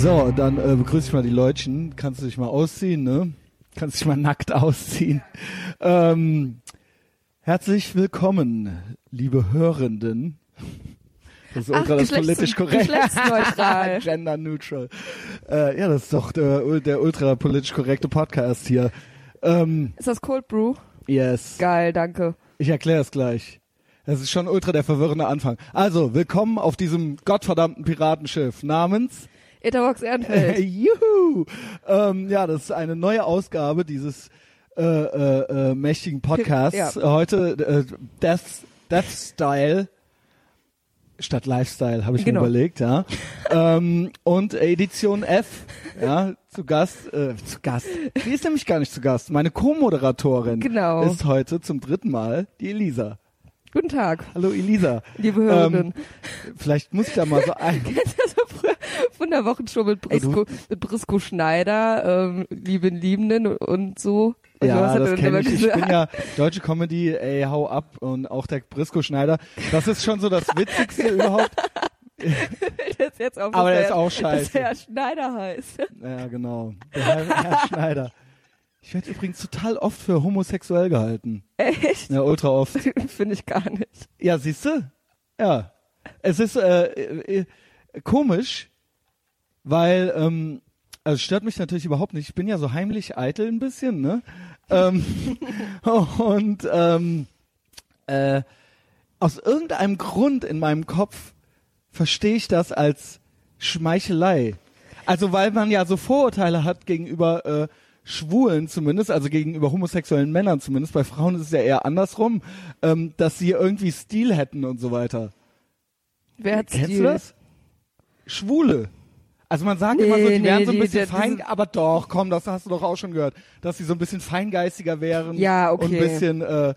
So, dann äh, begrüße ich mal die Leutchen. Kannst du dich mal ausziehen, ne? Kannst dich mal nackt ausziehen. Ähm, herzlich willkommen, liebe Hörenden. Das ist Ach, ultra das politisch korrekt. geschlechtsneutral. Gender neutral. Äh, ja, das ist doch der, der ultra politisch korrekte Podcast hier. Ähm, Ist das Cold Brew? yes. Geil, danke. Ich erkläre es gleich. Das ist schon ultra der verwirrende Anfang. Also, willkommen auf diesem gottverdammten Piratenschiff namens Etherbox Ehrenfeld. Juhu! Ähm, ja, das ist eine neue Ausgabe dieses äh, äh, äh, mächtigen Podcasts. Ja. Heute äh, Death, Death Style statt Lifestyle, habe ich Genau. mir überlegt, ja. ähm, und Edition F, ja, zu Gast, äh, zu Gast. Die ist nämlich gar nicht zu Gast. Meine Co-Moderatorin Genau. ist heute zum dritten Mal die Elisa. Guten Tag, Hallo Elisa. liebe Hörerinnen. Ähm, vielleicht muss ich da mal so ein. Von der Wochenshow mit Ey, Brisco, mit Brisco Schneider, ähm, Lieben Liebenden und so? Und Ja, das kenne ich. Ich bin ja deutsche Comedy, ey, hau ab und auch der Brisco Schneider. Das ist schon so das Witzigste überhaupt. Der ist jetzt auf, Aber der ist auch Dass scheiße. er Schneider heißt. Ja, genau. Der Herr, Herr Schneider. Ich werde übrigens total oft für homosexuell gehalten. Echt? Ja, ultra oft. Finde ich gar nicht. Ja, siehst du? Ja. Es ist äh, äh, komisch, weil, ähm, also es stört mich natürlich überhaupt nicht. Ich bin ja so heimlich eitel ein bisschen, ne? ähm, und ähm, äh, aus irgendeinem Grund in meinem Kopf verstehe ich das als Schmeichelei. Also weil man ja so Vorurteile hat gegenüber äh, Schwulen zumindest, also gegenüber homosexuellen Männern zumindest. Bei Frauen ist es ja eher andersrum, ähm, dass sie irgendwie Stil hätten und so weiter. Wer hat Kennst Stil? du das? Schwule. Also man sagt immer so, Nee, die wären nee, so ein bisschen die- fein, aber doch, komm, das hast du doch auch schon gehört, dass sie so ein bisschen feingeistiger wären Ja, okay. und ein bisschen äh,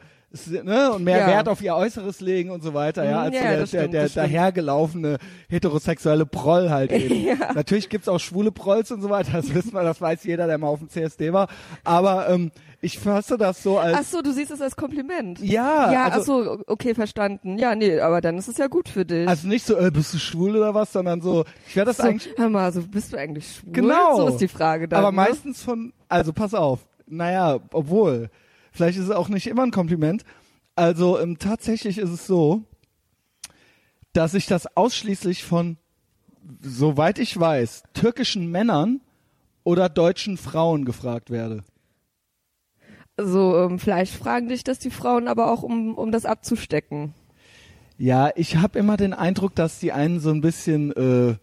ne, und mehr Ja. Wert auf ihr Äußeres legen und so weiter, ja, Mhm, als ja, der, der, stimmt, der stimmt. dahergelaufene heterosexuelle Proll halt eben. Ja. Natürlich gibt's auch schwule Prolls und so weiter, das wissen wir, das weiß jeder, der mal auf dem CSD war, aber ähm, ich fasse das so als Ach so, du siehst es als Kompliment. ja, Ja, also, ach so, okay, verstanden. Ja, nee, aber dann ist es ja gut für dich. also nicht so, äh, bist du schwul oder was, sondern so, ich werde das so, eigentlich hör mal, so bist du eigentlich schwul? Genau. So ist die Frage dann. Aber ne? meistens von, also pass auf, naja, obwohl, vielleicht ist es auch nicht immer ein Kompliment. Also ähm, tatsächlich ist es so, dass ich das ausschließlich von, soweit ich weiß, türkischen Männern oder deutschen Frauen gefragt werde. So, ähm, vielleicht fragen dich das die Frauen aber auch, um, um das abzustecken. Ja, ich habe immer den Eindruck, dass die einen so ein bisschen äh,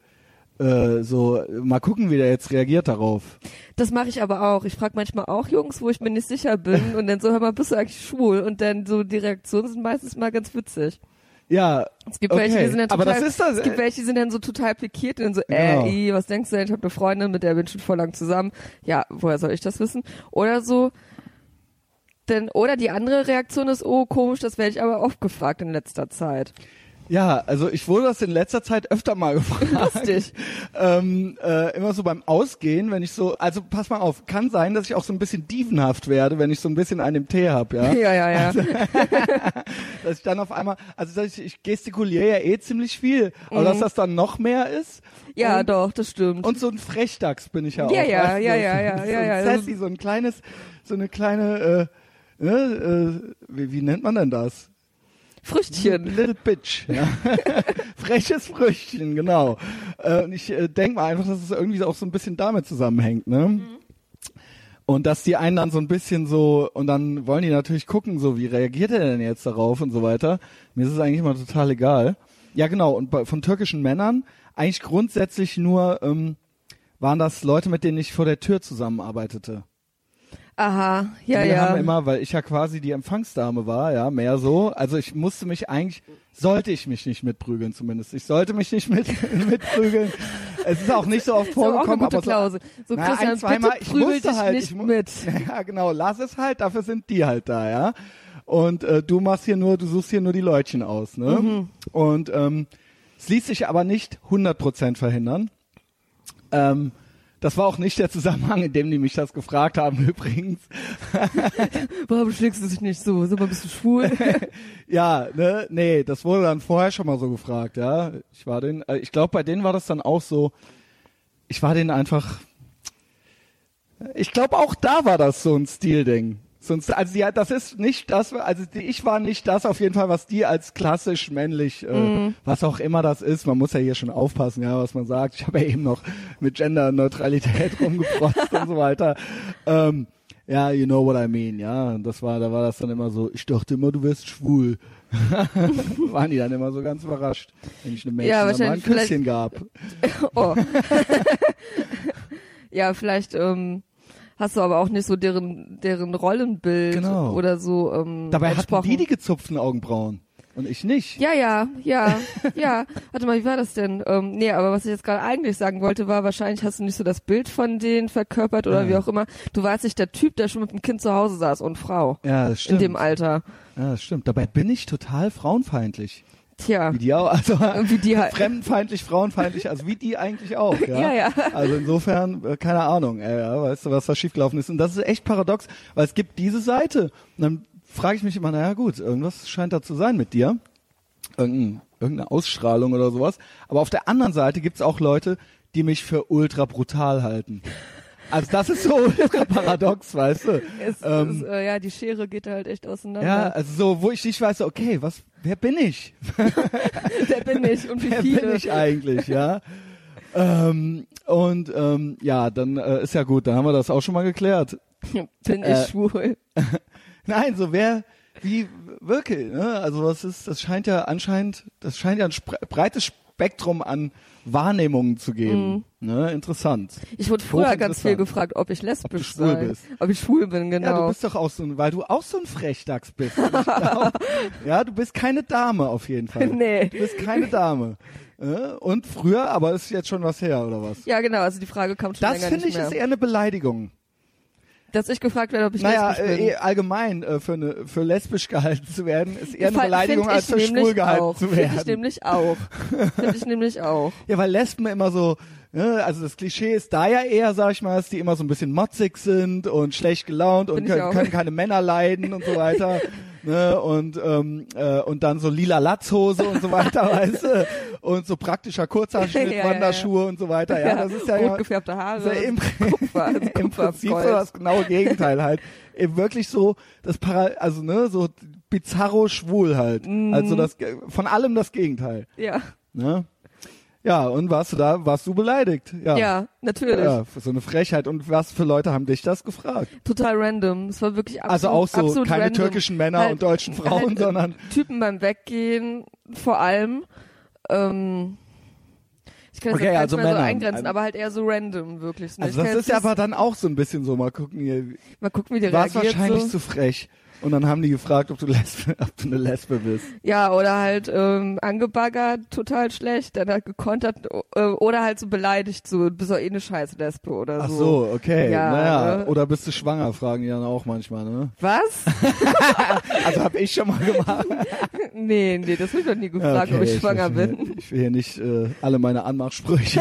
äh, so, mal gucken, wie der jetzt reagiert darauf. Das mache ich aber auch. Ich frage manchmal auch Jungs, wo ich mir nicht sicher bin und dann so, hör mal, bist du eigentlich schwul? Und dann so die Reaktionen sind meistens mal ganz witzig. Ja, Es gibt Okay, welche, die sind dann aber total, das ist das, es gibt äh, welche, die sind dann so total pikiert und dann so, Genau. äh, i, was denkst du denn? Ich habe eine Freundin, mit der bin ich schon voll lang zusammen. Ja, woher soll ich das wissen? Oder so, denn, oder die andere Reaktion ist, oh, komisch, das werde ich aber oft gefragt in letzter Zeit. Ja, also ich wurde das in letzter Zeit öfter mal gefragt. Lustig. ähm, äh, immer so beim Ausgehen, wenn ich so, also pass mal auf, kann sein, dass ich auch so ein bisschen dievenhaft werde, wenn ich so ein bisschen einen im Tee hab, ja. Ja, ja, ja. dass ich dann auf einmal, also ich, ich gestikuliere ja eh ziemlich viel, aber Mhm. dass das dann noch mehr ist. Ja, und, doch, das stimmt. Und so ein Frechdachs bin ich ja auch. Ja, ja, du, ja, so- ja, ja, so ja, ein ja. Sassy, so ein kleines, so eine kleine, äh, ne, äh, wie, wie nennt man denn das? Früchtchen. Little Bitch, ja. Freches Früchtchen, genau. Äh, und ich äh, denke mal einfach, dass es irgendwie auch so ein bisschen damit zusammenhängt, ne? Mhm. Und dass die einen dann so ein bisschen so, und dann wollen die natürlich gucken, so, wie reagiert er denn jetzt darauf und so weiter. Mir ist es eigentlich immer total egal. Ja, genau, und bei, von türkischen Männern eigentlich grundsätzlich nur ähm, waren das Leute, mit denen ich vor der Tür zusammenarbeitete. Aha, ja, die ja. haben immer, weil ich ja quasi die Empfangsdame war, ja, mehr so. Also ich musste mich eigentlich, sollte ich mich nicht mitprügeln zumindest. Ich sollte mich nicht mit, mitprügeln. Es ist auch nicht so oft so auch eine vorgekommen, gute aber so, Klausel. So, Na, Christian, ein, zweimal, bitte ich musste dich halt, nicht ich mit. Ja, genau, lass es halt, dafür sind die halt da, ja. Und äh, du machst hier nur, du suchst hier nur die Leutchen aus, ne? Mhm. Und ähm, es ließ sich aber nicht 100% verhindern. Ähm, das war auch nicht der Zusammenhang, in dem die mich das gefragt haben übrigens. Warum schlägst du dich nicht so? Sag mal, bist du schwul? Ja, ne, nee, das wurde dann vorher schon mal so gefragt, ja. Ich war den, äh, ich glaube, bei denen war das dann auch so, ich war den einfach. Ich glaube, auch da war das so ein Stilding. Sonst, also ja, das ist nicht das, also die, ich war nicht das auf jeden Fall, was die als klassisch männlich, äh, Mhm. was auch immer das ist. Man muss ja hier schon aufpassen, ja, was man sagt. Ich habe ja eben noch mit Genderneutralität rumgeprotzt und so weiter. Ähm, ja, you know what I mean, ja. Und das war, da war das dann immer so, ich dachte immer, du wärst schwul. Waren die dann immer so ganz überrascht, wenn ich einem Menschen Ja, mal ein Küsschen gab. Oh. ja, vielleicht ähm, hast du aber auch nicht so deren deren Rollenbild Genau. oder so ähm, Dabei hatten die die gezupften Augenbrauen und ich nicht. Ja, ja, ja, ja. Warte mal, wie war das denn? Ähm, nee, aber was ich jetzt gerade eigentlich sagen wollte, war, wahrscheinlich hast du nicht so das Bild von denen verkörpert oder Ja. wie auch immer. Du warst nicht der Typ, der schon mit dem Kind zu Hause saß und Frau. Ja, das In stimmt. dem Alter. Ja, das stimmt. Dabei bin ich total frauenfeindlich. Tja. Wie die auch, also Wie die halt. fremdenfeindlich, frauenfeindlich, also wie die eigentlich auch. Ja, Ja, ja. Also insofern, äh, keine Ahnung, ey, ja, weißt du, was da schiefgelaufen ist. Und das ist echt paradox, weil es gibt diese Seite. Und dann frage ich mich immer, naja gut, irgendwas scheint da zu sein mit dir. Irgendein, irgendeine Ausstrahlung oder sowas. Aber auf der anderen Seite gibt's auch Leute, die mich für ultra brutal halten. Also das ist so ultra paradox, weißt du. Es, Ähm, es, äh, ja, die Schere geht halt echt auseinander. Ja, also so, wo ich nicht weiß, okay, was, wer bin ich? Der bin ich und wie Wer viele. bin ich eigentlich, ja? ähm, und ähm, ja, dann äh, ist ja gut, dann haben wir das auch schon mal geklärt. bin Äh, ich schwul. Nein, so wer, wie wirklich, ne? Also was ist, das scheint ja anscheinend, das scheint ja ein breites Spektrum an Wahrnehmungen zu geben. Ne? Interessant. Ich wurde früher ganz viel gefragt, ob ich lesbisch schwul sei. bist. Ob ich schwul bin, Ja, du genau. bist doch auch so ein, weil du auch so ein Frechdachs bist. Glaub, ja, du bist keine Dame auf jeden Fall. Nee. Du bist keine Dame. Äh, Und früher, aber ist jetzt schon was her, oder was? Ja, genau, also die Frage kam schon Das finde ich mehr. ist eher eine Beleidigung. Dass ich gefragt werde, ob ich naja, lesbisch bin. äh, allgemein äh, für, eine, für lesbisch gehalten zu werden, ist eher eine Fall- Beleidigung, als für schwul gehalten auch. zu Finde ich werden. nämlich auch. Finde ich nämlich auch. Ja, weil Lesben immer so, ne, also das Klischee ist da ja eher, sag ich mal, dass die immer so ein bisschen motzig sind und schlecht gelaunt und können, können keine Männer leiden und so weiter. Ne, und ähm, äh, und dann so lila Latzhose und so weiter, weißt du, und so praktischer Kurzhaarschnitt, Ja, ja, ja. Wanderschuhe und so weiter. Ja, das ist ja, rot ja gefärbte Haare, im, Kupfer, also im Kupfer Prinzip so das genaue Gegenteil halt. Eben wirklich so das Para also ne, so bizarro schwul halt. Mhm. Also das von allem das Gegenteil, Ja, ne? Ja, und warst du da, warst du beleidigt? Ja. ja, natürlich. Ja, so eine Frechheit. Und was für Leute haben dich das gefragt? Total random. Es war wirklich absolut Also auch so absolut keine random. türkischen Männer Halt- und deutschen Frauen, halt, sondern Typen beim Weggehen vor allem. Ähm, ich kann das Okay, also nicht mehr so Männer. eingrenzen, aber halt eher so random, wirklich. Ne? also das ist ja aber dann auch so ein bisschen so, mal gucken, hier, Mal gucken, wie der du warst reagiert. wahrscheinlich so. zu frech. Und dann haben die gefragt, ob du, Lesbe, ob du eine Lesbe bist. Ja, oder halt ähm, angebaggert, total schlecht, dann halt gekontert äh, oder halt so beleidigt, so du bist doch eh eine scheiß Lesbe oder Ach so. so, okay. Ja, naja. ne? Oder bist du schwanger, fragen die dann auch manchmal, ne? Was? Also hab ich schon mal gemacht. nee, nee, das ich noch nie gefragt, ob ich schwanger will, bin. Ich will hier nicht äh, alle meine Anmachsprüche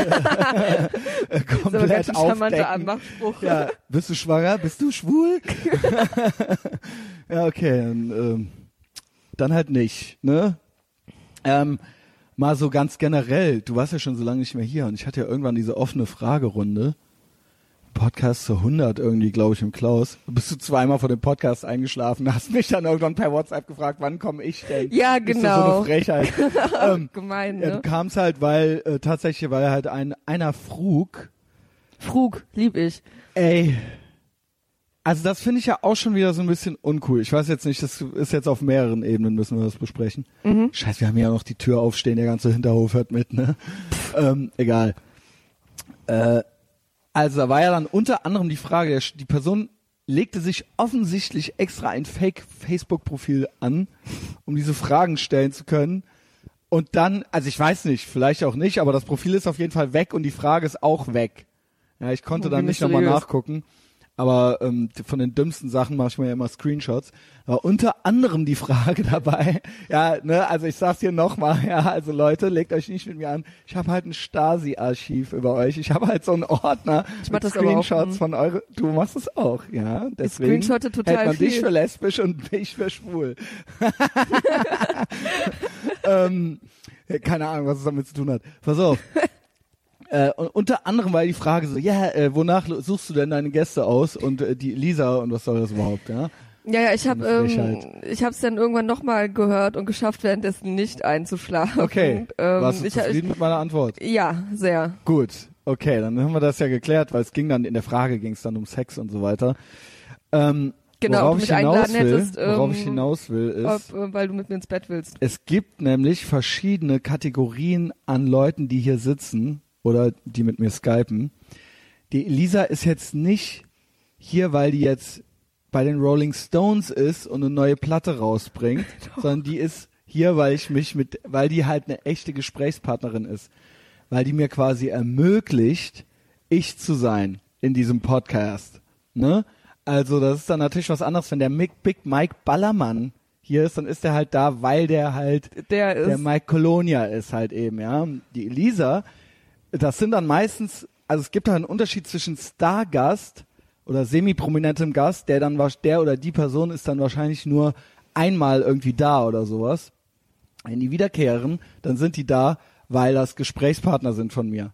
äh, komplett charmanter aufdecken. Anmachspruch. Ja, bist du schwanger? Bist du schwul? Ja, okay. Dann, ähm, dann halt nicht, ne? Ähm, mal so ganz generell, du warst ja schon so lange nicht mehr hier und ich hatte ja irgendwann diese offene Fragerunde. Podcast zu 100 irgendwie, glaube ich, im Klaus. Bist du zweimal vor dem Podcast eingeschlafen, hast mich dann irgendwann per WhatsApp gefragt, wann komme ich denn? Ja, Bist genau. Du so eine Frechheit. ähm, Gemein, ja, du ne? kamst halt, weil äh, tatsächlich, weil halt ein einer frug, Frug, lieb ich. Ey. Also das finde ich ja auch schon wieder so ein bisschen uncool. Ich weiß jetzt nicht, das ist jetzt auf mehreren Ebenen, müssen wir das besprechen. Mhm. Scheiße, wir haben ja noch die Tür aufstehen, der ganze Hinterhof hört mit, ne? ähm, egal. Äh, also da war ja dann unter anderem die Frage, der, die Person legte sich offensichtlich extra ein Fake-Facebook-Profil an, um diese Fragen stellen zu können. Und dann, also ich weiß nicht, vielleicht auch nicht, aber das Profil ist auf jeden Fall weg und die Frage ist auch weg. Ja, ich konnte Oh, dann nicht nochmal nachgucken. Aber ähm, von den dümmsten Sachen mache ich mir ja immer Screenshots. Aber unter anderem die Frage dabei, ja, ne, also ich sag's hier nochmal, ja, also Leute, legt euch nicht mit mir an. Ich habe halt ein Stasi-Archiv über euch. Ich habe halt so einen Ordner Ich mach mit auch, Screenshots hm. von eure. Du machst es auch, ja. Deswegen total hält man dich viel. für lesbisch und mich für schwul. ähm, keine Ahnung, was es damit zu tun hat. Pass auf. Äh, und unter anderem war die Frage so, ja, äh, wonach suchst du denn deine Gäste aus und äh, die Lisa und was soll das überhaupt, ja? Ja, ja, ich habe ähm, ich habe es dann irgendwann nochmal gehört und geschafft, währenddessen nicht einzuschlafen. Okay, ähm, warst du ich, zufrieden mit meiner Antwort? ich, ja, sehr. Gut, okay, dann haben wir das ja geklärt, weil es ging dann, in der Frage ging es dann um Sex und so weiter. Ähm, Genau, ob worauf du ich hinaus will, hättest, worauf ähm, ich hinaus will, ist, Ob, äh, weil du mit mir ins Bett willst. es gibt nämlich verschiedene Kategorien an Leuten, die hier sitzen oder die mit mir skypen. Die Elisa ist jetzt nicht hier, weil die jetzt bei den Rolling Stones ist und eine neue Platte rausbringt, sondern die ist hier, weil ich mich mit, weil die halt eine echte Gesprächspartnerin ist, weil die mir quasi ermöglicht, ich zu sein in diesem Podcast. Ne? Also das ist dann natürlich was anderes, wenn der Mick, Big Mike Ballermann hier ist, dann ist er halt da, weil der halt Der ist der Mike Colonia ist halt eben, ja. Die Elisa, das sind dann meistens, also es gibt da einen Unterschied zwischen Stargast oder semi-prominentem Gast, der dann wasch- der oder die Person ist dann wahrscheinlich nur einmal irgendwie da oder sowas. Wenn die wiederkehren, dann sind die da, weil das Gesprächspartner sind von mir.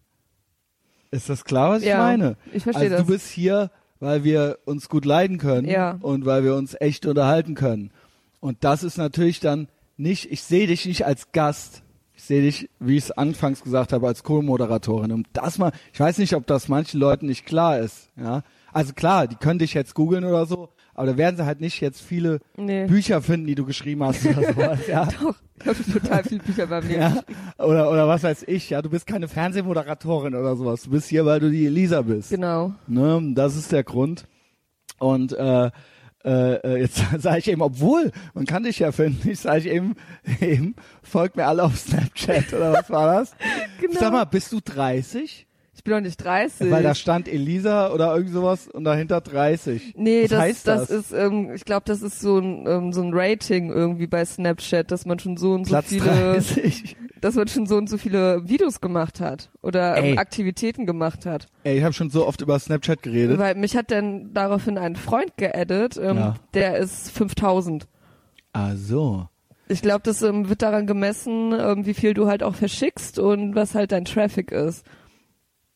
Ist das klar, was ich Ja, meine? ich verstehe also das. du bist hier, weil wir uns gut leiden können Ja. und weil wir uns echt unterhalten können. Und das ist natürlich dann nicht, ich sehe dich nicht als Gast. Ich sehe dich, wie ich es anfangs gesagt habe, als Co-Moderatorin. Und das mal, ich weiß nicht, ob das manchen Leuten nicht klar ist. Ja, also klar, die können dich jetzt googeln oder so, aber da werden sie halt nicht jetzt viele Nee. Bücher finden, die du geschrieben hast oder sowas. Ja. Doch, ich habe total viele Bücher bei mir. Ja, oder, oder was weiß ich, ja, du bist keine Fernsehmoderatorin oder sowas. Du bist hier, weil du die Elisa bist. Genau. Ne, das ist der Grund. Und äh, äh, äh, jetzt sage ich eben, obwohl, man kann dich ja finden, ich sage ich eben, eben, folgt mir alle auf Snapchat oder was war das? Genau. Sag mal, bist du 30? Ich bin noch nicht 30. Weil da stand Elisa oder irgend sowas und dahinter 30. Nee, was das, heißt das, das? ist, ähm, ich glaube, das ist so ein, ähm, so ein Rating irgendwie bei Snapchat, dass man schon so und so Platz viele, 30. dass man schon so und so viele Videos gemacht hat oder Ey. ähm, Aktivitäten gemacht hat. Ey, ich habe schon so oft über Snapchat geredet. Weil mich hat dann daraufhin ein Freund geaddet, ähm, Ja. der ist 5000. Ah so. Ich glaube, das ähm, wird daran gemessen, ähm, wie viel du halt auch verschickst und was halt dein Traffic ist.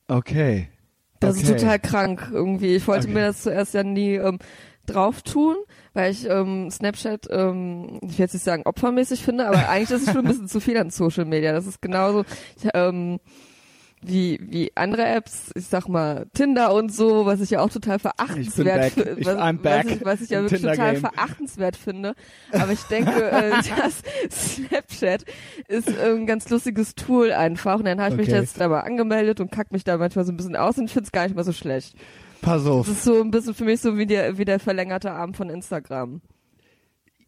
Okay. Das okay. ist total krank irgendwie. Ich wollte Okay. mir das zuerst ja nie ähm, drauf tun, weil ich ähm, Snapchat, ähm, ich will jetzt nicht sagen opfermäßig finde, aber eigentlich ist es schon ein bisschen zu viel an Social Media. Das ist genauso ich, ähm, wie, wie andere Apps, ich sag mal Tinder und so, was ich ja auch total verachtenswert back. fi- Ich- was, was, ich, was ich ja wirklich total verachtenswert finde. Aber ich denke, äh, das Snapchat ist ein ganz lustiges Tool einfach. Und dann habe ich mich Okay. jetzt da mal angemeldet und kack mich da manchmal so ein bisschen aus und finde es gar nicht mal so schlecht. Pass auf. Das ist so ein bisschen für mich so wie der, wie der verlängerte Arm von Instagram.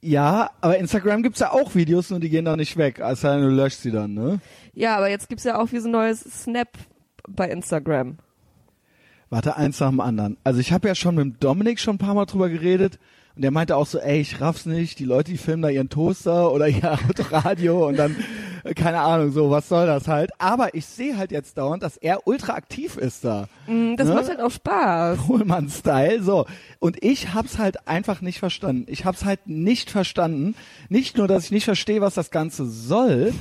Ja, aber Instagram gibt's ja auch Videos, nur die gehen da nicht weg. Also du löscht sie dann, ne? Ja, aber jetzt gibt's ja auch wie so ein neues Snap bei Instagram. Warte, eins nach dem anderen. Also ich habe ja schon mit Dominik schon ein paar Mal drüber geredet und der meinte auch so, ey, ich raff's nicht, die Leute, die filmen da ihren Toaster oder ihr Autoradio und dann, keine Ahnung, so, was soll das halt. Aber ich sehe halt jetzt dauernd, dass er ultra aktiv ist da. Mm, Das Ne? macht halt auch Spaß. Pohlmann-Style, so. Und ich hab's halt einfach nicht verstanden. Ich hab's halt nicht verstanden. Nicht nur, dass ich nicht verstehe, was das Ganze soll,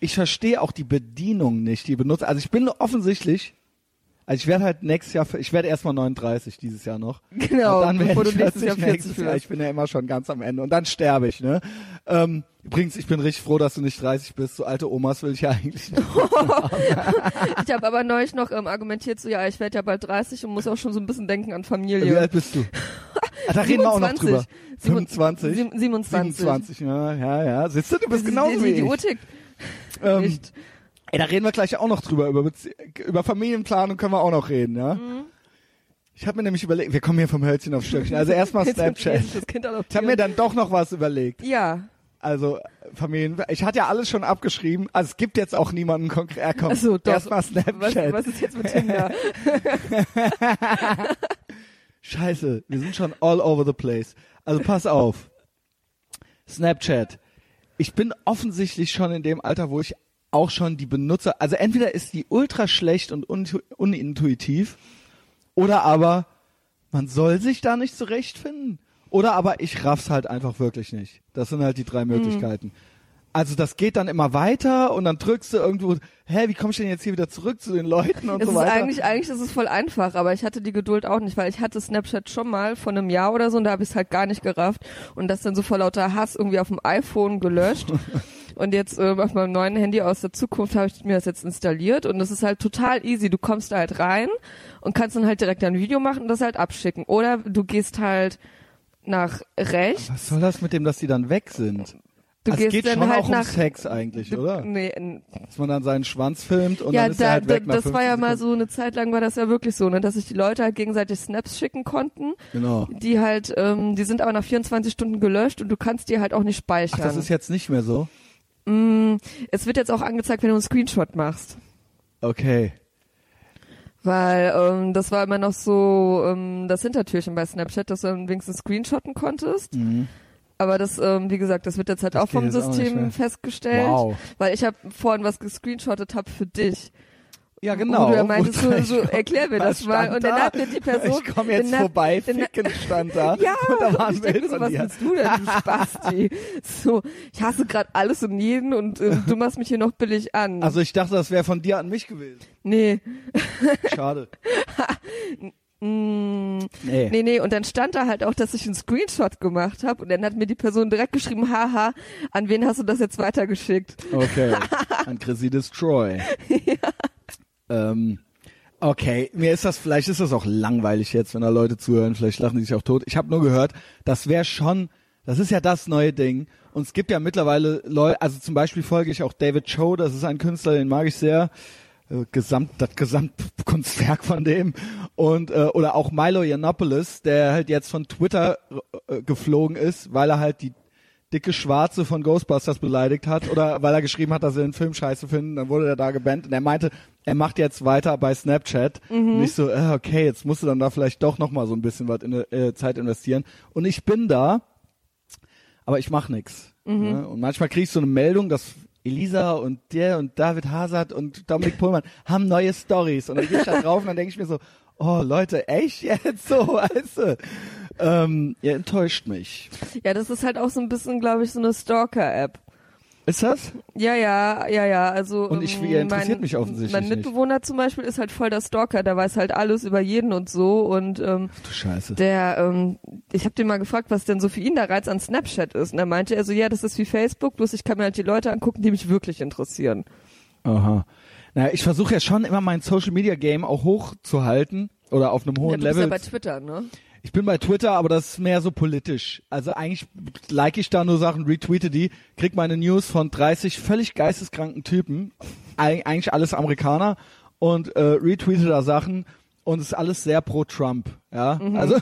ich verstehe auch die Bedienung nicht, die benutzt. Also ich bin offensichtlich, also ich werde halt nächstes Jahr, ich werde erstmal 39 dieses Jahr noch. Genau, Und dann werde ich nächstes 40 Jahr 40 nächstes Jahr. Ich bin ja immer schon ganz am Ende. Und dann sterbe ich, ne? Ähm, übrigens, ich bin richtig froh, dass du nicht 30 bist. So alte Omas will ich ja eigentlich nicht. Ich habe aber neulich noch ähm, argumentiert, so ja, ich werde ja bald 30 und muss auch schon so ein bisschen denken an Wie Familie. alt bist du? Ah, da reden wir auch noch 27. drüber. Sieben- 25? sieben- 27. 27, ja, ja, ja. Siehst du, du bist die, genauso die, wie die ich. Uhr tickt Ähm, nicht. Ey, da reden wir gleich auch noch drüber. Über, Bezie über Familienplanung können wir auch noch reden, ja? Mhm. Ich habe mir nämlich überlegt, wir kommen hier vom Hölzchen auf Stöckchen. Also erstmal Snapchat. Ich habe mir dann doch noch was überlegt. ja, Also Familien, ich hatte ja alles schon abgeschrieben. Also es gibt jetzt auch niemanden konkret. Äh, komm, Ach so, doch. erstmal was, Snapchat. was ist jetzt mit Tinder? Scheiße, wir sind schon all over the place. Also pass auf. Snapchat. Ich bin offensichtlich schon in dem Alter, wo ich auch schon die Benutzer, also entweder ist die ultra schlecht und un unintuitiv oder aber man soll sich da nicht zurechtfinden oder aber ich raff's halt einfach wirklich nicht. Das sind halt die drei Möglichkeiten. Also das geht dann immer weiter und dann drückst du irgendwo, hä, wie komme ich denn jetzt hier wieder zurück zu den Leuten und Es so ist weiter? eigentlich, eigentlich ist es voll einfach, aber ich hatte die Geduld auch nicht, weil ich hatte Snapchat schon mal vor einem Jahr oder so und da habe ich es halt gar nicht gerafft und das dann so vor lauter Hass irgendwie auf dem iPhone gelöscht. Und jetzt äh, auf meinem neuen Handy aus der Zukunft habe ich mir das jetzt installiert und das ist halt total easy. Du kommst da halt rein und kannst dann halt direkt ein Video machen und das halt abschicken. Oder du gehst halt nach rechts. Was soll das mit dem, dass die dann weg sind? Du Also gehst es geht dann schon halt auch nach um Sex eigentlich, du, oder? Nee, Dass man dann seinen Schwanz filmt und ja, dann ist er da, halt weg nach das war ja 15 mal so eine Zeit lang war das ja wirklich so, ne, dass sich die Leute halt gegenseitig Snaps schicken konnten, Genau. die halt, ähm, die sind aber nach 24 Stunden gelöscht und du kannst die halt auch nicht Ach, speichern. das ist jetzt nicht mehr so? Mm, es wird jetzt auch angezeigt, wenn du einen Screenshot machst. Okay. Weil ähm, das war immer noch so ähm, das Hintertürchen bei Snapchat, dass du wenigstens screenshotten konntest. Mhm. Aber das, ähm, wie gesagt, das wird jetzt halt Das auch vom jetzt auch. System festgestellt. Wow. Weil ich habe vorhin was gescreenshottet hab für dich. Ja, genau. Du ja meintest, so, Wo- so, erklär mir das mal. Und dann da? hat mir die Person... Ich komme jetzt vorbei, ficken stand da. Ja, und da war ich ein denke Bild mir so, was willst du denn, du Spasti? So, ich hasse gerade alles und jeden und äh, du machst mich hier noch billig an. Also ich dachte, das wäre von dir an mich gewesen. nee. Schade. Mm, Nee. nee, nee, und dann stand da halt auch, dass ich einen Screenshot gemacht habe und dann hat mir die Person direkt geschrieben, haha, an wen hast du das jetzt weitergeschickt? Okay. An Chrissy Destroy. Ähm, okay, mir ist das, vielleicht ist das auch langweilig jetzt, wenn da Leute zuhören, vielleicht lachen die sich auch tot. Ich habe nur gehört, das wäre schon, das ist ja das neue Ding. Und es gibt ja mittlerweile Leute, also zum Beispiel folge ich auch David Cho, das ist ein Künstler, den mag ich sehr. Äh, Gesamt, das Gesamtkunstwerk von dem und äh, oder auch Milo Yiannopoulos, der halt jetzt von Twitter äh, geflogen ist, weil er halt die dicke Schwarze von Ghostbusters beleidigt hat oder weil er geschrieben hat, dass er den Film scheiße finden, dann wurde er da gebannt und er meinte, er macht jetzt weiter bei Snapchat. Und ich so, äh, okay, jetzt musst du dann da vielleicht doch noch mal so ein bisschen was in der äh, Zeit investieren. Und ich bin da, aber ich mach nix. Ne? Und manchmal kriegst du eine Meldung, dass Elisa und der und David Hazard und Dominik Pohlmann haben neue Stories und dann gehe ich da drauf und dann denke ich mir so, oh Leute, echt jetzt so, weißt du? Ähm, ihr enttäuscht mich. Ja, das ist halt auch so ein bisschen, glaube ich, so eine Stalker-App. Ist das? Ja, ja, ja, ja, also Und ich- ähm, ihr interessiert mein, mich offensichtlich Mein nicht. Mitbewohner zum Beispiel ist halt voll der Stalker, der weiß halt alles über jeden und so und ähm, Du Scheiße. der, ähm, ich habe den mal gefragt, was denn so für ihn der Reiz an Snapchat ist und er meinte er so, ja, das ist wie Facebook, bloß ich kann mir halt die Leute angucken, die mich wirklich interessieren. Aha. Naja, ich versuche ja schon immer mein Social Media Game auch hochzuhalten oder auf einem Ja, hohen du bist Level. ja bei Twitter, ne? Ich bin bei Twitter, aber das ist mehr so politisch. Also eigentlich like ich da nur Sachen, retweete die, krieg meine News von 30 völlig geisteskranken Typen, Eig eigentlich alles Amerikaner und äh, retweete da Sachen und es ist alles sehr pro Trump. Ja, also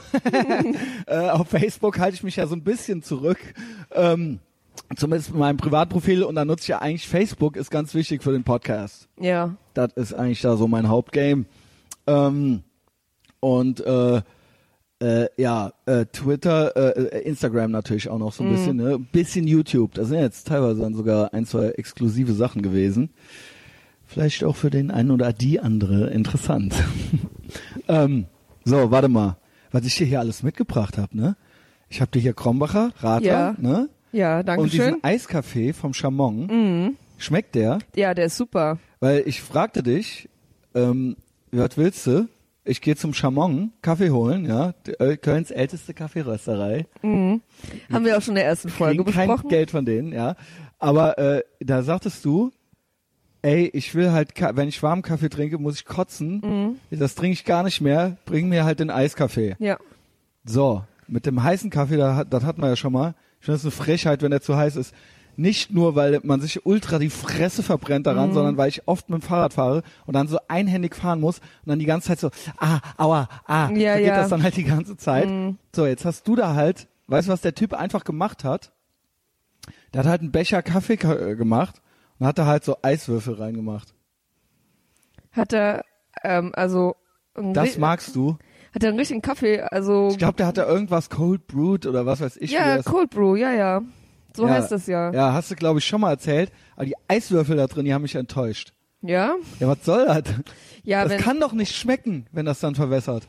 äh, auf Facebook halte ich mich ja so ein bisschen zurück. Ähm, Zumindest mit meinem Privatprofil und da nutze ich ja eigentlich Facebook, ist ganz wichtig für den Podcast. Ja. Das ist eigentlich da so mein Hauptgame. Ähm, und äh, äh, ja, äh, Twitter, äh, Instagram natürlich auch noch so ein bisschen, ne? Ein bisschen YouTube. Da sind jetzt teilweise dann sogar ein, zwei exklusive Sachen gewesen. Vielleicht auch für den einen oder die andere interessant. ähm, so, warte mal. Was ich dir hier alles mitgebracht habe, ne? Ich habe dir hier Krombacher, Radler, Ja. ne? Ja, danke Und diesen schön. Eiskaffee vom Chamon. Mhm. Schmeckt der? Ja, der ist super. Weil ich fragte dich, ähm, was willst du? Ich gehe zum Chamon Kaffee holen, ja, äh, Kölns älteste Kaffeerösterei. Haben wir auch schon in der ersten Folge Kriegen kein besprochen. Geld von denen, ja. Aber äh, da sagtest du, ey, ich will halt, wenn ich warmen Kaffee trinke, muss ich kotzen. Mhm. Das trinke ich gar nicht mehr. Bring mir halt den Eiskaffee. Ja. So, mit dem heißen Kaffee, da, hat- das hatten wir ja schon mal. Ich finde das eine Frechheit, wenn der zu heiß ist. Nicht nur, weil man sich ultra die Fresse verbrennt Mhm. daran, sondern weil ich oft mit dem Fahrrad fahre und dann so einhändig fahren muss und dann die ganze Zeit so, ah, aua, ah, Ja, so geht ja. das dann halt die ganze Zeit. So, jetzt hast du da halt, weißt du, was der Typ einfach gemacht hat? Der hat halt einen Becher Kaffee ka- äh, gemacht und hat da halt so Eiswürfel reingemacht. Hat er, ähm, also, Das magst du? hat er einen richtigen Kaffee, also, Ich glaube, der hat da irgendwas Cold Brewed oder was weiß ich. ja, Cold Brew, ja, ja. So Ja. heißt das ja. Ja, hast du, glaube ich, schon mal erzählt. Aber die Eiswürfel da drin, die haben mich enttäuscht. Ja? Ja, was soll das? Ja, das kann doch nicht schmecken, wenn das dann verwässert.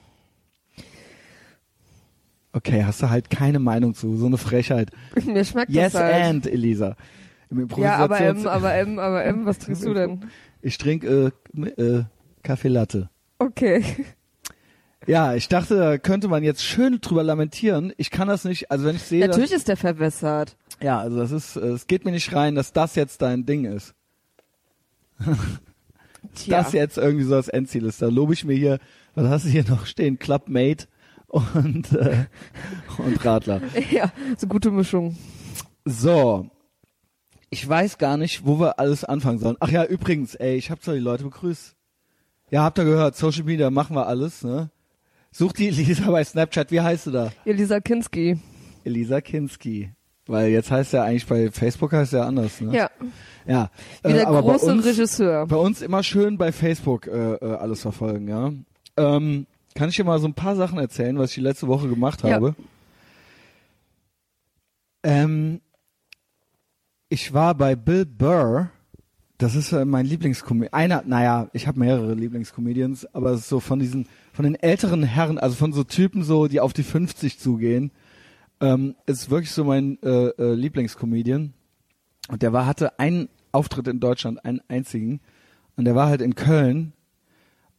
Okay, hast du halt keine Meinung zu. So eine Frechheit. mir schmeckt Yes das halt. and, Elisa. im Ja, aber M, aber M, aber M, was trinkst du denn? Ich trinke äh, äh, Kaffee Latte. Okay. Ja, ich dachte, da könnte man jetzt schön drüber lamentieren. Ich kann das nicht, also wenn ich sehe, Natürlich ist der verwässert. dass, ja, also das ist, es geht mir nicht rein, dass das jetzt dein Ding ist. Tja. Das jetzt irgendwie so das Endziel ist. Da lobe ich mir hier, was hast du hier noch stehen? Clubmate und, äh, und Radler. Ja, so gute Mischung. So. Ich weiß gar nicht, wo wir alles anfangen sollen. Ach ja, übrigens, ey, ich hab zwar die Leute begrüßt. Ja, habt ihr gehört, Social Media machen wir alles, ne? Such die Elisa bei Snapchat, wie heißt du da? Elisa Kinski. Elisa Kinski. Weil jetzt heißt ja eigentlich bei Facebook heißt ja anders, ne? Ja, Ja. wie der aber bei große uns, Regisseur. bei uns immer schön bei Facebook äh, äh, alles verfolgen, ja. Ähm, kann ich dir mal so ein paar Sachen erzählen, was ich die letzte Woche gemacht Ja. habe? Ähm, ich war bei Bill Burr. Das ist äh, mein Lieblingscomedian. Einer, naja, ich habe mehrere Lieblingscomedians, aber es ist so von diesen, von den älteren Herren, also von so Typen so, die auf die 50 zugehen, ähm, ist wirklich so mein äh, äh, Lieblingscomedian. Und der war, hatte einen Auftritt in Deutschland, einen einzigen. Und der war halt in Köln.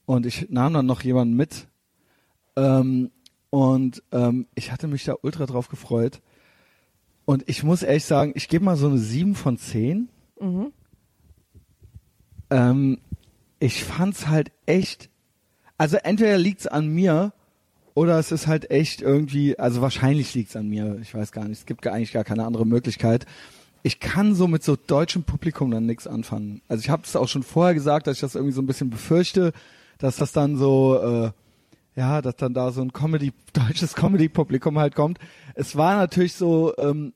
Und ich nahm dann noch jemanden mit. Ähm, und ähm, ich hatte mich da ultra drauf gefreut. Und ich muss ehrlich sagen, ich gebe mal so eine 7 von 10. Mhm. Ähm, ich fand's halt echt. Also entweder liegt's an mir oder es ist halt echt irgendwie, also wahrscheinlich liegt's an mir. Ich weiß gar nicht. Es gibt eigentlich gar keine andere Möglichkeit. Ich kann so mit so deutschem Publikum dann nichts anfangen. Also ich habe es auch schon vorher gesagt, dass ich das irgendwie so ein bisschen befürchte, dass das dann so, äh, ja, dass dann da so ein Comedy, deutsches Comedy-Publikum halt kommt. Es war natürlich so, ähm,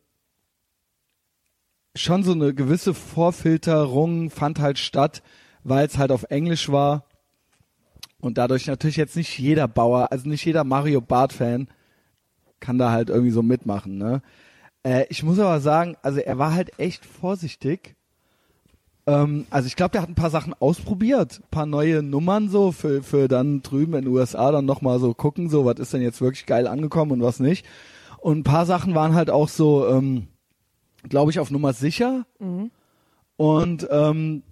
schon so eine gewisse Vorfilterung fand halt statt, weil es halt auf Englisch war und dadurch natürlich jetzt nicht jeder Bauer, also nicht jeder Mario Bart Fan kann da halt irgendwie so mitmachen, ne? Äh, ich muss aber sagen, also er war halt echt vorsichtig. Ähm, also ich glaube, der hat ein paar Sachen ausprobiert, ein paar neue Nummern so für für dann drüben in den USA dann noch mal so gucken, so was ist denn jetzt wirklich geil angekommen und was nicht. Und ein paar Sachen waren halt auch so ähm, glaube ich, auf Nummer sicher. Und ähm,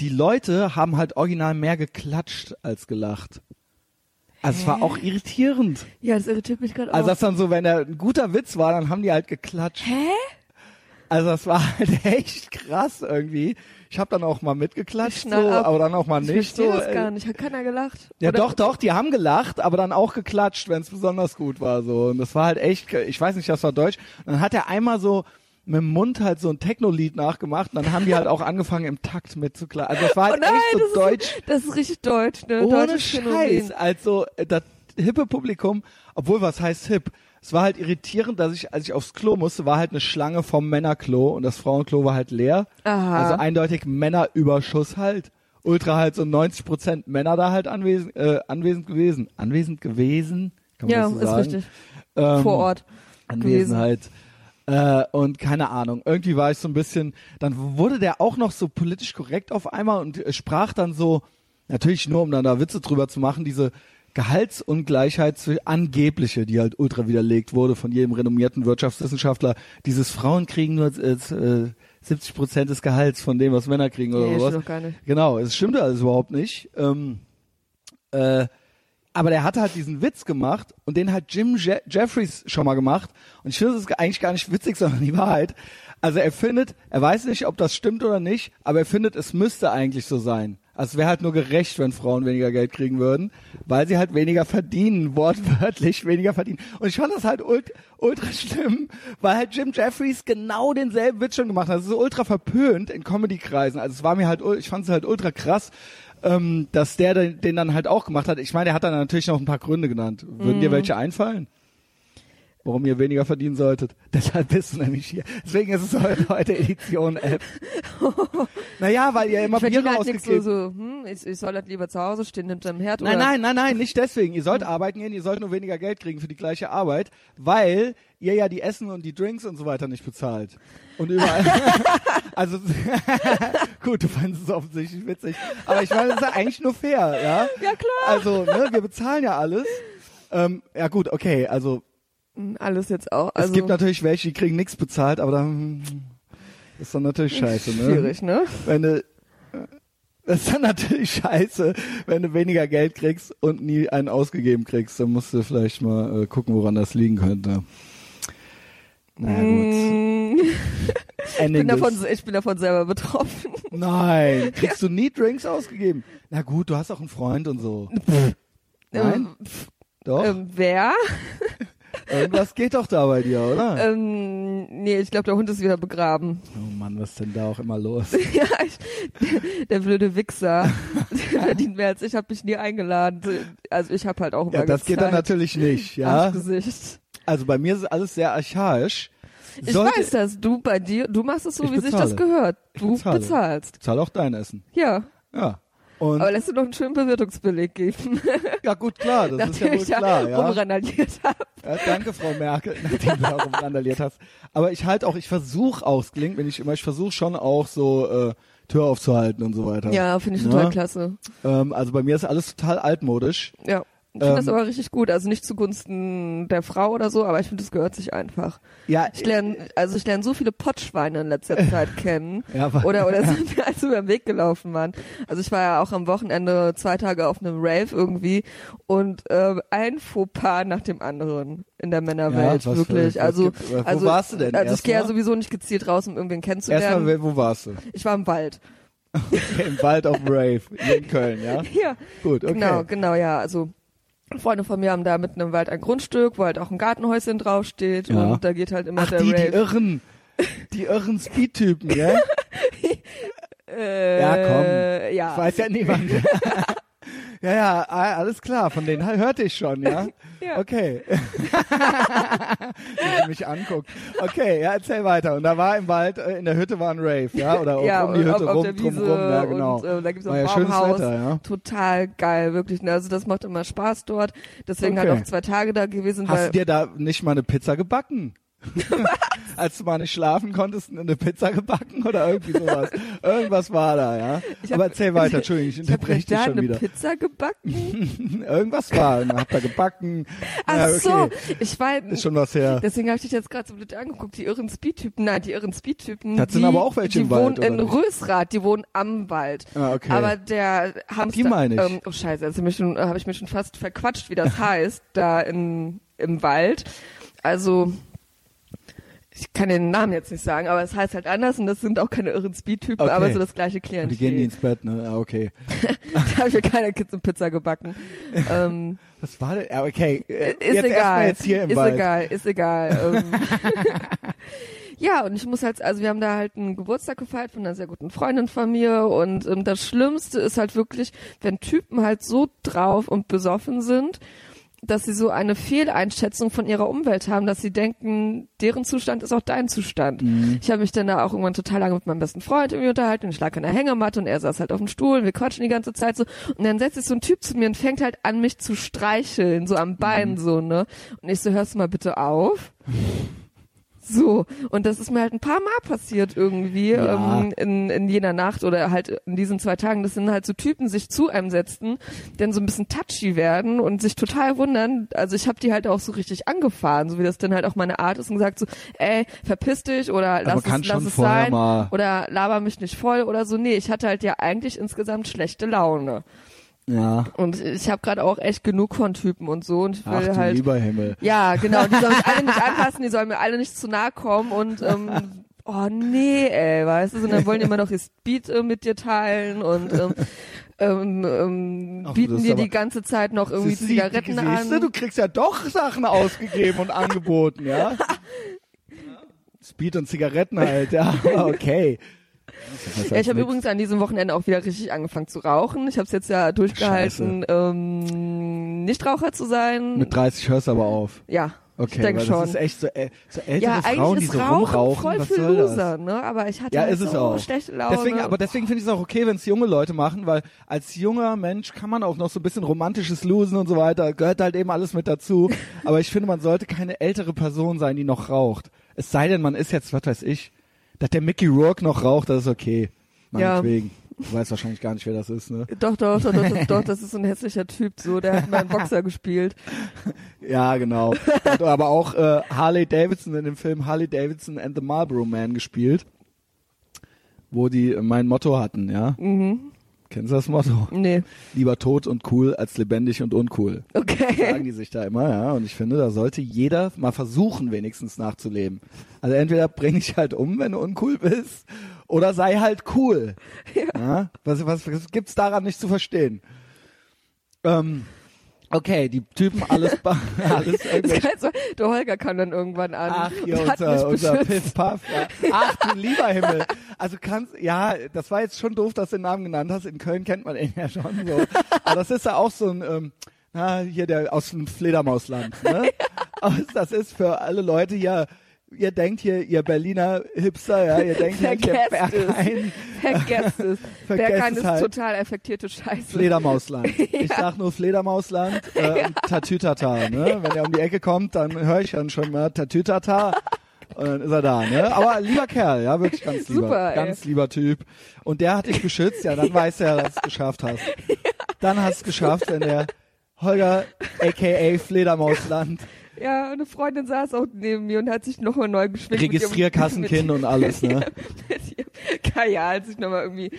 die Leute haben halt original mehr geklatscht als gelacht. Also es war auch irritierend. Ja, das irritiert mich gerade Also auch. das dann so, wenn er ein guter Witz war, dann haben die halt geklatscht. Hä? Also das war halt echt krass irgendwie. Ich habe dann auch mal mitgeklatscht, so, ab. aber dann auch mal Ich nicht. verstehe So, das äh, gar nicht. Hat keiner gelacht? ja, Oder- doch, doch, die haben gelacht, aber dann auch geklatscht, wenn es besonders gut war. So. Und das war halt echt, ich weiß nicht, das war deutsch. Und dann hat er einmal so mit dem Mund halt so ein Techno-Lied nachgemacht und dann haben die halt auch angefangen im Takt mitzuklatschen. Also es war Oh halt nein, echt so das, deutsch. Ist, das ist richtig deutsch, ne? Ohne Deutsches Scheiß. Phänomen. Also äh, das hippe Publikum, obwohl was heißt hip? Es war halt irritierend, dass ich, als ich aufs Klo musste, war halt eine Schlange vom Männerklo und das Frauenklo war halt leer. Aha. Also eindeutig Männerüberschuss halt. Ultra halt so 90 Prozent Männer da halt anwesend, äh, anwesend gewesen. Anwesend gewesen? Kann man ja, das so ist sagen? richtig. Ähm, Vor Ort. Anwesenheit. Äh, und keine Ahnung, irgendwie war ich so ein bisschen, dann wurde der auch noch so politisch korrekt auf einmal und äh, sprach dann so, natürlich nur um dann da Witze drüber zu machen, diese Gehaltsungleichheit angebliche, die halt ultra widerlegt wurde von jedem renommierten Wirtschaftswissenschaftler, dieses Frauen kriegen nur äh, äh, 70 Prozent des Gehalts von dem, was Männer kriegen oder Nee, sowas. stimmt doch gar nicht. Genau, es stimmte alles überhaupt nicht. Ähm, äh, aber der hat halt diesen Witz gemacht und den hat Jim Je Jeffries schon mal gemacht. Und ich finde, das ist eigentlich gar nicht witzig, sondern die Wahrheit. Also er findet, er weiß nicht, ob das stimmt oder nicht, aber er findet, es müsste eigentlich so sein. Also es wäre halt nur gerecht, wenn Frauen weniger Geld kriegen würden, weil sie halt weniger verdienen, wortwörtlich weniger verdienen. Und ich fand das halt ult ultra schlimm, weil halt Jim Jeffries genau denselben Witz schon gemacht hat. Das ist so ultra verpönt in Comedy-Kreisen. Also es war mir halt, ich fand es halt ultra krass, ähm, dass der den, den dann halt auch gemacht hat. Ich meine, der hat dann natürlich noch ein paar Gründe genannt. Würden dir welche einfallen? Warum ihr weniger verdienen solltet. Deshalb bist du nämlich hier. Deswegen ist es heute, Edition 11. naja, weil ihr immer Ich verdiene Biere halt so, so hm, ich, ich soll halt lieber zu Hause stehen hinterm Herd Nein, oder nein, nein, nein, nicht deswegen. Ihr sollt arbeiten gehen, ihr sollt nur weniger Geld kriegen für die gleiche Arbeit, weil ihr ja die Essen und die Drinks und so weiter nicht bezahlt. Und überall. also gut, du fandest es offensichtlich witzig. Aber ich meine, das ist ja eigentlich nur fair, ja? Ja, klar. Also, ne, wir bezahlen ja alles. Ähm, ja gut, okay, also Alles jetzt auch. Also, es gibt natürlich welche, die kriegen nichts bezahlt, aber dann ist dann natürlich scheiße, ne? Schwierig, ne? Wenn du, das ist dann natürlich scheiße, wenn du weniger Geld kriegst und nie einen ausgegeben kriegst. Dann musst du vielleicht mal äh, gucken, woran das liegen könnte. Na gut. Mm, ich, bin davon, ich bin davon selber betroffen. Nein, kriegst du nie Drinks ausgegeben? Na gut, du hast auch einen Freund und so. Nein, Ähm, doch. ähm, wer? Irgendwas geht doch da bei dir, oder? Ähm, nee, ich glaube, der Hund ist wieder begraben. oh Mann, was ist denn da auch immer los? ja, ich, der blöde Wichser. Der verdient mehr als ich, habe mich nie eingeladen. Also ich habe halt auch immer Ja, das geht dann gezahlt. natürlich nicht, ja. Also bei mir ist alles sehr archaisch. Ich Sollte- weiß das. Du bei dir, du machst es so, Ich wie sich bezahle. das gehört. Du bezahle. bezahlst. Zahl auch dein Essen. Ja. Ja. Und Aber lässt du noch einen schönen Bewirtungsbeleg geben, ja gut, klar, das ist ja wohl ich klar, ja. rumrandaliert habe. ja. Danke, Frau Merkel, nachdem du da rumrandaliert hast. Aber ich halt auch, ich versuche auch, es klingt mir nicht immer, ich versuche schon auch so äh, Tür aufzuhalten und so weiter. Ja, finde ich Ja. total klasse. Ähm, also bei mir ist alles total altmodisch. Ja. Ich finde das Ähm, aber richtig gut. Also nicht zugunsten der Frau oder so, aber ich finde, das gehört sich einfach. Ja, Ich lerne, also ich lerne so viele Pottschweine in letzter Zeit kennen. Ja, aber- Oder, oder sind mir als über den Weg gelaufen waren. Also ich war ja auch am Wochenende zwei Tage auf einem Rave irgendwie und ähm, ein Fauxpas nach dem anderen in der Männerwelt, Ja, wirklich. also, wo also, warst du denn Also ich gehe ja sowieso nicht gezielt raus, um irgendwen kennenzulernen. Erstmal, wo warst du? Ich war im Wald. Im Wald auf dem Rave, hier in Köln, ja? Ja, Gut, okay. genau, genau, ja. Also Freunde von mir haben da mitten im Wald ein Grundstück, wo halt auch ein Gartenhäuschen draufsteht Ja. und da geht halt immer Ach, der die, die Rave. irren, die irren Speed-Typen, gell? äh, Ja, komm. Ja. Ich weiß ja niemand. ja, ja, alles klar, von denen hörte ich schon, ja? Ja. Okay. Sie mich anguckt. Okay, ja, erzähl weiter. Und da war im Wald, äh, in der Hütte war ein Rave, ja? Oder ja, um die Hütte auf, auf rum, der drum Wiese rum, ja, genau. und äh, da gibt's auch ein ja schönes Baumhaus. Wetter, ja? Total geil, wirklich. ne, Also das macht immer Spaß dort. Deswegen Okay. halt auch zwei Tage da gewesen, Hast du dir da nicht mal eine Pizza gebacken? Als du mal nicht schlafen konntest, eine Pizza gebacken oder irgendwie sowas. Irgendwas war da, ja. Ich hab- Aber erzähl weiter, Entschuldigung, ich ich unterbreche dich da schon eine wieder. Pizza gebacken. Irgendwas war, man hat da gebacken. Ach ja, okay. so, ich war Ist schon was her. Deswegen habe ich dich jetzt gerade so blöd angeguckt. Die irren Speedtypen, nein, die irren Speedtypen. Das sind die, aber auch welche die im Wald, wohnen in? Rösrath, die wohnen am Wald. Ah, okay. Aber der Hamster, die meine ich. Ähm, oh Scheiße, jetzt habe ich, ich mir schon fast verquatscht, wie das heißt, da in, im Wald. Also, ich kann den Namen jetzt nicht sagen, aber es heißt halt anders und das sind auch keine irren Speedtypen, Okay. aber so das gleiche Klientel. die gehen nie ins Bett, ne? Ja, okay. da habe ich mir keine Kids und Pizza gebacken. ähm, Was war denn? Ja, okay. Ist jetzt egal. jetzt hier im ist Wald. egal, ist egal. ähm. ja, und ich muss halt, also wir haben da halt einen Geburtstag gefeiert von einer sehr guten Freundin von mir und ähm, das Schlimmste ist halt wirklich, wenn Typen halt so drauf und besoffen sind, dass sie so eine Fehleinschätzung von ihrer Umwelt haben, dass sie denken, deren Zustand ist auch dein Zustand. Mhm. Ich habe mich dann da auch irgendwann total lange mit meinem besten Freund irgendwie unterhalten. Ich lag an der Hängematte und er saß halt auf dem Stuhl. Wir quatschen die ganze Zeit so. Und dann setzt sich so ein Typ zu mir und fängt halt an, mich zu streicheln, so am Bein Mhm. so, ne? Und ich so, hörst du mal bitte auf? So, und das ist mir halt ein paar Mal passiert irgendwie Ja. ähm, in, in jener Nacht oder halt in diesen zwei Tagen. Das sind halt so Typen, sich zu einem setzen, dann so ein bisschen touchy werden und sich total wundern. Also ich habe die halt auch so richtig angefahren, so wie das dann halt auch meine Art ist und gesagt so, ey, verpiss dich oder lass kann es, lass es sein oder laber mich nicht voll oder so. Nee, ich hatte halt ja eigentlich insgesamt schlechte Laune. Ja. Und ich habe gerade auch echt genug von Typen und so und ich will Ach halt lieber Himmel. ja, genau. Die sollen mich alle nicht anfassen, die sollen mir alle nicht zu nahe kommen und ähm, oh nee, ey, weißt du, und dann wollen die immer noch ihr Speed äh, mit dir teilen und ähm, ähm, ähm, bieten dir die ganze Zeit noch irgendwie du, Zigaretten siehst du, an. du kriegst ja doch Sachen ausgegeben und angeboten, ja? Speed und Zigaretten halt, ja, okay. Ja, ich habe übrigens an diesem Wochenende auch wieder richtig angefangen zu rauchen. Ich habe es jetzt ja durchgehalten, ähm, Nichtraucher zu sein. Mit 30 hörst du aber auf. ja, Okay, ich denke schon. das ist echt so, äh, so ältere ja, eigentlich Frauen, die so Rauchen rumrauchen. voll was für soll das? Loser, ne? Aber ich hatte Ja, halt ist es so auch. schlechte Laune. Deswegen, aber deswegen finde ich es auch okay, wenn es junge Leute machen, weil als junger Mensch kann man auch noch so ein bisschen romantisches Losen und so weiter, gehört halt eben alles mit dazu. aber ich finde, man sollte keine ältere Person sein, die noch raucht. Es sei denn, man ist jetzt, was weiß ich, dass der Mickey Rourke noch raucht, das ist okay. Ja. Meinetwegen. Du weißt wahrscheinlich gar nicht, wer das ist, ne? Doch, doch, doch, doch, doch, doch, das ist so ein hässlicher Typ, so, der hat mal einen Boxer gespielt. Ja, genau. Hat aber auch äh, Harley Davidson in dem Film Harley Davidson and the Marlboro Man gespielt. wo die mein Motto hatten, ja. Mhm. Kennst du das Motto? Nee. Lieber tot und cool als lebendig und uncool. Sagen Okay. die sich da immer, ja. Und ich finde, da sollte jeder mal versuchen, wenigstens nachzuleben. Also entweder bring dich halt um, wenn du uncool bist, oder sei halt cool. Ja. Was, was, was gibt's daran nicht zu verstehen? Ähm, okay, die Typen alles, alles so, der Holger kam dann irgendwann an. Ach, hier unser, unser. Piff Puff. Ja. Ach du lieber Himmel. Also kannst, ja, das war jetzt schon doof, dass du den Namen genannt hast. In Köln kennt man ihn ja schon so. Aber das ist ja auch so ein, ähm, na, hier der aus dem Fledermausland. Ne? Aber das ist für alle Leute hier, ihr denkt hier, ihr Berliner Hipster, ja, ihr denkt hier, hier Vergesst es. Berghain, Vergesst es. Vergesst Berghain es ist halt. total affektierte Scheiße. Fledermausland. Ich sag nur Fledermausland äh, und Tatütata. Ne? Wenn er um die Ecke kommt, dann höre ich dann schon mal Tatütata. Und dann ist er da, ne? Aber lieber Kerl, ja, wirklich ganz lieber. Super, ganz lieber Typ. Und der hat dich beschützt, ja, dann weiß er, dass du es geschafft hast. Dann hast du es geschafft, wenn der Holger, aka Fledermausland, Ja, eine Freundin saß auch neben mir und hat sich nochmal neu geschminkt. Registrierkassenkind und alles, ne? Kajal hat sich nochmal irgendwie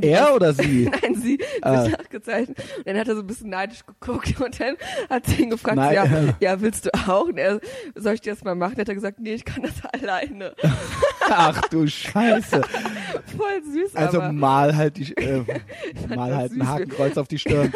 Er oder sie? Nein, sie Ah. sich nachgezeichnet. Und dann hat er so ein bisschen neidisch geguckt und dann hat sie ihn gefragt, Nein. ja, ja, willst du auch? Und er, soll ich dir das mal machen? Dann hat er gesagt, nee, ich kann das alleine. Ach du Scheiße. Voll süß, Also aber mal halt die, äh, mal halt ein. Hakenkreuz auf die Stirn.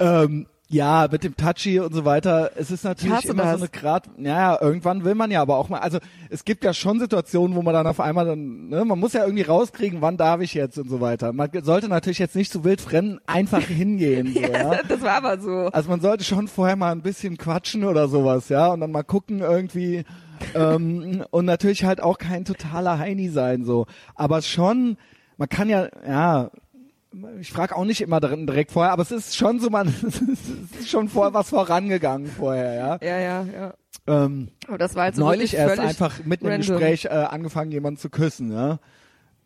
ähm, ja, mit dem Touchy und so weiter. Es ist natürlich immer das. so eine Grad. Ja, irgendwann will man ja aber auch mal. Also es gibt ja schon Situationen, wo man dann auf einmal dann, ne, man muss ja irgendwie rauskriegen, wann darf ich jetzt und so weiter. Man sollte natürlich jetzt nicht zu wild fremden einfach hingehen. So, ja. das war aber so. Also man sollte schon vorher mal ein bisschen quatschen oder sowas, ja, und dann mal gucken irgendwie ähm, und natürlich halt auch kein totaler Heini sein so, aber schon, man kann ja, ja, ich frage auch nicht immer direkt vorher, aber es ist schon so, man es ist schon vorher was vorangegangen vorher, ja. Ja, ja, ja. Ähm, Aber das war halt so neulich erst einfach mitten im random. Gespräch äh, angefangen, jemanden zu küssen, ja.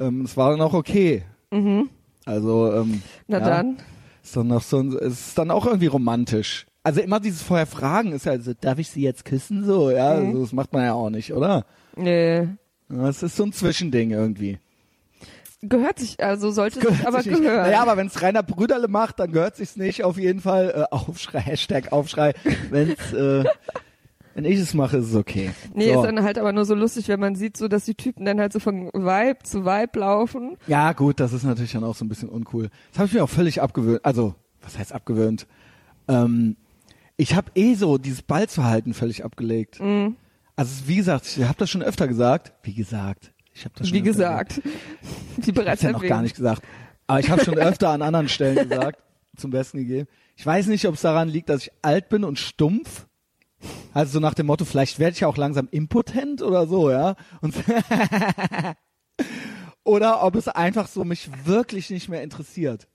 Ähm, es war dann auch okay. Mhm. Also ähm, Na ja. dann. ist dann noch so ein, ist dann auch irgendwie romantisch. Also immer dieses vorher fragen ist ja so, darf ich sie jetzt küssen so, ja, Mhm. also das macht man ja auch nicht, oder? Nee. Ja, Es ist so ein Zwischending irgendwie. Gehört sich, also sollte Gehört sich aber sich gehören. Naja, aber wenn es Rainer Brüderle macht, dann gehört sich's nicht auf jeden Fall. Äh, Aufschrei, Hashtag Aufschrei. Wenn's, äh, wenn ich es mache, ist es okay. Nee, so. ist dann halt aber nur so lustig, wenn man sieht, so dass die Typen dann halt so von Vibe zu Vibe laufen. Ja, gut, das ist natürlich dann auch so ein bisschen uncool. Das habe ich mir auch völlig abgewöhnt. Also, was heißt abgewöhnt? Ähm, ich habe eh so dieses Ballverhalten völlig abgelegt. Mhm. Also, wie gesagt, ich habe das schon öfter gesagt. Wie gesagt. Ich habe das schon Wie gesagt. Wie bereits Hat's ja noch gar nicht gesagt. Aber ich habe schon öfter an anderen Stellen gesagt, zum Besten gegeben. Ich weiß nicht, ob es daran liegt, dass ich alt bin und stumpf. Also so nach dem Motto, vielleicht werde ich ja auch langsam impotent oder so, ja. Und oder ob es einfach so mich wirklich nicht mehr interessiert.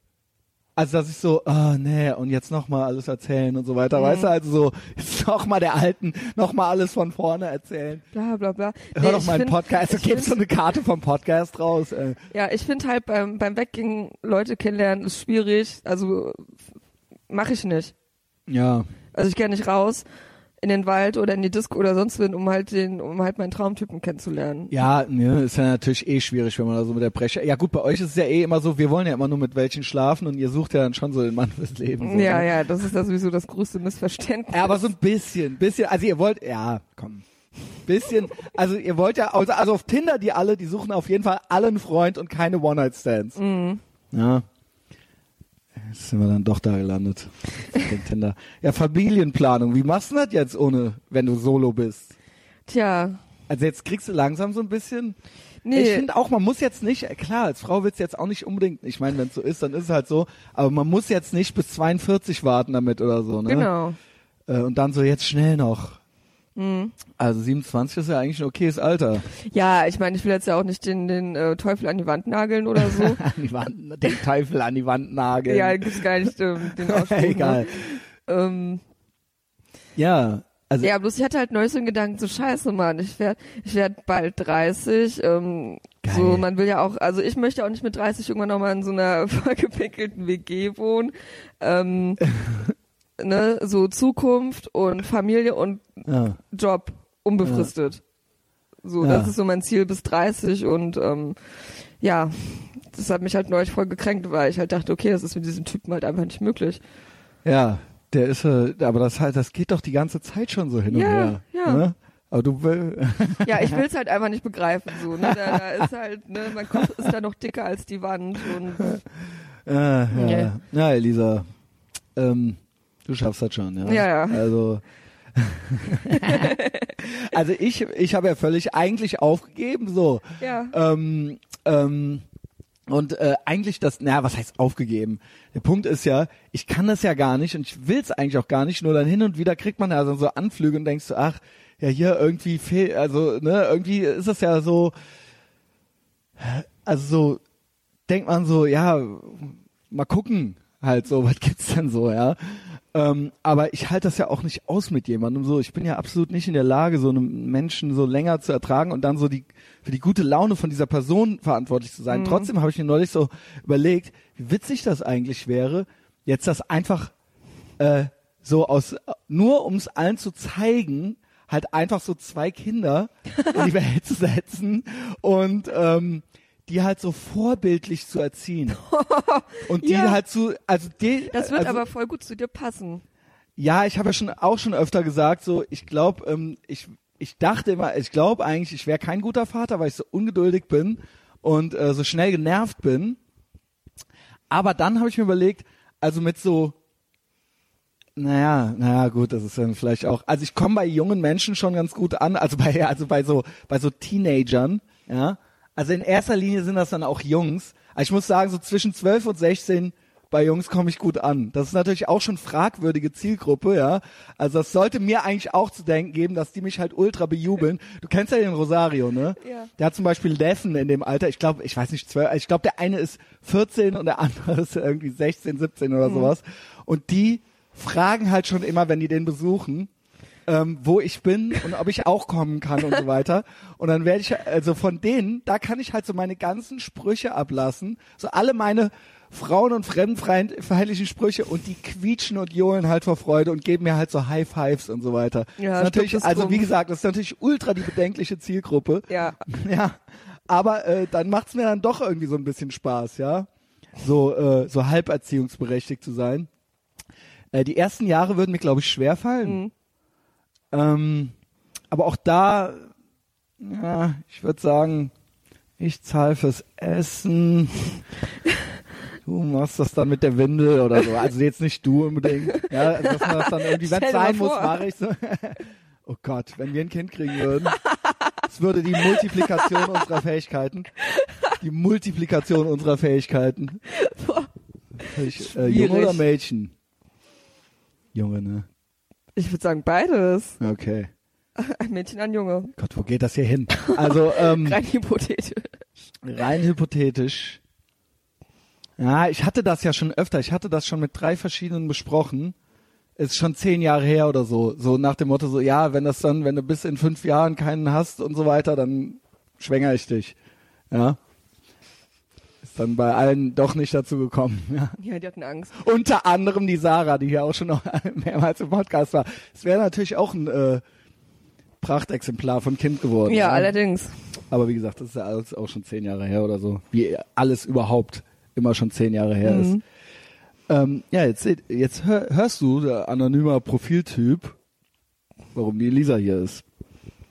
Also dass ich so, oh nee, und jetzt nochmal alles erzählen und so weiter. Mhm. Weißt du, also so, jetzt nochmal der Alten, nochmal alles von vorne erzählen. Bla bla bla. Hör Nee, doch mal einen find- Podcast, du gibst so eine Karte vom Podcast raus. Äh. Ja, ich finde halt beim, beim Weggehen Leute kennenlernen ist schwierig. Also mache ich nicht. Ja. Also ich gehe nicht raus in den Wald oder in die Disco oder sonst wen, um halt den, um halt meinen Traumtypen kennenzulernen. Ja, ne, ist ja natürlich eh schwierig, wenn man da so mit der Breche. Ja gut, bei euch ist es ja eh immer so, wir wollen ja immer nur mit welchen schlafen und ihr sucht ja dann schon so den Mann fürs Leben. So, Ja, ne? ja, das ist ja sowieso das größte Missverständnis. Ja, aber so ein bisschen, bisschen, also ihr wollt, ja, komm. Bisschen, also ihr wollt ja, also, also auf Tinder die alle, die suchen auf jeden Fall alle einen Freund und keine One-Night-Stands. Mhm. Ja. Jetzt sind wir dann doch da gelandet. Tinder. Ja, Familienplanung. Wie machst du das jetzt ohne, wenn du solo bist? Tja, Also jetzt kriegst du langsam so ein bisschen. nee, Ich finde auch, man muss jetzt nicht, klar, als Frau willst du jetzt auch nicht unbedingt, ich meine, wenn es so ist, dann ist es halt so, aber man muss jetzt nicht bis 42 warten damit oder so, ne? genau. Äh, und dann so jetzt schnell noch. Mhm. Also 27 ist ja eigentlich ein okayes Alter. Ja, ich meine, ich will jetzt ja auch nicht den, den äh, Teufel an die Wand nageln oder so. An die Wand, den Teufel an die Wand nageln. ja, gibt's gar nicht ähm, den Ausspruch. Egal. Ne? Ähm, Ja, also ja, bloß ich hatte halt neulich so einen Gedanken, so scheiße, Mann, ich werd, ich werd bald 30, ähm, Geil. so, man will ja auch, also ich möchte auch nicht mit 30 irgendwann nochmal in so einer vollgepickelten WG wohnen, ähm, ne, so Zukunft und Familie und ja. Job unbefristet. So, Ja. das ist so mein Ziel bis 30 und ähm, ja, das hat mich halt neulich voll gekränkt, weil ich halt dachte, okay, das ist mit diesem Typen halt einfach nicht möglich. Ja, der ist, äh, aber das halt, das geht doch die ganze Zeit schon so hin und Ja, her. ja. Ne? Aber du Ja, ich will es halt einfach nicht begreifen. So, ne? da, da ist halt, ne, mein Kopf ist da noch dicker als die Wand und äh, ja. Nee. Na, Elisa, ähm, du schaffst das schon, ja. Ja, ja. Also, also ich, ich habe ja völlig eigentlich aufgegeben, so. ja. Ähm, ähm, und äh, eigentlich das, na, was heißt aufgegeben? Der Punkt ist ja, ich kann das ja gar nicht und ich will es eigentlich auch gar nicht, nur dann hin und wieder kriegt man ja so, so Anflüge und denkst du, ach, ja hier irgendwie fehl, also ne, irgendwie ist es ja so, also so denkt man so, ja, mal gucken, halt so, was gibt's denn so, ja? Ähm, aber ich halte das ja auch nicht aus mit jemandem so. Ich bin ja absolut nicht in der Lage, so einen Menschen so länger zu ertragen und dann so die für die gute Laune von dieser Person verantwortlich zu sein. Trotzdem habe ich mir neulich so überlegt, wie witzig das eigentlich wäre, jetzt das einfach äh, so aus nur um es allen zu zeigen, halt einfach so zwei Kinder in die Welt zu setzen und ähm, die halt so vorbildlich zu erziehen. Und die Ja. halt zu, also die, Das wird also, aber voll gut zu dir passen. ja, ich habe ja schon auch schon öfter gesagt, so ich glaube, ähm, ich ich dachte immer, ich glaube eigentlich, ich wäre kein guter Vater, weil ich so ungeduldig bin und äh, so schnell genervt bin. Aber dann habe ich mir überlegt, also mit so naja, naja, gut, das ist dann vielleicht auch. Also ich komme bei jungen Menschen schon ganz gut an, also bei, also bei so, bei so Teenagern, ja. Also in erster Linie sind das dann auch Jungs. Also ich muss sagen, so zwischen 12 und 16 bei Jungs komme ich gut an. Das ist natürlich auch schon fragwürdige Zielgruppe, ja. Also das sollte mir eigentlich auch zu denken geben, dass die mich halt ultra bejubeln. Du kennst ja den Rosario, ne? Ja. Der hat zum Beispiel Neffen in dem Alter. Ich glaube, ich weiß nicht, 12, ich glaube, der eine ist 14 und der andere ist irgendwie 16, 17 oder sowas. Und die fragen halt schon immer, wenn die den besuchen, ähm, wo ich bin und ob ich auch kommen kann und so weiter. Und dann werde ich, also von denen, da kann ich halt so meine ganzen Sprüche ablassen. So alle meine Frauen- und fremdenfeindlichen Sprüche und die quietschen und johlen halt vor Freude und geben mir halt so High Fives und so weiter. Ja, das ist natürlich, also wie gesagt, das ist natürlich ultra die bedenkliche Zielgruppe. Ja. Ja, aber äh, dann macht's mir dann doch irgendwie so ein bisschen Spaß, ja, so äh, so halb erziehungsberechtigt zu sein. Äh, die ersten Jahre würden mir, glaube ich, schwer fallen. Mhm. Ähm, aber auch da, ja, ich würde sagen, ich zahle fürs Essen. Du machst das dann mit der Windel oder so. Also jetzt nicht du unbedingt. Ja, dass man das dann irgendwie, wenn es sein muss, mache ich so. Oh Gott, wenn wir ein Kind kriegen würden, es würde die Multiplikation unserer Fähigkeiten, die Multiplikation unserer Fähigkeiten. Ich, äh, Junge oder Mädchen? Junge, ne? Ich würde sagen beides. Okay. Ein Mädchen, ein Junge. Gott, wo geht das hier hin? Also ähm, Rein hypothetisch. rein hypothetisch. Ja, ich hatte das ja schon öfter. Ich hatte das schon mit drei verschiedenen besprochen. Ist schon zehn Jahre her oder so. So nach dem Motto so, ja, wenn das dann, wenn du bis in fünf Jahren keinen hast und so weiter, dann schwängere ich dich. Ja. Ist dann bei allen doch nicht dazu gekommen. Ja. Ja, die hatten Angst. Unter anderem die Sarah, die hier auch schon noch mehrmals im Podcast war. Es wäre natürlich auch ein äh, Prachtexemplar von Kind geworden. Ja, ne? allerdings. Aber wie gesagt, das ist ja alles auch schon zehn Jahre her oder so. Wie alles überhaupt immer schon zehn Jahre her ist. Mhm. Ähm, ja, jetzt, jetzt hör, hörst du, der anonymer Profiltyp, warum die Lisa hier ist.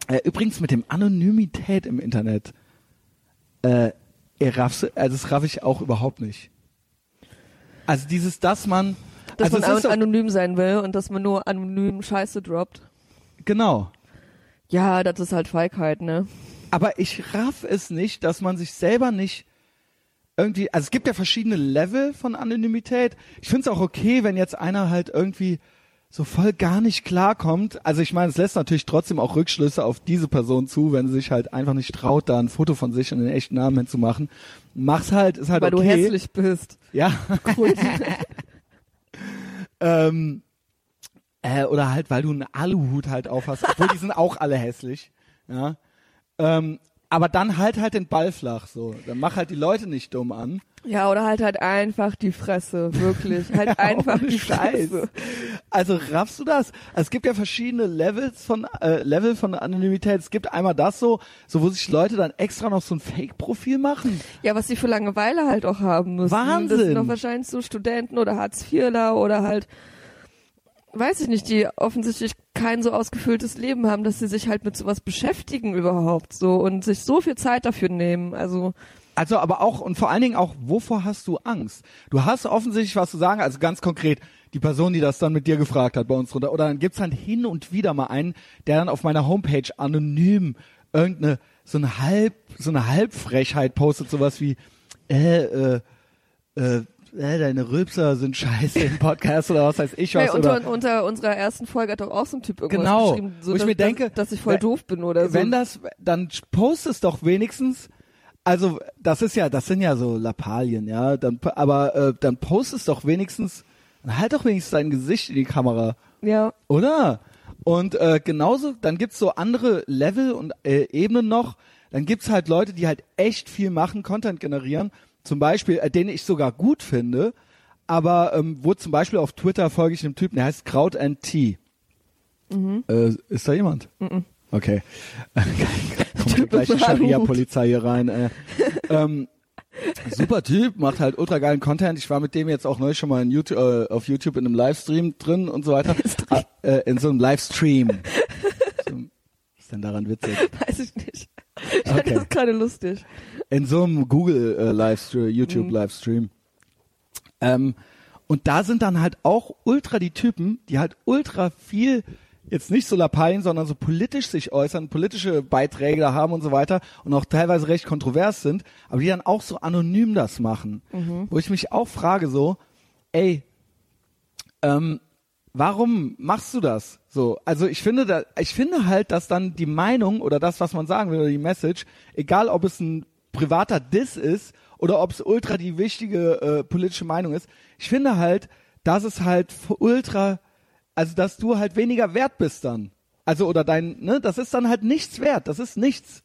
Äh, übrigens mit dem Anonymität im Internet. Äh, ihr raff's, also das raff ich auch überhaupt nicht. Also dieses, dass man, Dass also man ist so, anonym sein will und dass man nur anonym Scheiße droppt. genau. Ja, das ist halt Feigheit, ne? Aber ich raff es nicht, dass man sich selber nicht irgendwie, also es gibt ja verschiedene Level von Anonymität. Ich finde es auch okay, wenn jetzt einer halt irgendwie so voll gar nicht klarkommt. Also ich meine, es lässt natürlich trotzdem auch Rückschlüsse auf diese Person zu, wenn sie sich halt einfach nicht traut, da ein Foto von sich und den echten Namen hinzumachen. Mach's halt, ist halt Weil okay. du hässlich bist. Ja. Ähm, äh, oder halt, weil du einen Aluhut halt aufhast, obwohl die sind auch alle hässlich. Ja. Ähm, aber dann halt halt den Ball flach so. Dann mach halt die Leute nicht dumm an. ja, oder halt halt einfach die Fresse, wirklich. Halt einfach ohne die Scheiß. Fresse. Also raffst du das? Also es gibt ja verschiedene Levels von äh, Level von Anonymität. Es gibt einmal das so, so wo sich Leute dann extra noch so ein Fake-Profil machen. Ja, was sie für Langeweile halt auch haben müssen. Wahnsinn. Das sind doch wahrscheinlich so Studenten oder Hartz-IVler oder halt, weiß ich nicht, die offensichtlich kein so ausgefülltes Leben haben, dass sie sich halt mit sowas beschäftigen überhaupt so und sich so viel Zeit dafür nehmen. Also Also aber auch und vor allen Dingen auch, wovor hast du Angst? Du hast offensichtlich was zu sagen, also ganz konkret, die Person, die das dann mit dir gefragt hat bei uns drunter, oder dann gibt's dann hin und wieder mal einen, der dann auf meiner Homepage anonym irgendeine so eine halb so eine Halbfrechheit postet, sowas wie äh, äh, äh, äh, deine Rülpser sind scheiße im Podcast oder was weiß ich was. hey, oder, unter, unter unserer ersten Folge hat doch auch so ein Typ irgendwas Genau, geschrieben, so wo ich dass, mir denke, dass, dass ich voll wenn- doof bin oder so. Wenn das, dann post es doch wenigstens. Also das ist ja, das sind ja so Lappalien, ja. Dann, aber äh, dann post es doch wenigstens, halt doch wenigstens dein Gesicht in die Kamera, ja, oder? Und äh, genauso, dann gibt's so andere Level und äh, Ebenen noch. Dann gibt's halt Leute, die halt echt viel machen, Content generieren. Zum Beispiel, äh, den ich sogar gut finde. Aber ähm, wo zum Beispiel auf Twitter folge ich einem Typen, der heißt Kraut and Tea. Äh, ist da jemand? Okay. Kommt die Scharia-Polizei hier rein. Äh. ähm, super Typ, macht halt ultra geilen Content. Ich war mit dem jetzt auch neu schon mal in YouTube, äh, auf YouTube in einem Livestream drin und so weiter. Ah, äh, in so einem Livestream. so, was ist denn daran witzig? weiß ich nicht. Ich fand Okay. das gerade lustig. In so einem Google äh, Livestream, YouTube Mhm. Livestream. Ähm, und da sind dann halt auch ultra die Typen, die halt ultra viel jetzt nicht so Lappalien, sondern so politisch sich äußern, politische Beiträge da haben und so weiter und auch teilweise recht kontrovers sind, aber die dann auch so anonym das machen. Wo ich mich auch frage so, ey, ähm, warum machst du das? So, also ich finde da, ich finde halt, dass dann die Meinung oder das, was man sagen will oder die Message, egal ob es ein privater Diss ist oder ob es ultra die wichtige äh, politische Meinung ist, ich finde halt, dass es halt ultra, also dass du halt weniger wert bist dann. Also oder dein, ne, das ist dann halt nichts wert, das ist nichts.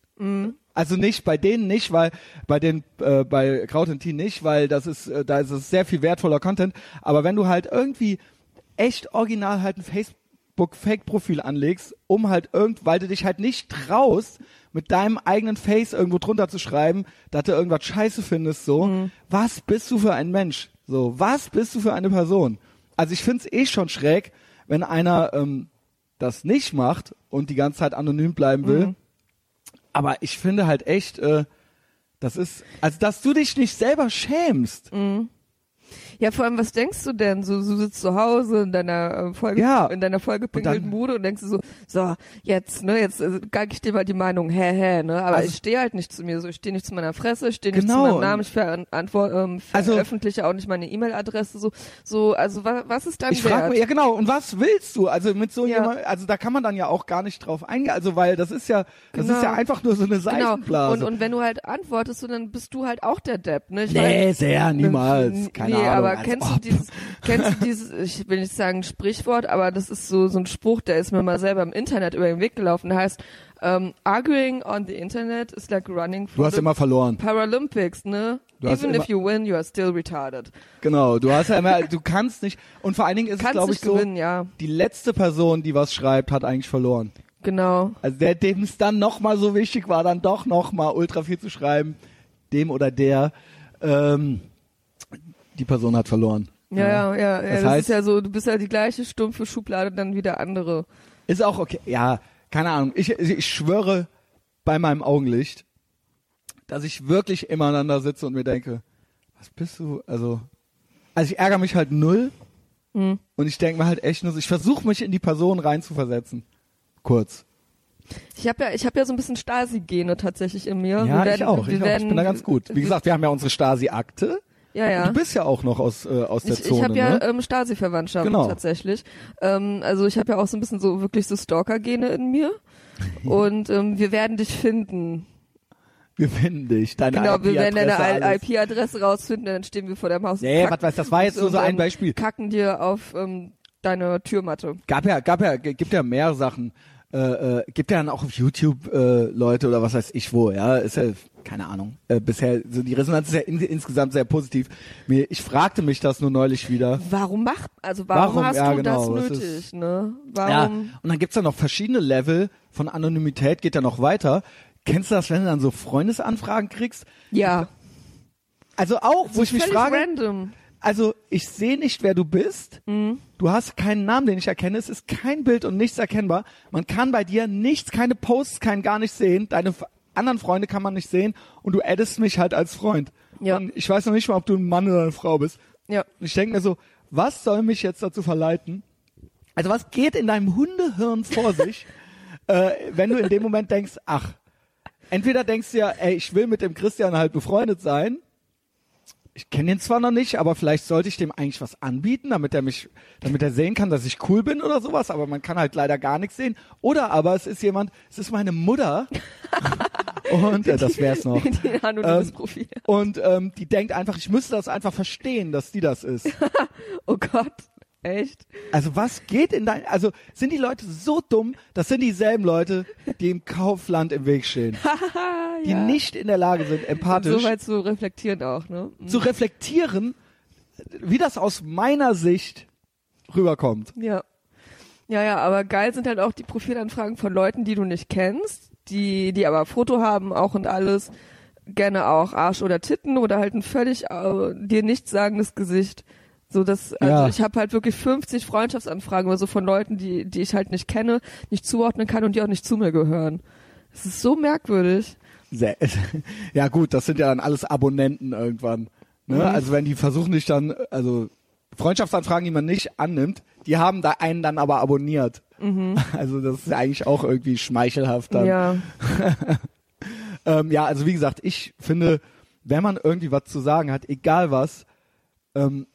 Also nicht bei denen nicht, weil bei den äh, bei Kraut und Tee nicht, weil das ist äh, da ist es sehr viel wertvoller Content. Aber wenn du halt irgendwie echt original halt ein Facebook Fake Profil anlegst, um halt irgend, weil du dich halt nicht traust, mit deinem eigenen Face irgendwo drunter zu schreiben, dass du irgendwas Scheiße findest, so, was bist du für ein Mensch? So, was bist du für eine Person? Also ich find's eh schon schräg, wenn einer ähm, das nicht macht und die ganze Zeit anonym bleiben will. Aber ich finde halt echt, äh, das ist, also dass du dich nicht selber schämst. Ja, vor allem, was denkst du denn? So, du sitzt zu Hause in deiner äh, Folge, Ja. in deiner vollgepinkelten Bude und denkst du so, so, jetzt, ne, jetzt äh, geig ich dir mal die Meinung, hä, hä, ne, aber Also- ich stehe halt nicht zu mir, so, ich stehe nicht zu meiner Fresse, ich stehe nicht Genau. zu meinem Namen, ich verantwort, ähm, Also- veröffentliche auch nicht meine E-Mail-Adresse, so, so, also wa, was ist dann Ich frage wert? mich, ja genau, und was willst du? Also mit so Ja. jemand, also da kann man dann ja auch gar nicht drauf eingehen, also weil das ist ja, das Genau. ist ja einfach nur so eine Genau. Seifenblase. Und, und wenn du halt antwortest, so, dann bist du halt auch der Depp, ne? Ich Nee, weiß- sehr, niemals. Nee, Keine nee, Ahnung, aber kennst ob. du dieses, kennst du dieses, ich will nicht sagen Sprichwort, aber das ist so, so ein Spruch, der ist mir mal selber im Internet über den Weg gelaufen, der heißt, ähm, arguing on the internet is like running for du hast the immer verloren. Paralympics, ne? Du Even if you win, you are still retarded. Genau, du hast ja immer, du kannst nicht, und vor allen Dingen ist es, Kannst glaube ich, so, gewinnen, ja. die letzte Person, die was schreibt, hat eigentlich verloren. Genau. Also der, dem es dann nochmal so wichtig war, dann doch nochmal ultra viel zu schreiben, dem oder der, ähm, die Person hat verloren. Ja, ja, ja. ja Das das, heißt- ist ja so, du bist ja die gleiche stumpfe Schublade, dann wieder andere. Ist auch okay. Ja, keine Ahnung. Ich, ich schwöre bei meinem Augenlicht, dass ich wirklich immer aneinander sitze und mir denke, was bist du? Also, also ich ärgere mich halt null Hm. und ich denke mir halt echt nur so, ich versuche mich in die Person reinzuversetzen. Kurz. Ich habe ja, ich habe ja so ein bisschen Stasi-Gene tatsächlich in mir. Ja, werden, ich auch. Ich, auch. ich bin da ganz gut. Wie gesagt, wir haben ja unsere Stasi-Akte. Ja, ja. Du bist ja auch noch aus, äh, aus der Ich, Zone, ich habe ja ne? ähm, Stasi-Verwandtschaft Genau. tatsächlich. Ähm, also ich habe ja auch so ein bisschen so wirklich so Stalker-Gene in mir. Und ähm, wir werden dich finden. Wir finden dich. Deine Genau, wir werden deine. IP-Adresse rausfinden, dann stehen wir vor deinem Haus. kacken- was weiß, das war jetzt nur so ein Beispiel. Kacken dir auf ähm, deine Türmatte. gab ja, gab ja, gibt ja mehr Sachen. Äh, äh, gibt ja dann auch auf YouTube äh, Leute oder was weiß ich wo, ja. Ist ja keine Ahnung. Äh, bisher, so die Resonanz ist ja in, insgesamt sehr positiv. Mir, ich fragte mich das nur neulich wieder. Warum macht, also warum, Warum? hast Ja, du genau, das nötig, ist- ne? Ja, Warum? und dann gibt's ja noch verschiedene Level von Anonymität, geht ja noch weiter. Kennst du das, wenn du dann so Freundesanfragen kriegst? Ja. Also auch, wo ich mich frage, random. also ich sehe nicht, wer du bist. Mhm. Du hast keinen Namen, den ich erkenne. Es ist kein Bild und nichts erkennbar. Man kann bei dir nichts, keine Posts, kein gar nicht sehen. Deine anderen Freunde kann man nicht sehen und du addest mich halt als Freund. Ja. Und ich weiß noch nicht mal, ob du ein Mann oder eine Frau bist. Ja. Und ich denke mir so, was soll mich jetzt dazu verleiten? Also was geht in deinem Hundehirn vor sich, äh, wenn du in dem Moment denkst, ach, entweder denkst du ja, ey, ich will mit dem Christian halt befreundet sein. Ich kenne ihn zwar noch nicht, aber vielleicht sollte ich dem eigentlich was anbieten, damit er mich, damit er sehen kann, dass ich cool bin oder sowas, aber man kann halt leider gar nichts sehen. Oder aber es ist jemand, es ist meine Mutter. Und äh, das wär's noch. Die anonymes Ähm, Profil. Und ähm, die denkt einfach, ich müsste das einfach verstehen, dass die das ist. Oh Gott. Echt? Also was geht in dein, also sind die Leute so dumm, das sind dieselben Leute, die im Kaufland im Weg stehen, die ja. nicht in der Lage sind, empathisch So weit zu reflektieren auch, ne? Mhm. zu reflektieren, wie das aus meiner Sicht rüberkommt. Ja. Ja, ja, aber geil sind halt auch die Profilanfragen von Leuten, die du nicht kennst, die, die aber Foto haben auch und alles. Gerne auch Arsch oder Titten oder halt ein völlig äh, dir nichts sagendes Gesicht. So das, also Ja. ich habe halt wirklich 50 Freundschaftsanfragen oder so von Leuten, die, die ich halt nicht kenne, nicht zuordnen kann und die auch nicht zu mir gehören. Es ist so merkwürdig. Sehr, ja gut, das sind ja dann alles Abonnenten irgendwann. Ne? Mhm. Also wenn die versuchen dich dann, also Freundschaftsanfragen, die man nicht annimmt, die haben da einen dann aber abonniert. Also das ist ja eigentlich auch irgendwie schmeichelhaft dann. Mhm. Ja. Ähm, ja, also wie gesagt, ich finde, wenn man irgendwie was zu sagen hat, egal was, ähm,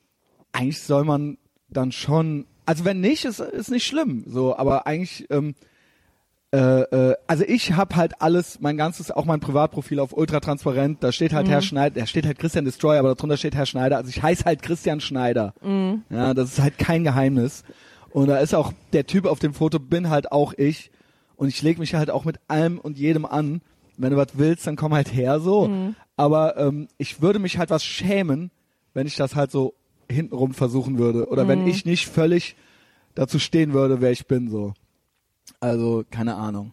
eigentlich soll man dann schon, also wenn nicht, ist, ist nicht schlimm, so, aber eigentlich, ähm, äh, äh, also ich habe halt alles, mein ganzes, auch mein Privatprofil auf ultra transparent, da steht halt Herr Schneider, da steht halt Christian Destroyer, aber darunter steht Herr Schneider, also ich heiße halt Christian Schneider. Ja, das ist halt kein Geheimnis. Und da ist auch der Typ auf dem Foto, bin halt auch ich. Und ich lege mich halt auch mit allem und jedem an. Wenn du was willst, dann komm halt her so. Aber ähm, ich würde mich halt was schämen, wenn ich das halt so hintenrum versuchen würde. Oder wenn ich nicht völlig dazu stehen würde, wer ich bin so. Also, keine Ahnung.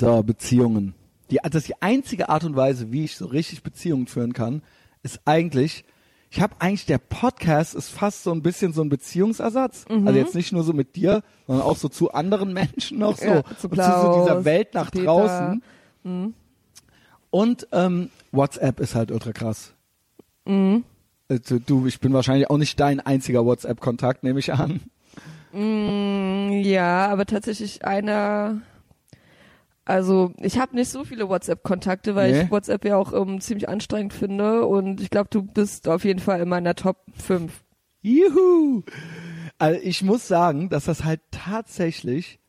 So, Beziehungen. Die, das ist die einzige Art und Weise, wie ich so richtig Beziehungen führen kann, ist eigentlich, ich habe eigentlich, der Podcast ist fast so ein bisschen so ein Beziehungsersatz. Mhm. Also jetzt nicht nur so mit dir, sondern auch so zu anderen Menschen noch so. Ja, zu und zu so Klaus, dieser Welt nach Peter. draußen. Mhm. Und ähm, WhatsApp ist halt ultra krass. Mhm. Also, du, ich bin wahrscheinlich auch nicht dein einziger WhatsApp-Kontakt, nehme ich an. Mm, ja, aber tatsächlich einer. Also ich habe nicht so viele WhatsApp-Kontakte, weil Nee. ich WhatsApp ja auch ähm, ziemlich anstrengend finde und ich glaube, du bist auf jeden Fall in meiner Top 5. Juhu! Also ich muss sagen, dass das halt tatsächlich,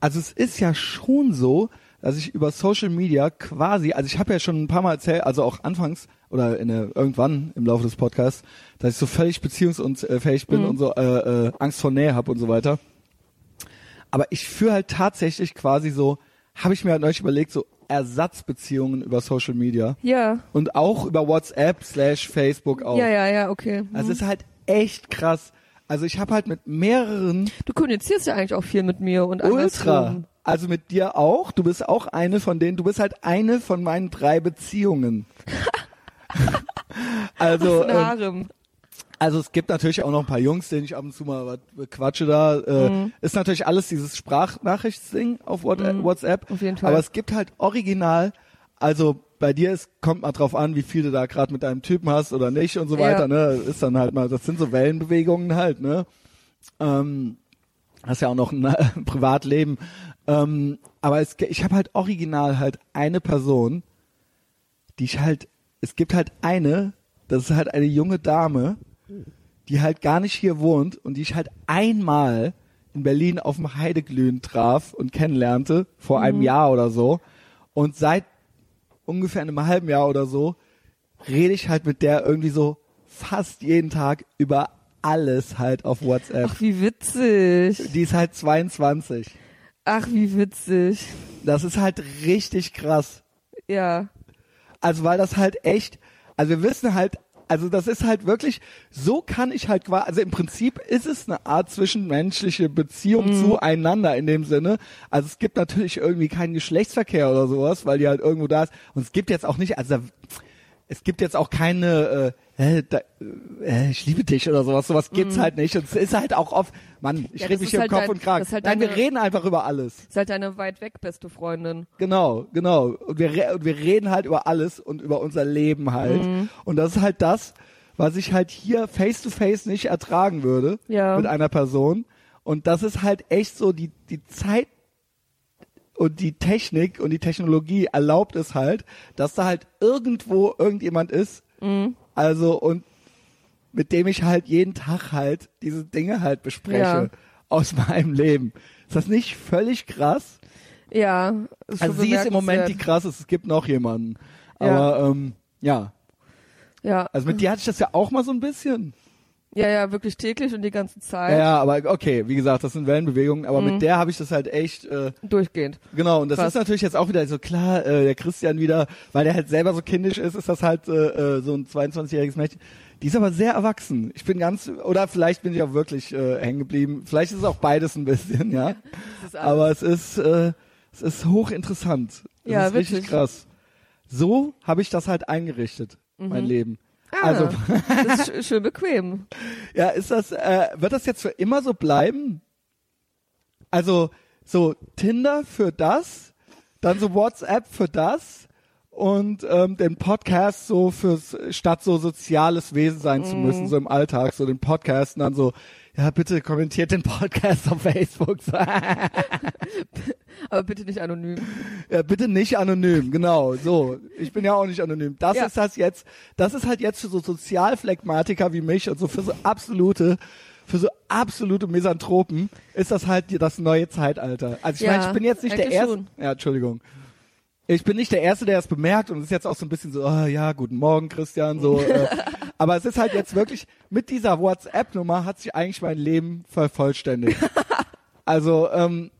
also es ist ja schon so, dass ich über Social Media quasi, also ich habe ja schon ein paar Mal erzählt, also auch anfangs oder in der, irgendwann im Laufe des Podcasts, dass ich so völlig beziehungsunfähig bin Mhm. und so äh, äh, Angst vor Nähe habe und so weiter. Aber ich führe halt tatsächlich quasi so, habe ich mir halt neulich überlegt, so Ersatzbeziehungen über Social Media Ja. und auch über WhatsApp slash Facebook auch. Ja, ja, ja, okay. Mhm. Also es ist halt echt krass. Also ich habe halt mit mehreren du kommunizierst ja eigentlich auch viel mit mir und Ultra, andersrum. Also mit dir auch. Du bist auch eine von denen. Du bist halt eine von meinen drei Beziehungen. also, ähm, also es gibt natürlich auch noch ein paar Jungs, denen ich ab und zu mal was quatsche da. Äh, Mhm. Ist natürlich alles dieses Sprachnachtsding auf What- WhatsApp. Auf jeden Fall. Aber es gibt halt original, also bei dir ist, kommt mal drauf an, wie viel du da gerade mit deinem Typen hast oder nicht und so Ja. weiter, ne? Ist dann halt mal, das sind so Wellenbewegungen halt, ne? Ähm, hast ja auch noch ein äh, Privatleben. Ähm, aber es, ich habe halt original halt eine Person, die ich halt, es gibt halt eine, das ist halt eine junge Dame, die halt gar nicht hier wohnt und die ich halt einmal in Berlin auf dem Heideglühen traf und kennenlernte, vor einem Jahr oder so. Und seit ungefähr einem halben Jahr oder so rede ich halt mit der irgendwie so fast jeden Tag über alles halt auf WhatsApp. Ach, wie witzig. Die ist halt 22. Ach, wie witzig. Das ist halt richtig krass. Ja. Also weil das halt echt, also wir wissen halt, also das ist halt wirklich, so kann ich halt quasi, also im Prinzip ist es eine Art zwischenmenschliche Beziehung Mhm. zueinander in dem Sinne. Also es gibt natürlich irgendwie keinen Geschlechtsverkehr oder sowas, weil die halt irgendwo da ist. Und es gibt jetzt auch nicht, also es gibt jetzt auch keine, äh, äh, da, äh, ich liebe dich oder sowas, sowas gibt's halt nicht. Und es ist halt auch oft, Mann, ich. Ja, rede mich hier halt im Kopf dein- und Kragen. halt Nein, wir reden einfach über alles. Ist halt deine weit weg beste Freundin. Genau, genau. Und wir, und wir reden halt über alles und über unser Leben halt. Mhm. Und das ist halt das, was ich halt hier face to face nicht ertragen würde Ja. mit einer Person. Und das ist halt echt so, die, die Zeit und die Technik und die Technologie erlaubt es halt, dass da halt irgendwo irgendjemand ist. Mhm. Also und mit dem ich halt jeden Tag halt diese Dinge halt bespreche Ja. aus meinem Leben. Ist das nicht völlig krass? Ja. Ist Also sie ist im Moment die krasseste, es gibt noch jemanden. Ja. Aber ähm, ja, Ja. also mit dir hatte ich das ja auch mal so ein bisschen. Ja, ja, wirklich täglich und die ganze Zeit. Ja, ja, aber okay, wie gesagt, das sind Wellenbewegungen, aber Mhm. mit der habe ich das halt echt, äh, Durchgehend. genau, und das Krass. ist natürlich jetzt auch wieder so klar, äh, der Christian wieder, weil der halt selber so kindisch ist, ist das halt äh, äh, so ein 22-jähriges Mädchen. Die ist aber sehr erwachsen. Ich bin ganz, oder vielleicht bin ich auch wirklich äh, hängen geblieben. Vielleicht ist es auch beides ein bisschen, ja. Aber es ist, äh, es ist hochinteressant. Es Ja, ist richtig witzig. krass. So habe ich das halt eingerichtet, mein Leben. Ah, Also, das ist sch- schön bequem. ja, ist das, äh, wird das jetzt für immer so bleiben? Also, so Tinder für das, dann so WhatsApp für das und ähm, den Podcast so fürs, statt so soziales Wesen sein zu müssen, so im Alltag, so den Podcast und dann so, ja, bitte kommentiert den Podcast auf Facebook. Aber bitte nicht anonym. Ja, bitte nicht anonym, genau. So, ich bin ja auch nicht anonym. Das Ja. ist das jetzt, das ist halt jetzt für so Sozialphlegmatiker wie mich und so für so absolute, für so absolute Misanthropen ist das halt das neue Zeitalter. Also ich Ja, meine, ich bin jetzt nicht der erste. schon. Ja, Entschuldigung. Ich bin nicht der Erste, der es bemerkt und es ist jetzt auch so ein bisschen so, ah, ja, guten Morgen, Christian, so. äh, aber es ist halt jetzt wirklich, mit dieser WhatsApp-Nummer hat sich eigentlich mein Leben vervollständigt. also, ähm,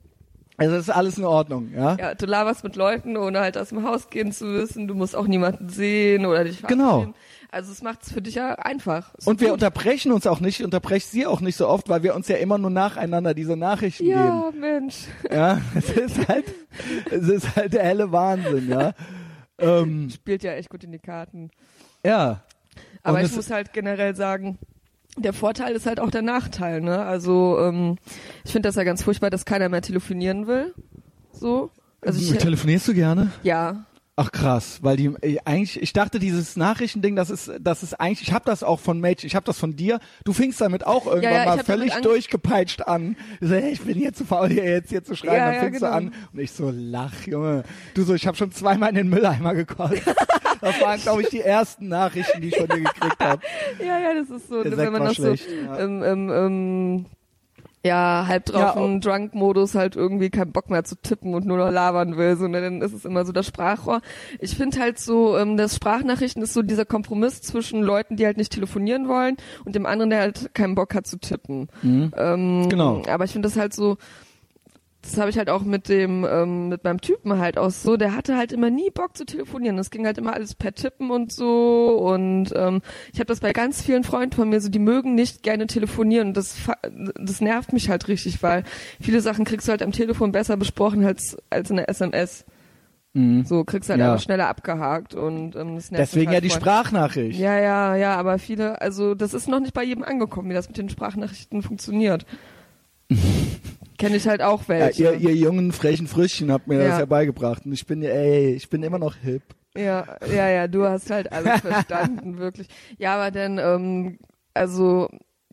also es ist alles in Ordnung, ja. Ja, du laberst mit Leuten, ohne halt aus dem Haus gehen zu müssen. Du musst auch niemanden sehen oder dich Genau. Also es macht es für dich ja einfach. Ist Und wir gut. unterbrechen uns auch nicht, ich unterbreche sie auch nicht so oft, weil wir uns ja immer nur nacheinander diese Nachrichten Ja, Mensch. geben. Ja, es ist halt, es ist halt der helle Wahnsinn, ja. Ähm, Spielt ja echt gut in die Karten. ja. Aber ich muss halt generell sagen, der Vorteil ist halt auch der Nachteil, ne? Also ähm, ich finde das ja ganz furchtbar, dass keiner mehr telefonieren will. So. Also ich, Telefonierst du gerne? ja, Ach krass, weil die äh, eigentlich, ich dachte, dieses Nachrichtending, das ist, das ist eigentlich, ich habe das auch von Mädchen, ich habe das von dir. Du fingst damit auch irgendwann ja, ich mal völlig durchgepeitscht an. Du so, hey, ich bin hier zu faul, hier jetzt hier zu schreiben. Ja, dann ja, fingst genau. du an und ich so lach, Junge. Du so, ich habe schon zweimal in den Mülleimer gekotzt. das waren, glaube ich, die ersten Nachrichten, die ich von dir gekriegt habe. ja, ja, das ist so, Der wenn man noch so schlecht, ja. im, im, im ja, halb drauf Ja, oh. im Drunk-Modus halt irgendwie keinen Bock mehr zu tippen und nur noch labern will, so, ne, dann ist es immer so das Sprachrohr. Ich finde halt so, ähm, das Sprachnachrichten ist so dieser Kompromiss zwischen Leuten, die halt nicht telefonieren wollen und dem anderen, der halt keinen Bock hat zu tippen. Ähm, Genau. Aber ich finde das halt so, das habe ich halt auch mit dem, ähm, mit meinem Typen halt auch so, der hatte halt immer nie Bock zu telefonieren. Es ging halt immer alles per Tippen und so. Und ähm, ich habe das bei ganz vielen Freunden von mir so, die mögen nicht gerne telefonieren. Und das, das nervt mich halt richtig, weil viele Sachen kriegst du halt am Telefon besser besprochen als, als in der SMS. So kriegst du halt Ja. einfach schneller abgehakt und ähm, das nervt Deswegen mich ja halt die. Sprachnachricht. Ja, ja, ja, aber viele, also das ist noch nicht bei jedem angekommen, wie das mit den Sprachnachrichten funktioniert. Kenne ich halt auch Ja, welche. ihr, ihr jungen, frechen Früchtchen habt mir das Ja. ja beigebracht. Und ich bin, ey, ich bin immer noch hip. Ja, ja, ja, du hast halt alles verstanden, wirklich. Ja, aber dann, ähm, also,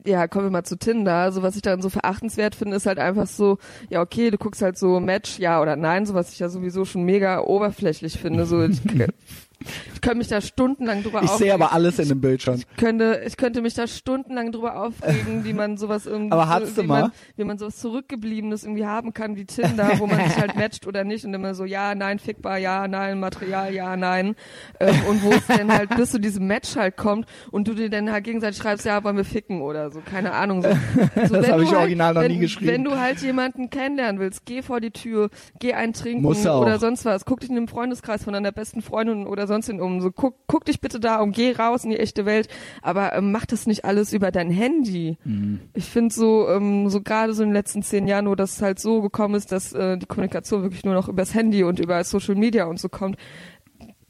ja, kommen wir mal zu Tinder. Also, was ich dann so verachtenswert finde, ist halt einfach so, ja, okay, du guckst halt so Match, ja oder nein, so was ich ja sowieso schon mega oberflächlich finde. So, ich, Ich könnte mich da stundenlang drüber Ich aufregen. sehe aber alles in dem Bild schon. könnte, ich könnte mich da stundenlang drüber aufregen, wie man sowas irgendwie, Aber hattest wie du mal? Man, wie man sowas zurückgebliebenes irgendwie haben kann wie Tinder, wo man sich halt matcht oder nicht und immer so, ja, nein, fickbar, ja, nein, Material, ja, nein. Ähm, und wo es dann halt bis zu diesem Match halt kommt und du dir dann halt gegenseitig schreibst, ja, wollen wir ficken oder so, keine Ahnung. So, so, Das wenn habe du ich halt, original noch wenn, nie geschrieben. Wenn du halt jemanden kennenlernen willst, geh vor die Tür, geh einen trinken oder sonst was, guck dich in einem Freundeskreis von deiner besten Freundin oder sonst hin um, so guck, guck dich bitte da um, geh raus in die echte Welt, aber ähm, mach das nicht alles über dein Handy. Mhm. Ich finde so, ähm, so gerade so in den letzten zehn Jahren, wo das halt so gekommen ist, dass äh, die Kommunikation wirklich nur noch übers Handy und über Social Media und so kommt,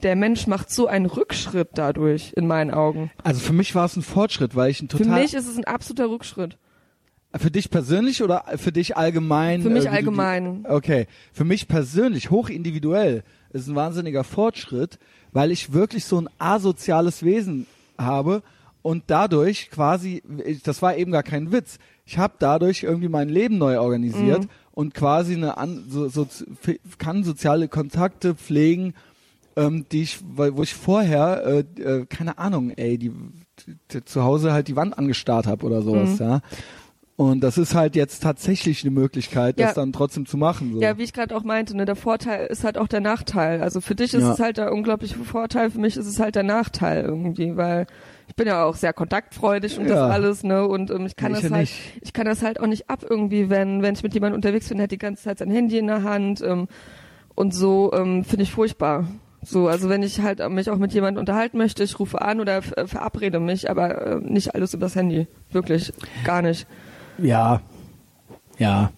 der Mensch macht so einen Rückschritt dadurch, in meinen Augen. Also für mich war es ein Fortschritt, weil ich ein total. Für mich ist es ein absoluter Rückschritt. Für dich persönlich oder für dich allgemein? Für mich äh, wie du allgemein. Okay, für mich persönlich, hochindividuell, ist ein wahnsinniger Fortschritt, weil ich wirklich so ein asoziales Wesen habe und dadurch quasi, das war eben gar kein Witz, ich habe dadurch irgendwie mein Leben neu organisiert Mhm. und quasi eine an, so, so, kann soziale Kontakte pflegen, ähm, die ich, wo ich vorher, äh, äh, keine Ahnung, ey, die, die zu Hause halt die Wand angestarrt habe oder sowas, Mhm. ja. Und das ist halt jetzt tatsächlich eine Möglichkeit, das Ja. dann trotzdem zu machen. So. Ja, wie ich gerade auch meinte, ne, der Vorteil ist halt auch der Nachteil. Also für dich ist Ja. es halt der unglaubliche Vorteil, für mich ist es halt der Nachteil irgendwie, weil ich bin ja auch sehr kontaktfreudig und Ja. das alles, ne? Und ähm, ich kann Ich das halt, nicht. ich kann das halt auch nicht ab irgendwie, wenn wenn ich mit jemandem unterwegs bin, der hat die ganze Zeit sein Handy in der Hand ähm, und so ähm, finde ich furchtbar. So, also wenn ich halt mich auch mit jemandem unterhalten möchte, ich rufe an oder verabrede mich, aber äh, nicht alles übers Handy, wirklich gar nicht. Ja. Ja.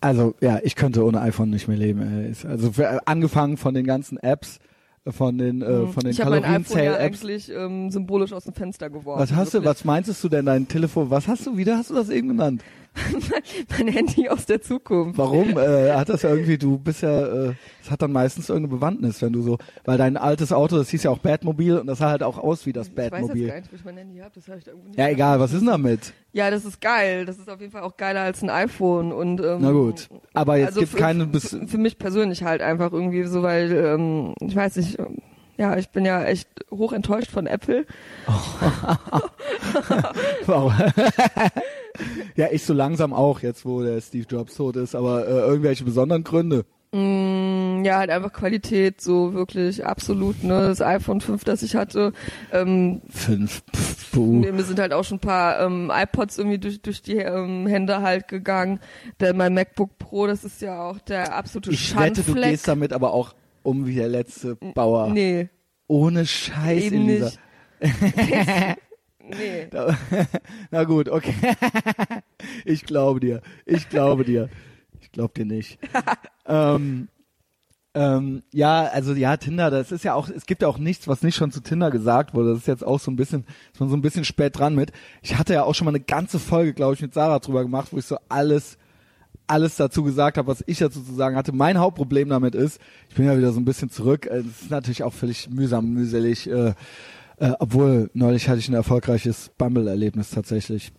Also, ja, ich könnte ohne iPhone nicht mehr leben. Ey. Ist- Also für, äh, angefangen von den ganzen Apps, äh, von den, äh, von den ich habe mein iPhone ja Kalorienzähl-Apps. eigentlich ähm, symbolisch aus dem Fenster geworfen. Was hast du, wirklich. was meintest du denn dein Telefon? Was hast du, wieder hast du das eben genannt? mein Handy aus der Zukunft. Warum? äh, hat das ja irgendwie, du bist ja, äh, es hat dann meistens irgendeine Bewandtnis, wenn du so, weil dein altes Auto, das hieß ja auch Batmobil und das sah halt auch aus wie das Ich weiß jetzt gar Batmobil. nicht, wo ich mein Handy habe. Das habe ich da irgendwo nicht. Ja, egal, was ist denn damit? Ja, das ist geil. Das ist auf jeden Fall auch geiler als ein iPhone. Und, ähm, Na gut. Aber jetzt also gibt keine, für, bis, für mich persönlich halt einfach irgendwie so, weil ähm, ich weiß nicht. Ja, ich bin ja echt hoch enttäuscht von Apple. Wow. ja, ich so langsam auch, jetzt wo der Steve Jobs tot ist, aber äh, irgendwelche besonderen Gründe. Mm, Ja, halt einfach Qualität, so wirklich absolut. Ne, das iPhone 5, das ich hatte. Ähm, Fünf. Pff, puh. Mir sind halt auch schon ein paar ähm, iPods irgendwie durch, durch die ähm, Hände halt gegangen. Denn mein MacBook Pro, das ist ja auch der absolute Ich wette, Schandfleck. du gehst damit aber auch um wie der letzte Bauer. Nee, Ohne Scheiß, eben Elisa. nicht. nee. Da- Na gut, okay. ich glaube dir. Ich glaube dir. Ich glaube dir nicht. ähm, ähm, ja, also ja, Tinder, das ist ja auch, es gibt ja auch nichts, was nicht schon zu Tinder gesagt wurde. Das ist jetzt auch so ein bisschen, ist man so ein bisschen spät dran mit. Ich hatte ja auch schon mal eine ganze Folge, glaube ich, mit Sarah drüber gemacht, wo ich so alles, alles dazu gesagt habe, was ich dazu zu sagen hatte. Mein Hauptproblem damit ist, ich bin ja wieder so ein bisschen zurück. Es ist natürlich auch völlig mühsam, mühselig. Äh, äh, obwohl, neulich hatte ich ein erfolgreiches Bumble-Erlebnis tatsächlich.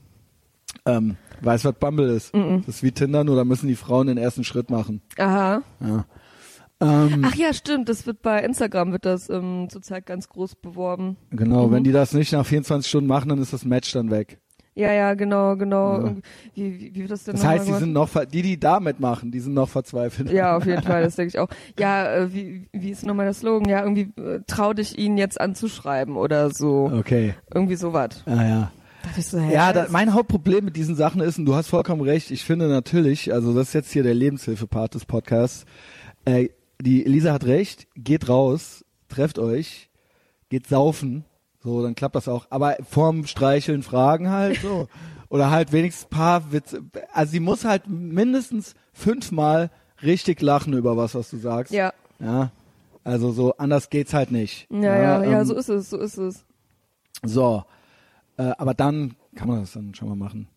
Ähm, weißt du, was Bumble ist? Das ist wie Tinder, nur da müssen die Frauen den ersten Schritt machen. Aha. Ja. Ähm, Ach ja, stimmt. Das wird bei Instagram wird das ähm, zurzeit ganz groß beworben. genau, wenn die das nicht nach 24 Stunden machen, dann ist das Match dann weg. Ja, ja, genau, genau. Ja. Wie, wie, wie wird das denn Das heißt, die sind noch, die, die damit machen, die sind noch verzweifelt. Ja, auf jeden Fall, das denke ich auch. Ja, äh, wie, wie ist nochmal der Slogan? Ja, irgendwie äh, trau dich, ihn jetzt anzuschreiben oder so. Okay. Irgendwie sowas. Ah, ja. So, hä, Ja, da, mein Hauptproblem mit diesen Sachen ist, und du hast vollkommen recht, ich finde natürlich, also das ist jetzt hier der Lebenshilfe-Part des Podcasts, äh, die Elisa hat recht, geht raus, trefft euch, geht saufen, so, dann klappt das auch, aber vorm Streicheln Fragen halt so. Oder halt wenigstens ein paar Witze, also sie muss halt mindestens fünfmal richtig lachen über was, was du sagst. ja, Ja. Also so, anders geht's halt nicht. ja, ja, ja, ähm, so ist es, so ist es. so, äh, aber dann kann man das dann schon mal machen.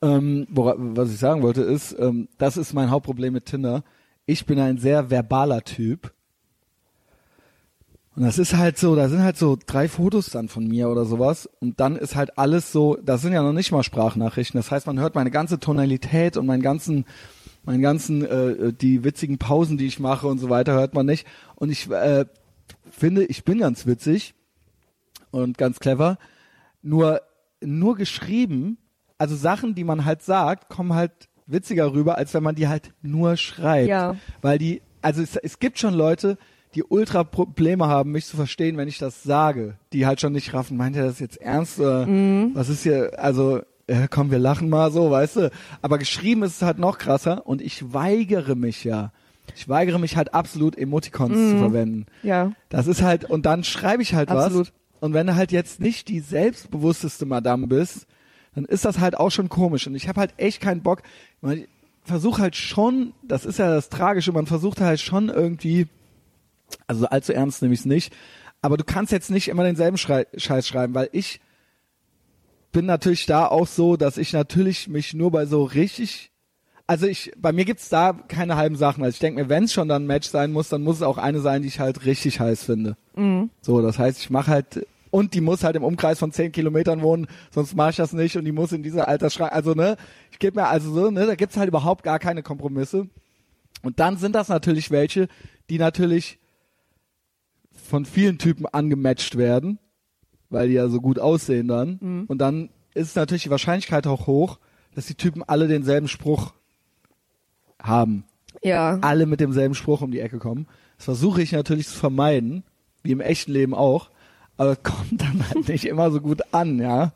Ähm, wora, was ich sagen wollte ist, ähm, das ist mein Hauptproblem mit Tinder. Ich bin ein sehr verbaler Typ. Und das ist halt so, da sind halt so drei Fotos dann von mir oder sowas. Und dann ist halt alles so, das sind ja noch nicht mal Sprachnachrichten. Das heißt, man hört meine ganze Tonalität und meinen ganzen, meinen ganzen, äh, die witzigen Pausen, die ich mache und so weiter, hört man nicht. Und ich äh, finde, ich bin ganz witzig und ganz clever. Nur, nur geschrieben, also Sachen, die man halt sagt, kommen halt witziger rüber, als wenn man die halt nur schreibt. Ja. Weil die, also es, es gibt schon Leute, die ultra Probleme haben, mich zu verstehen, wenn ich das sage, die halt schon nicht raffen. Meint er das jetzt ernst? Oder Was ist hier, also, ja, komm, wir lachen mal so, weißt du? Aber geschrieben ist es halt noch krasser und ich weigere mich ja. Ich weigere mich halt absolut, Emoticons zu verwenden. Ja. Das ist halt, und dann schreibe ich halt Absolut. was. Und wenn du halt jetzt nicht die selbstbewussteste Madame bist, dann ist das halt auch schon komisch. Und ich habe halt echt keinen Bock. Ich versuche halt schon, das ist ja das Tragische, man versucht halt schon irgendwie, also allzu ernst nehme ich es nicht, aber du kannst jetzt nicht immer denselben Schrei Scheiß schreiben, weil ich bin natürlich da auch so, dass ich natürlich mich nur bei so richtig also ich, bei mir gibt's da keine halben Sachen. Also ich denke mir, wenn es schon dann ein Match sein muss, dann muss es auch eine sein, die ich halt richtig heiß finde. So, das heißt, ich mache halt und die muss halt im Umkreis von 10 Kilometern wohnen, sonst mache ich das nicht und die muss in dieser Altersschrank, also ne, ich gebe mir also so, ne, da gibt's halt überhaupt gar keine Kompromisse. Und dann sind das natürlich welche, die natürlich von vielen Typen angematcht werden, weil die ja so gut aussehen dann. Und dann ist natürlich die Wahrscheinlichkeit auch hoch, dass die Typen alle denselben Spruch haben. Ja. Alle mit demselben Spruch um die Ecke kommen. Das versuche ich natürlich zu vermeiden, wie im echten Leben auch, aber es kommt dann halt nicht immer so gut an, ja.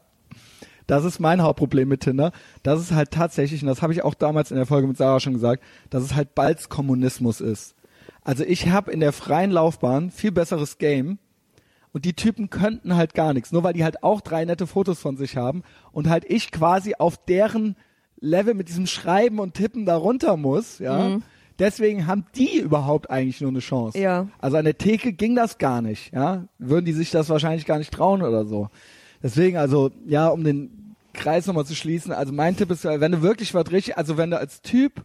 Das ist mein Hauptproblem mit Tinder. Das ist halt tatsächlich, und das habe ich auch damals in der Folge mit Sarah schon gesagt, dass es halt bald Kommunismus ist. Also ich habe in der freien Laufbahn viel besseres Game und die Typen könnten halt gar nichts, nur weil die halt auch drei nette Fotos von sich haben und halt ich quasi auf deren Level mit diesem Schreiben und Tippen da runter muss, ja. Deswegen haben die überhaupt eigentlich nur eine Chance. Ja. Also an der Theke ging das gar nicht, ja. Würden die sich das wahrscheinlich gar nicht trauen oder so. Deswegen, also, ja, um den Kreis nochmal zu schließen, also mein Tipp ist, wenn du wirklich was richtig, also wenn du als Typ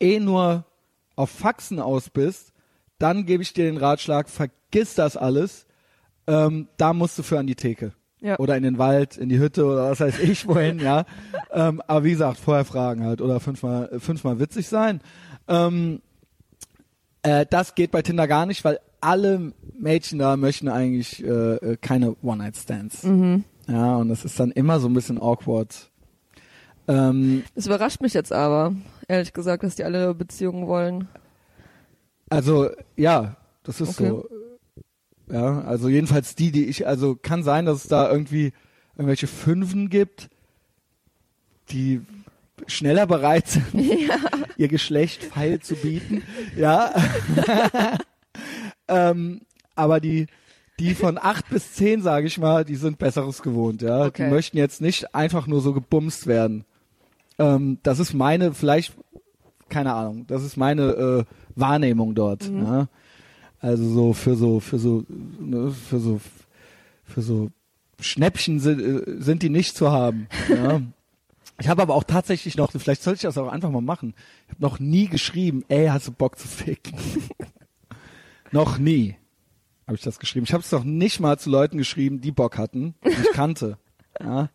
eh nur auf Faxen aus bist, dann gebe ich dir den Ratschlag, vergiss das alles, ähm, da musst du für an die Theke. Ja. Oder in den Wald, in die Hütte oder was weiß ich wohin, ja. Ähm, aber wie gesagt, vorher fragen halt oder fünfmal, fünfmal witzig sein. Ähm, äh, das geht bei Tinder gar nicht, weil alle Mädchen da möchten eigentlich äh, äh, keine One-Night-Stands. Ja, und das ist dann immer so ein bisschen awkward. Ähm, Das überrascht mich jetzt aber, ehrlich gesagt, dass die alle Beziehungen wollen. Also, ja, das ist Okay. so. Ja, also jedenfalls die, die ich, also kann sein, dass es da irgendwie irgendwelche Fünfen gibt, die schneller bereit sind, ihr Geschlecht feil zu bieten. Ja. ähm, aber die, die von acht bis zehn, sage ich mal, die sind Besseres gewohnt, ja. Okay. Die möchten jetzt nicht einfach nur so gebumst werden. Ähm, das ist meine, vielleicht, keine Ahnung, das ist meine äh, Wahrnehmung dort. Ja? Also so für so, für so, ne, für so, für so Schnäppchen sind, äh, sind die nicht zu haben. Ja? Ich habe aber auch tatsächlich noch, vielleicht sollte ich das auch einfach mal machen. Ich habe noch nie geschrieben, ey, hast du Bock zu ficken? noch nie habe ich das geschrieben. Ich habe es noch nicht mal zu Leuten geschrieben, die Bock hatten, die ich kannte. Ja?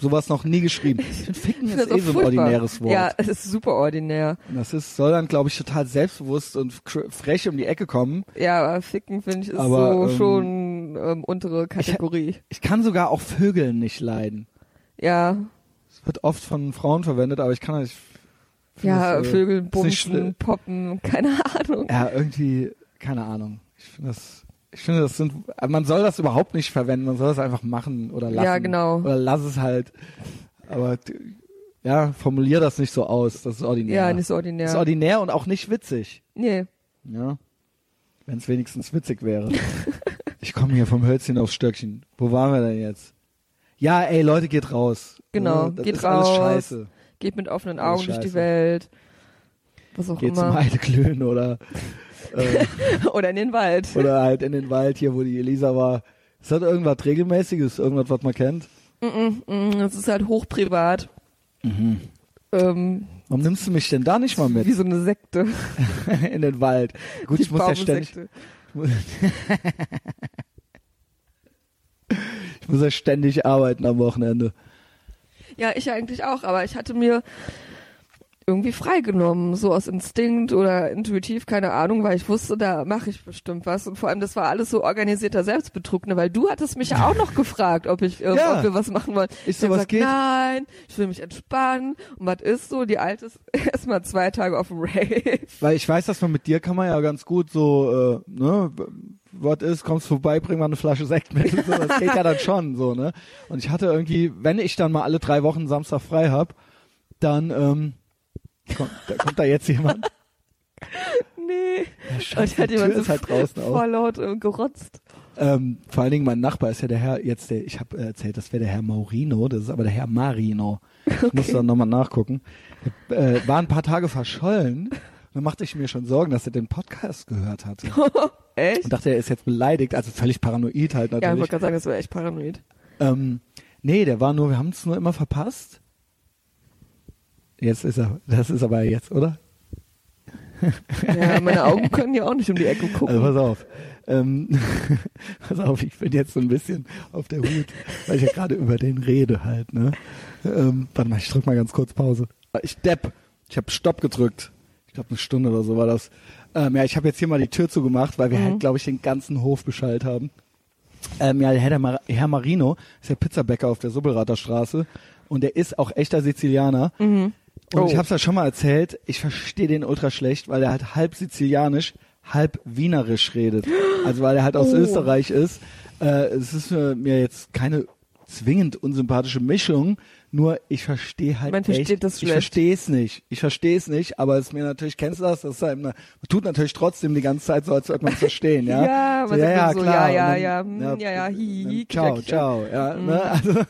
Sowas noch nie geschrieben. Ich finde, ficken Ich ist eh so ein ordinäres Wort. Ja, es ist super ordinär. Und Das ist, soll dann, glaube ich, total selbstbewusst und frech um die Ecke kommen. Ja, aber Ficken finde ich ist Aber, so ähm, schon ähm, untere Kategorie. Ich kann sogar auch Vögeln nicht leiden. ja, Es wird oft von Frauen verwendet, aber ich kann nicht. ja, das, äh, Vögel, Bumsen. Poppen, keine Ahnung. Ja, irgendwie, keine Ahnung. Ich finde das, ich finde das sind, man soll das überhaupt nicht verwenden, man soll das einfach machen oder lassen. Ja, genau. Oder lass es halt. Aber, ja, formulier das nicht so aus, das ist ordinär. Ja, nicht so Das ordinär. ist ordinär und auch nicht witzig. nee. Ja. Wenn es wenigstens witzig wäre. ich komme hier vom Hölzchen aufs Stöckchen. Wo waren wir denn jetzt? Ja, ey, Leute, geht raus. Genau, Ja, das geht ist alles raus. scheiße. Geht mit offenen Alles Augen durch die. Welt. Was auch Geht zum immer. Heideklönen oder, Oder in den Wald. oder halt in den Wald hier, wo die Elisa war. Ist das irgendwas Regelmäßiges? Irgendwas, was man kennt? Mm, Das ist halt hochprivat. Mhm. Ähm, Warum nimmst du mich denn da nicht mal wie mit so eine Sekte. in den Wald? Gut, Die ich muss ja ständig, ich muss ja ständig arbeiten am Wochenende. Ja, ich eigentlich auch, aber ich hatte mir irgendwie freigenommen, so aus Instinkt oder intuitiv, keine Ahnung, weil ich wusste, da mache ich bestimmt was. Und vor allem, das war alles so organisierter Selbstbetrug, ne? weil du hattest mich ja auch noch gefragt, ob ich äh, Ja. ob wir was machen wollen. Ich so, was gesagt, geht? Nein, ich will mich entspannen. Und was ist so? Die Alte ist erstmal zwei Tage auf dem Rave. Weil ich weiß, dass man mit dir kann man ja ganz gut so, äh, ne, was ist, kommst vorbei, bring mal eine Flasche Sekt mit. So, das geht ja dann schon so, ne? Und ich hatte irgendwie, wenn ich dann mal alle drei Wochen Samstag frei hab, dann ähm, kommt, da kommt da jetzt jemand. Nee. Ja, Und scheiße, hat die jemand so ist halt draußen auf. voll laut äh, gerotzt. Ähm, vor allen Dingen mein Nachbar ist ja der Herr, jetzt der, ich habe erzählt, das wäre der Herr Maurino, das ist aber der Herr Marino. Ich muss dann nochmal nachgucken. Äh, war ein paar Tage verschollen. Dann machte ich mir schon Sorgen, dass er den Podcast gehört hatte. Echt? Und dachte, er ist jetzt beleidigt, also völlig paranoid halt Ja, ich natürlich. wollte gerade sagen, das war echt paranoid. ähm, nee, der war nur, wir haben es nur immer verpasst. Jetzt ist er, das ist aber jetzt, oder? Ja, meine Augen können ja auch nicht um die Ecke gucken. Also pass auf. Ähm, pass auf, ich bin jetzt so ein bisschen auf der Hut, weil ich ja gerade über den rede halt, ne? Ähm, warte mal, ich drück mal ganz kurz Pause. Ich depp. Ich habe Stopp gedrückt. Ich glaube eine Stunde oder so war das. Ähm, ja, ich habe jetzt hier mal die Tür zugemacht, weil wir Mhm. halt, glaube ich, den ganzen Hof beschallt haben. Ähm, ja, Herr, der Mar Herr Marino ist der Pizzabäcker auf der Subbelrater Straße und der ist auch echter Sizilianer. Und Oh. ich habe es ja schon mal erzählt, ich verstehe den ultra schlecht, weil er halt halb sizilianisch, halb wienerisch redet. Also weil er halt aus Oh. Österreich ist. Äh, es ist äh, mir jetzt keine zwingend unsympathische Mischung, nur ich verstehe halt Man versteht echt, das ich schlecht. verstehe es nicht. Ich verstehe es nicht, aber es ist mir natürlich, kennst du das? Das ist halt, man tut natürlich trotzdem die ganze Zeit so, als würde man es verstehen, ja? Ja, so, sagt dann so, klar. ja, ja, dann, ja, hm, ja, ja, hi, hi, hi, Ciao, ciao, ja, ne? Also,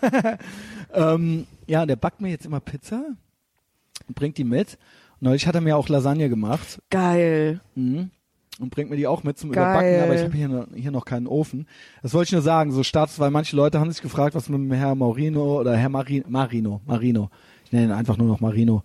ähm, ja, der backt mir jetzt immer Pizza bringt die mit. Neulich hat er mir auch Lasagne gemacht Geil. mhm. und bringt mir die auch mit zum Geil. Überbacken, aber ich habe hier, noch- hier noch keinen Ofen. Das wollte ich nur sagen, so Status, weil manche Leute haben sich gefragt, was mit dem Herr Maurino oder Herr Mari Marino, Marino, ich nenne ihn einfach nur noch Marino,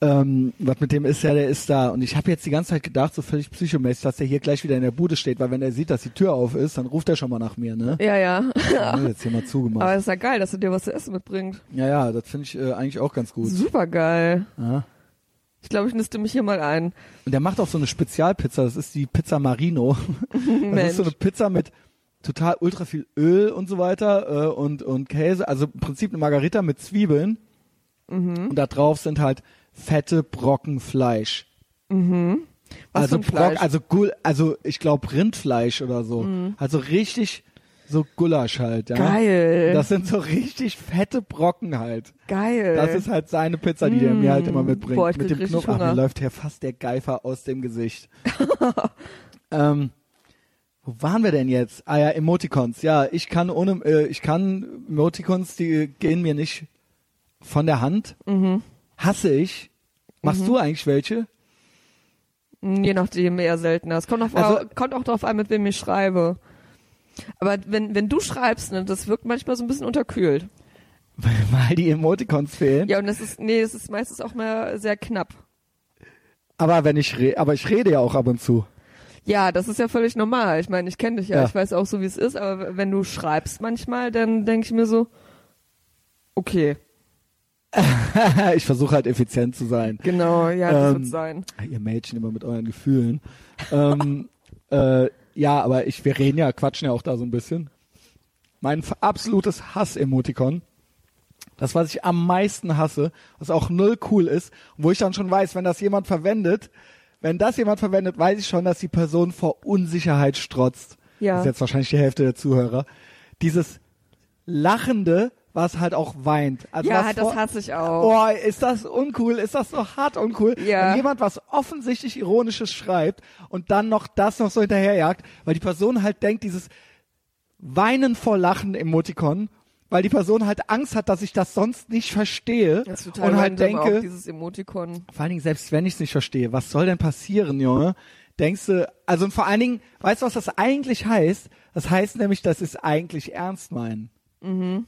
ähm, was mit dem ist, ja, der ist da. Und ich habe jetzt die ganze Zeit gedacht, so völlig psychomäßig, dass der hier gleich wieder in der Bude steht, weil wenn er sieht, dass die Tür auf ist, dann ruft er schon mal nach mir, ne? Ja, ja. Ja, jetzt hier mal zugemacht. Aber es ist ja geil, dass er dir was zu essen mitbringt. Ja, ja, das finde ich äh, eigentlich auch ganz gut. Super geil. Ja. Ich glaube, ich niste mich hier mal ein. Und der macht auch so eine Spezialpizza, das ist die Pizza Marino. Das Mensch. ist so eine Pizza mit total ultra viel Öl und so weiter äh, und, und Käse. Also im Prinzip eine Margarita mit Zwiebeln. Mhm. Und da drauf sind halt fette Brocken Fleisch. Mhm. Was also? Brock, also Gull, also ich glaube Rindfleisch oder so. Also richtig so Gulasch halt, ja. Mhm. Geil. Das sind so richtig fette Brocken halt. Geil. Das ist halt seine Pizza, die der mir halt immer mitbringt. Boah, ich Mit dem Knoblauch. Ach. Mir läuft hier fast der Geifer aus dem Gesicht. ähm, wo waren wir denn jetzt? Ah ja, Emoticons. Ja, ich kann ohne, äh, ich kann Emoticons, die gehen mir nicht von der Hand. Mhm. Hasse ich. Machst du eigentlich welche? Hm, Je nachdem eher seltener. Es kommt, auf, Also- kommt auch darauf an, mit wem ich schreibe. Aber wenn, wenn du schreibst, ne, das wirkt manchmal so ein bisschen unterkühlt. Weil die Emoticons fehlen. Ja, und das ist, nee, das ist meistens auch mal sehr knapp. Aber wenn ich re aber ich rede ja auch ab und zu. Ja, das ist ja völlig normal. Ich meine, ich kenne dich ja, Ja. ich weiß auch so, wie es ist, aber wenn du schreibst manchmal, dann denke ich mir so, okay, ich versuche halt effizient zu sein. genau, ja, das Ähm, wird sein. Ihr Mädchen immer mit euren Gefühlen. ähm, äh, ja, aber ich, wir reden ja, quatschen ja auch da so ein bisschen. Mein absolutes Hass-Emotikon. Das, was ich am meisten hasse, was auch null cool ist, wo ich dann schon weiß, wenn das jemand verwendet, wenn das jemand verwendet, weiß ich schon, dass die Person vor Unsicherheit strotzt. Ja. Das ist jetzt wahrscheinlich die Hälfte der Zuhörer. Dieses Lachende, was halt auch weint. Also Ja, das hasse ich auch. Boah, ist das uncool, ist das so hart uncool. Ja. Wenn jemand was offensichtlich Ironisches schreibt und dann noch das noch so hinterherjagt, weil die Person halt denkt, dieses Weinen vor Lachen Emotikon, weil die Person halt Angst hat, dass ich das sonst nicht verstehe Das ist total und halt denke, auch, dieses Emotikon. vor allen Dingen selbst wenn ich es nicht verstehe, was soll denn passieren, Junge? Denkst du, also und vor allen Dingen, weißt du, was das eigentlich heißt? Das heißt nämlich, dass es eigentlich ernst meinen. Mhm.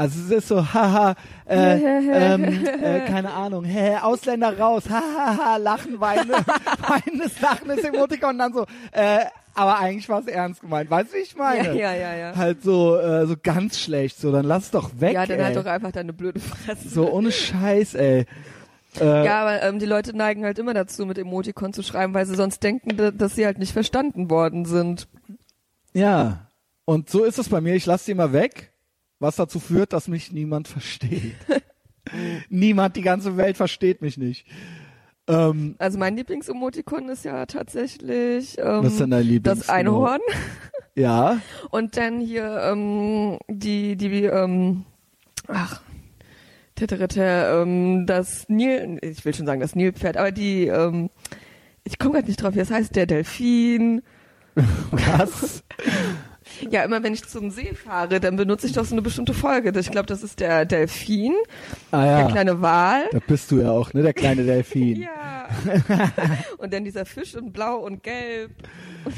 Also es ist so, haha, äh, ähm, äh, keine Ahnung, hä, Ausländer raus, hahaha, lachen, weinen, weinendes, lachendes Emotikon und dann so, äh, aber eigentlich war es ernst gemeint, weißt du, wie ich meine? Ja, ja, ja, ja. Halt so, äh, so ganz schlecht, so, dann lass doch weg, ja, dann ey. halt doch einfach deine blöde Fresse. so ohne Scheiß, ey. Äh, Ja, aber ähm, die Leute neigen halt immer dazu, mit Emoticon zu schreiben, weil sie sonst denken, da- dass sie halt nicht verstanden worden sind. Ja, und so ist es bei mir. Ich lasse die immer weg, was dazu führt, dass mich niemand versteht. niemand, die ganze Welt versteht mich nicht. Ähm, Also mein Lieblings-Emoticon ist ja tatsächlich ähm, was ist denn dein Lieblings? das Einhorn. Ja, Und dann hier ähm, die, die, ähm, ach, Tetteritte, ähm, das Nil, ich will schon sagen das Nilpferd, aber die, ähm, ich komme gerade nicht drauf, wie das heißt, der Delfin. was? Ja, immer wenn ich zum See fahre, dann benutze ich doch so eine bestimmte Folge. Ich glaube, das ist der Delfin, Ah der ja, kleine Wal. da bist du ja auch, ne, der kleine Delfin. Ja. und dann dieser Fisch in Blau und Gelb.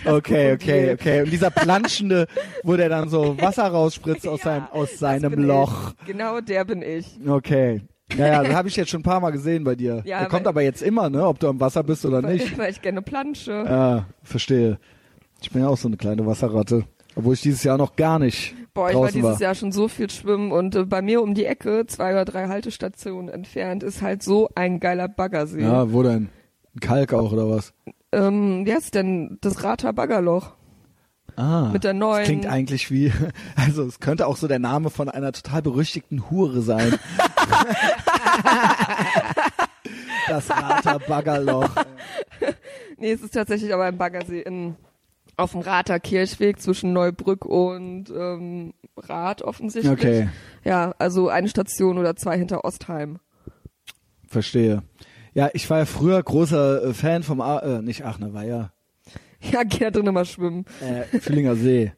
Und Okay, okay, okay. Und dieser Planschende, wo der dann so Wasser rausspritzt aus Ja, seinem, aus seinem Loch. Ich. Genau der bin ich. Okay. Naja, das habe ich jetzt schon ein paar Mal gesehen bei dir. Ja, der kommt aber jetzt immer, ne, ob du am Wasser bist oder Weil, nicht. weil ich gerne plansche. Ja, verstehe. Ich bin ja auch so eine kleine Wasserratte. Obwohl ich dieses Jahr noch gar nicht Boah, ich war dieses war. Jahr schon so viel schwimmen und äh, bei mir um die Ecke, zwei oder drei Haltestationen entfernt, ist halt so ein geiler Baggersee. Ja, wo denn? Ein Kalk auch oder was? Ähm, wie heißt denn das Rater Baggerloch? Ah. Mit der neuen- Das klingt eigentlich wie, also es könnte auch so der Name von einer total berüchtigten Hure sein. das Rater Baggerloch. Nee, es ist tatsächlich aber ein Baggersee in, auf dem Rater Kirchweg zwischen Neubrück und ähm, Rath offensichtlich. Okay, Ja, also eine Station oder zwei hinter Ostheim. verstehe. Ja, ich war ja früher großer äh, Fan vom, A äh, nicht Aachener Weiher, Ja, geh da drin mal schwimmen. äh, Füllinger See.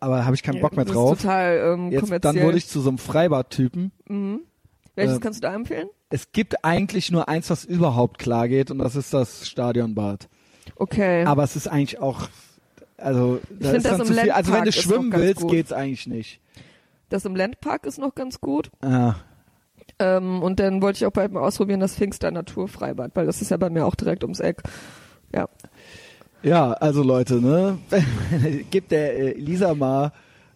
Aber habe ich keinen Bock mehr das drauf. Ist total ähm, Jetzt, kommerziell. dann wurde ich zu so einem Freibad-Typen. Welches ähm, kannst du da empfehlen? Es gibt eigentlich nur eins, was überhaupt klar geht, und das ist das Stadionbad. Okay. Aber es ist eigentlich auch, also, da ist dann zu viel. Also wenn du schwimmen willst, gut. geht's eigentlich nicht. das im Landpark ist noch ganz gut. Ah, Ähm, und dann wollte ich auch bald mal ausprobieren das Pfingster Naturfreibad, weil das ist ja bei mir auch direkt ums Eck. Ja. ja, also Leute, ne, gibt der äh, Lisa mal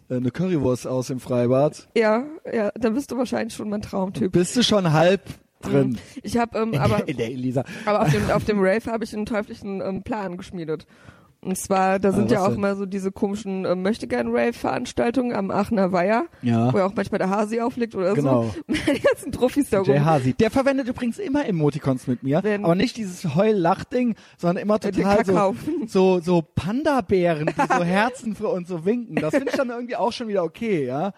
äh, eine Currywurst aus im Freibad, Ja, ja, dann bist du wahrscheinlich schon mein Traumtyp. bist du schon halb drin. Ich habe ähm, aber Elisa. aber auf dem auf dem Rave habe ich einen teuflischen ähm, Plan geschmiedet. Und zwar, da sind Ah, ja auch denn? mal so diese komischen ähm, Möchtegern-Rave-Veranstaltungen am Aachener Weiher, Ja, wo ja auch manchmal der Hasi auflegt oder genau. so. Die ganzen Profis da rum. Hasi. Der verwendet übrigens immer Emoticons mit mir, Wenn- aber nicht dieses Heul-Lach-Ding, sondern immer Den total so, so, so Panda-Bären, die so Herzen für uns so winken. Das finde ich dann irgendwie auch schon wieder okay, ja.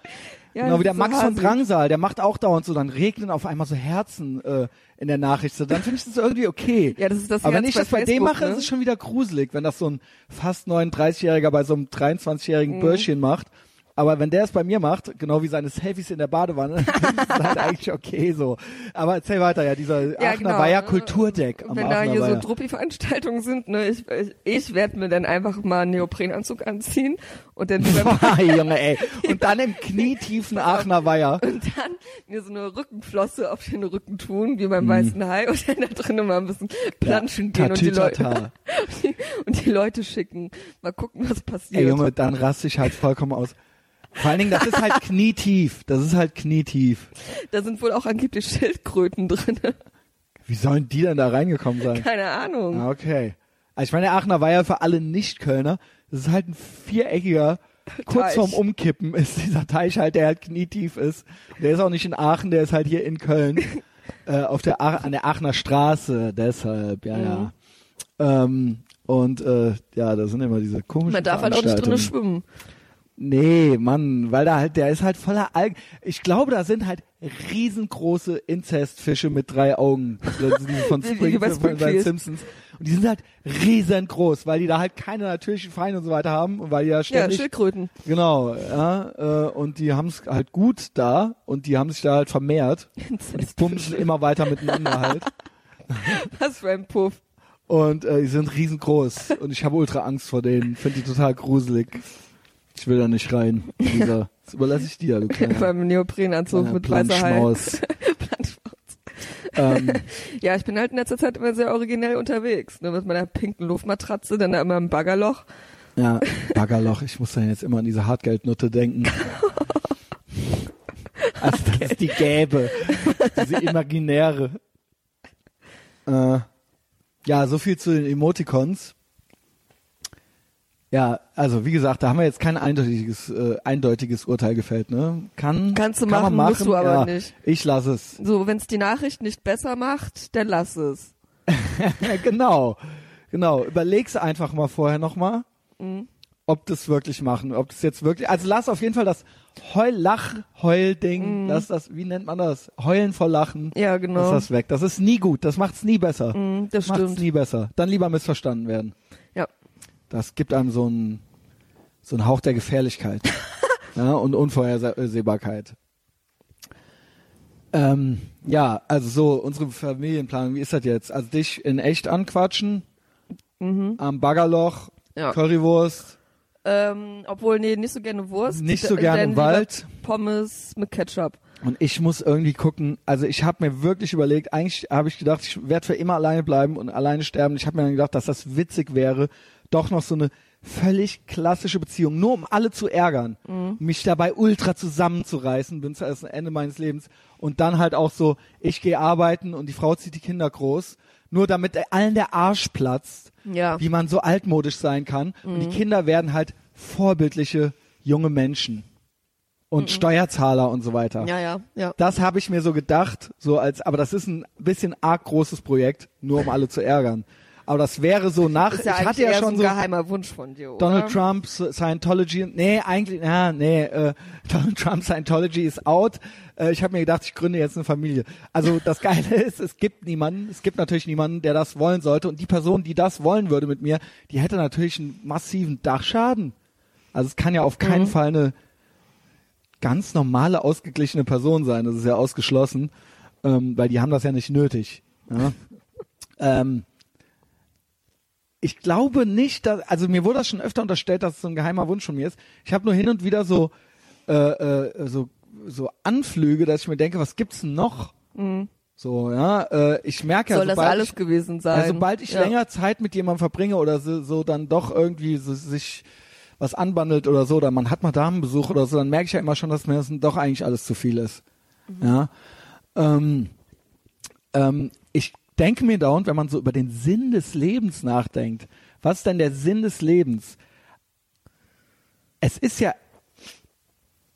Ja, genau wie der so Max von. Drangsal, der macht auch dauernd so, dann regnen auf einmal so Herzen äh, in der Nachricht. So, dann finde ich das irgendwie okay. Ja, das ist das Aber wenn jetzt ich das bei dem Facebook, mache, ne? ist es schon wieder gruselig, wenn das so ein fast 39-Jähriger bei so einem 23-jährigen Mhm. Bürschchen macht. Aber wenn der es bei mir macht, genau wie seine Selfies in der Badewanne, ist es halt eigentlich okay so. Aber erzähl weiter, ja, dieser Ja, Aachener genau, ne? Kulturdeck Wenn da hier so Weiher. Druppi-Veranstaltungen sind, ne, ich, ich, ich werde mir dann einfach mal einen Neoprenanzug anziehen und dann Boah, Junge, ey. Und dann im knietiefen Aachener Weiher. und dann mir so eine Rückenflosse auf den Rücken tun, wie beim weißen Hai und dann da drinnen mal ein bisschen planschen gehen und die, Leute, und die Leute schicken. Mal gucken, was passiert. Ey, Junge, dann raste ich halt vollkommen aus. Vor allen Dingen, das ist halt knietief. Das ist halt knietief. Da sind wohl auch angeblich Schildkröten drin. Wie sollen die denn da reingekommen sein? Keine Ahnung. Ah, okay. Also ich meine, der Aachener Weiher für alle Nicht-Kölner, das ist halt ein viereckiger, kurz Teich. vorm Umkippen ist dieser Teich halt, der halt knietief ist. Der ist auch nicht in Aachen, der ist halt hier in Köln. äh, auf der Ach an der Aachener Straße, deshalb, ja, ja. Ähm, und äh, ja, da sind immer diese komischen Man darf halt auch nicht drinnen Veranstaltungen. schwimmen. Nee, Mann, weil da halt, der ist halt voller Algen. Ich glaube, da sind halt riesengroße Inzestfische mit drei Augen. Von, Wie- wie Spring, bei von den Springfield. Simpsons. Und die sind halt riesengroß, weil die da halt keine natürlichen Feinde und so weiter haben und weil die ja Ja, ständig, Schildkröten. genau, ja, äh, und die haben es halt gut da und die haben sich da halt vermehrt. Und die bumsen immer weiter miteinander halt. Was für ein Puff. Und äh, die sind riesengroß und ich habe ultra Angst vor denen. Finde die total gruselig. Ich will da nicht rein. Lisa. Das überlasse ich dir, du kleiner, Beim Neoprenanzug mit weißer. Planschmaus. ähm, Ja, ich bin halt in letzter Zeit immer sehr originell unterwegs. Ne, mit meiner pinken Luftmatratze, dann da immer im Baggerloch. ja, Baggerloch. Ich muss dann jetzt immer an diese Hartgeldnutte denken. Also das ist die Gäbe. Diese imaginäre. Äh, ja, so viel zu den Emoticons. Ja, also wie gesagt, da haben wir jetzt kein eindeutiges, äh, eindeutiges Urteil gefällt. Ne? Kann, Kannst du kann machen, man musst du aber ja, nicht. Ich lasse es. So, wenn es die Nachricht nicht besser macht, dann lass es. genau, genau. Überleg's einfach mal vorher nochmal, Mhm. ob das wirklich machen, ob das jetzt wirklich. Also lass auf jeden Fall das Heul, Lach, Heul-Ding, lass das, wie nennt man das? Heulen vor Lachen. Mhm. Ja, Lass genau. das weg. Das ist nie gut. Das macht's nie besser. Mm, das macht's stimmt. nie besser. Dann lieber missverstanden werden. Das gibt einem so einen so einen Hauch der Gefährlichkeit ja, und Unvorhersehbarkeit. Ähm, ja, also so unsere Familienplanung, wie ist das jetzt? Also dich in echt anquatschen, am Baggerloch, Ja. Currywurst, Ähm, obwohl, nee, nicht so gerne Wurst. Nicht so gerne im Wald. Pommes mit Ketchup. Und ich muss irgendwie gucken, also ich habe mir wirklich überlegt, eigentlich habe ich gedacht, ich werde für immer alleine bleiben und alleine sterben. Ich habe mir dann gedacht, dass das witzig wäre, doch noch so eine völlig klassische Beziehung, nur um alle zu ärgern, mich dabei ultra zusammenzureißen bis zum Ende meines Lebens und dann halt auch so, ich gehe arbeiten und die Frau zieht die Kinder groß, nur damit allen der Arsch platzt, Ja. wie man so altmodisch sein kann und die Kinder werden halt vorbildliche junge Menschen und Steuerzahler und so weiter. Ja, ja, ja. Das habe ich mir so gedacht, so als, aber das ist ein bisschen arg großes Projekt, nur um alle zu ärgern. Aber das wäre so nach, Ist ja ich hatte ja schon so ein geheimer Wunsch von dir, oder? Donald Trump, Scientology, nee, eigentlich, ja, nee, äh, Donald Trump, Scientology ist out. Äh, ich habe mir gedacht, ich gründe jetzt eine Familie. Also das Geile ist, es gibt niemanden, es gibt natürlich niemanden, der das wollen sollte. Und die Person, die das wollen würde mit mir, die hätte natürlich einen massiven Dachschaden. Also es kann ja auf keinen Mhm. Fall eine ganz normale, ausgeglichene Person sein. Das ist ja ausgeschlossen, ähm, weil die haben das ja nicht nötig. Ja? ähm, ich glaube nicht, dass, also mir wurde das schon öfter unterstellt, dass es so ein geheimer Wunsch von mir ist. Ich habe nur hin und wieder so, äh, äh, so, so Anflüge, dass ich mir denke, was gibt's denn noch? So, ja, äh, ich merke ja, Mhm. Soll das sobald alles ich, gewesen sein? ja, sobald ich ja. länger Zeit mit jemandem verbringe oder so, so dann doch irgendwie so, sich was anbandelt oder so, oder man hat mal Damenbesuch oder so, dann merke ich ja immer schon, dass mir das doch eigentlich alles zu viel ist. Mhm. Ja. Ähm, ähm, denke mir dauernd, wenn man so über den Sinn des Lebens nachdenkt, was ist denn der Sinn des Lebens? Es ist ja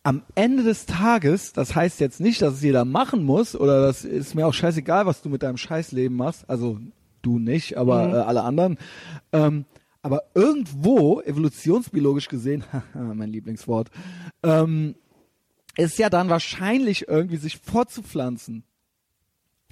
am Ende des Tages, das heißt jetzt nicht, dass es jeder machen muss, oder das ist mir auch scheißegal, was du mit deinem Scheißleben machst, also du nicht, aber Mhm. äh, alle anderen. Ähm, aber irgendwo, evolutionsbiologisch gesehen, mein Lieblingswort, ähm, ist ja dann wahrscheinlich irgendwie sich fortzupflanzen.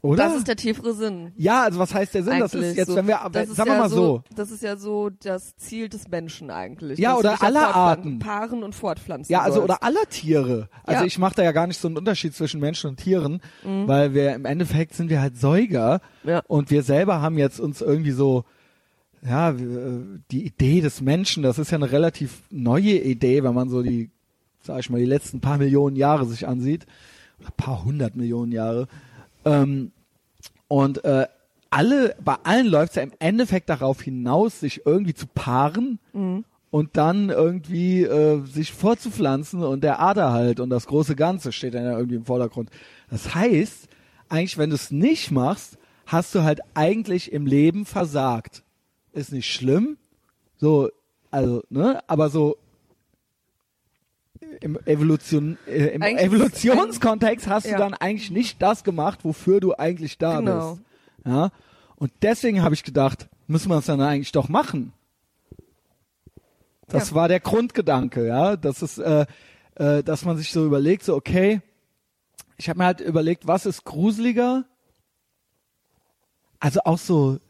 Oder? Das ist der tiefere Sinn. ja, also was heißt der Sinn? Das ist eigentlich jetzt, so. wenn wir, das sagen wir ja mal so, Das ist ja so das Ziel des Menschen eigentlich. Ja, oder aller Arten. Paaren und fortpflanzen Ja, also sollst. oder aller Tiere. Also Ja. ich mache da ja gar nicht so einen Unterschied zwischen Menschen und Tieren, Mhm. weil wir im Endeffekt sind wir halt Säuger Ja. und wir selber haben jetzt uns irgendwie so ja, die Idee des Menschen, das ist ja eine relativ neue Idee, wenn man so die, sag ich mal, die letzten paar Millionen Jahre sich ansieht. Oder paar hundert Millionen Jahre. Ähm, und äh, alle, bei allen läuft es ja im Endeffekt darauf hinaus, sich irgendwie zu paaren und dann irgendwie äh, sich vorzupflanzen und der Ader halt und das große Ganze steht dann ja irgendwie im Vordergrund. Das heißt, eigentlich, wenn du es nicht machst, hast du halt eigentlich im Leben versagt. Ist nicht schlimm, so, also, ne, aber so im Evolution, äh, im Eigentlich Evolutionskontext hast du ja. dann eigentlich nicht das gemacht, wofür du eigentlich da Genau. bist. Ja, und deswegen habe ich gedacht, müssen wir es dann eigentlich doch machen. Das Ja. war der Grundgedanke, ja, das ist, äh, äh, dass man sich so überlegt, so okay, ich habe mir halt überlegt, was ist gruseliger? Also auch so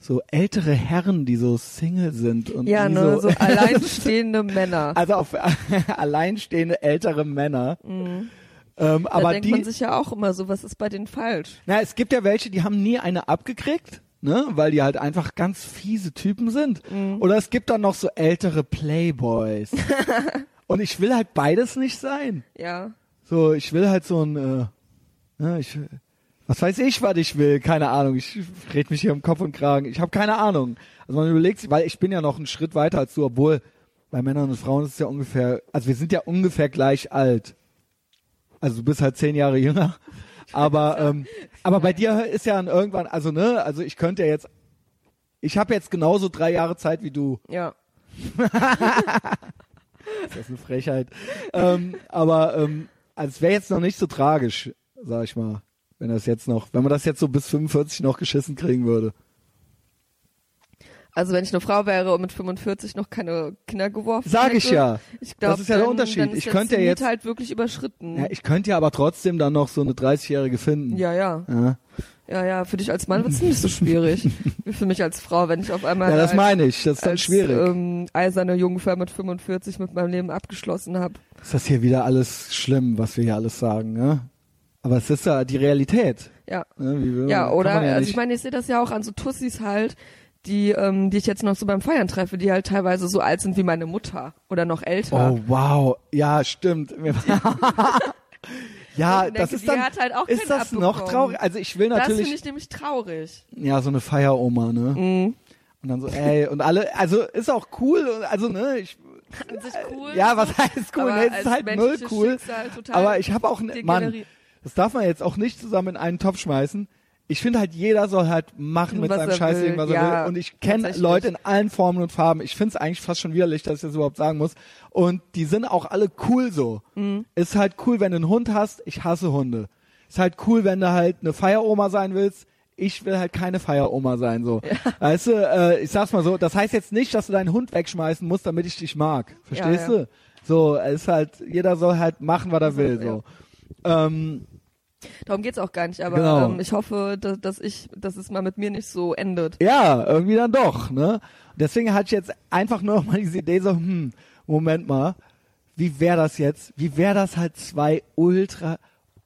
so ältere Herren, die so Single sind und ja, ne, so, so alleinstehende Männer. also auf alleinstehende ältere Männer. Ähm, Mhm. da aber denkt die, man sich ja auch immer so, was ist bei denen falsch? na, es gibt ja welche, die haben nie eine abgekriegt, ne, weil die halt einfach ganz fiese Typen sind. Mhm. Oder es gibt dann noch so ältere Playboys. und ich will halt beides nicht sein. Ja. So, ich will halt so ein, äh, ne, ich, was weiß ich, was ich will, keine Ahnung. Ich red mich hier um Kopf und Kragen. Ich habe keine Ahnung. Also man überlegt sich, weil ich bin ja noch einen Schritt weiter als du, obwohl bei Männern und Frauen ist es ja ungefähr, also wir sind ja ungefähr gleich alt. Also du bist halt zehn Jahre jünger. Aber ähm, aber bei dir ist ja dann irgendwann, also ne, also ich könnte ja jetzt, ich habe jetzt genauso drei Jahre Zeit wie du. Ja. Das ist eine Frechheit. ähm, aber ähm, also es wäre jetzt noch nicht so tragisch, sag ich mal, wenn das jetzt noch, wenn man das jetzt so bis 45 noch geschissen kriegen würde. Also wenn ich eine Frau wäre und mit 45 noch keine Kinder geworfen Sag hätte, ich ja. Ich glaub, Das ist ja der dann, Unterschied. Dann Ich könnte ja jetzt- halt wirklich überschritten. Ja, ich könnte ja aber trotzdem dann noch so eine 30-Jährige finden. ja, ja, Ja, ja, ja. Für dich als Mann wird es nicht so schwierig. wie für mich als Frau, wenn ich auf einmal ja das als, meine ich. Das ist dann als schwierig. Ähm, eiserne Jungfer mit 45 mit meinem Leben abgeschlossen habe. ist das hier wieder alles schlimm, was wir hier alles sagen, ne? Aber es ist ja die Realität. Ja. Ne? Wie Ja, oder? ja also ich meine, ich sehe das ja auch an so Tussis halt, die, ähm, die ich jetzt noch so beim Feiern treffe, die halt teilweise so alt sind wie meine Mutter oder noch älter. Oh wow, ja stimmt. ja, ich das denke, ist dann halt auch ist das noch abbekommen. traurig. Also ich will das finde natürlich ich nämlich traurig. ja so eine Feieroma, ne? Mhm. Und dann so ey und alle, also ist auch cool, also ne, ich An sich cool. ja, was heißt cool? aber Ne, es ist halt null cool. Schicksal Aber ich habe auch ne- Mann. Das darf man jetzt auch nicht zusammen in einen Topf schmeißen. Ich finde halt, jeder soll halt machen mit Was seinem Scheiß irgendwas er ja, will. Und ich kenne. Leute in allen Formen und Farben. Ich finde es eigentlich fast schon widerlich, dass ich das überhaupt sagen muss. Und die sind auch alle cool so. Mhm. Ist halt cool, wenn du einen Hund hast. Ich hasse Hunde. Ist halt cool, wenn du halt eine Feieroma sein willst. Ich will halt keine Feieroma sein, so. Weißt du, äh, ich sag's mal so, das heißt jetzt nicht, dass du deinen Hund wegschmeißen musst, damit ich dich mag. Verstehst Ja, ja. du? So, es ist halt, jeder soll halt machen, was er will, so. Ähm, Darum geht's auch gar nicht, aber Genau. ähm, ich hoffe, dass, dass ich, dass es mal mit mir nicht so endet. Ja, irgendwie dann doch, ne? Deswegen hatte ich jetzt einfach nur noch mal diese Idee so, hm, Moment mal, wie wäre das jetzt? Wie wäre das halt zwei ultra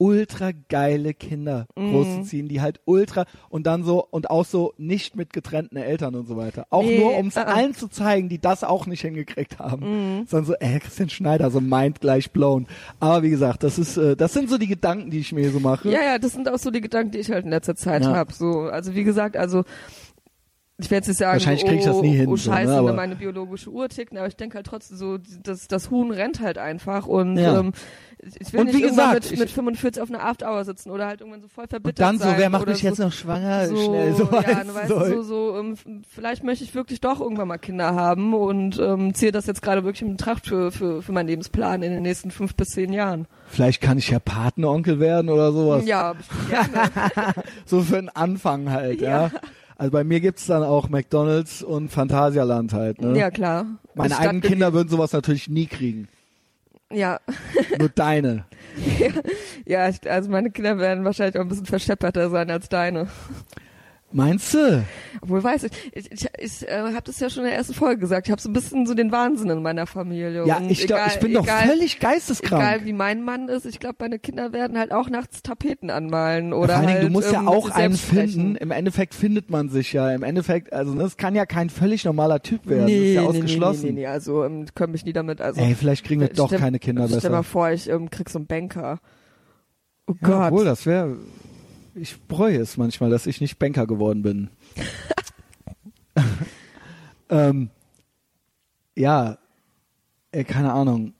ultra geile Kinder Mhm. großzuziehen, die halt ultra und dann so und auch so nicht mit getrennten Eltern und so weiter. Auch Nee, nur um es äh, äh. allen zu zeigen, die das auch nicht hingekriegt haben. Mhm. Sondern so, ey, Christian Schneider, so mind gleich blown. Aber wie gesagt, das ist, äh, das sind so die Gedanken, die ich mir so mache. Ja, ja, das sind auch so die Gedanken, die ich halt in letzter Zeit Ja. hab. So, also wie gesagt, also ich werde jetzt sagen, Wahrscheinlich oh, krieg ich das nie hin, oh so, ne, scheiße, aber- meine biologische Uhr tickt, aber ich denke halt trotzdem so, das, das Huhn rennt halt einfach und Ja. ähm, ich will Und nicht wie irgendwann gesagt, mit, mit 45 auf einer After-Hour sitzen oder halt irgendwann so voll verbittert Und dann so, sein wer macht mich so, jetzt noch schwanger? so, Schnell, so ja, weißt du weißt so. so, so ähm, vielleicht möchte ich wirklich doch irgendwann mal Kinder haben und ähm, ziehe das jetzt gerade wirklich in Betracht für, für, für meinen Lebensplan in den nächsten fünf bis zehn Jahren. Vielleicht kann ich ja Patenonkel werden oder sowas. Ja, bestimmt gerne. So für den Anfang halt, ja. Also bei mir gibt's dann auch McDonalds und Phantasialand halt. Ne? ja, klar. Meine eigenen Kinder würden sowas natürlich nie kriegen. Ja, Nur deine. ja, also meine Kinder werden wahrscheinlich auch ein bisschen verschepperter sein als deine. Meinst du? Obwohl weiß ich, ich, ich, ich äh, habe das ja schon in der ersten Folge gesagt. Ich habe so ein bisschen so den Wahnsinn in meiner Familie. Ja, Und ich, glaub, egal, ich bin doch völlig geisteskrank. Egal wie mein Mann ist, ich glaube, meine Kinder werden halt auch nachts Tapeten anmalen oder Vor allen Dingen, halt, du musst ja auch einen sprechen. finden. Im Endeffekt findet man sich ja. Im Endeffekt, also das kann ja kein völlig normaler Typ werden. Nee, das ist ja nee, ausgeschlossen. Nee, nee, nee, also ähm, können mich nie damit, also Ey, vielleicht kriegen wir doch stell, keine Kinder Stell besser. mal vor, ich ähm, krieg so einen Banker. Oh Ja, Gott. obwohl, das wäre. Ich bereue es manchmal, dass ich nicht Banker geworden bin. ähm, ja, äh, keine Ahnung.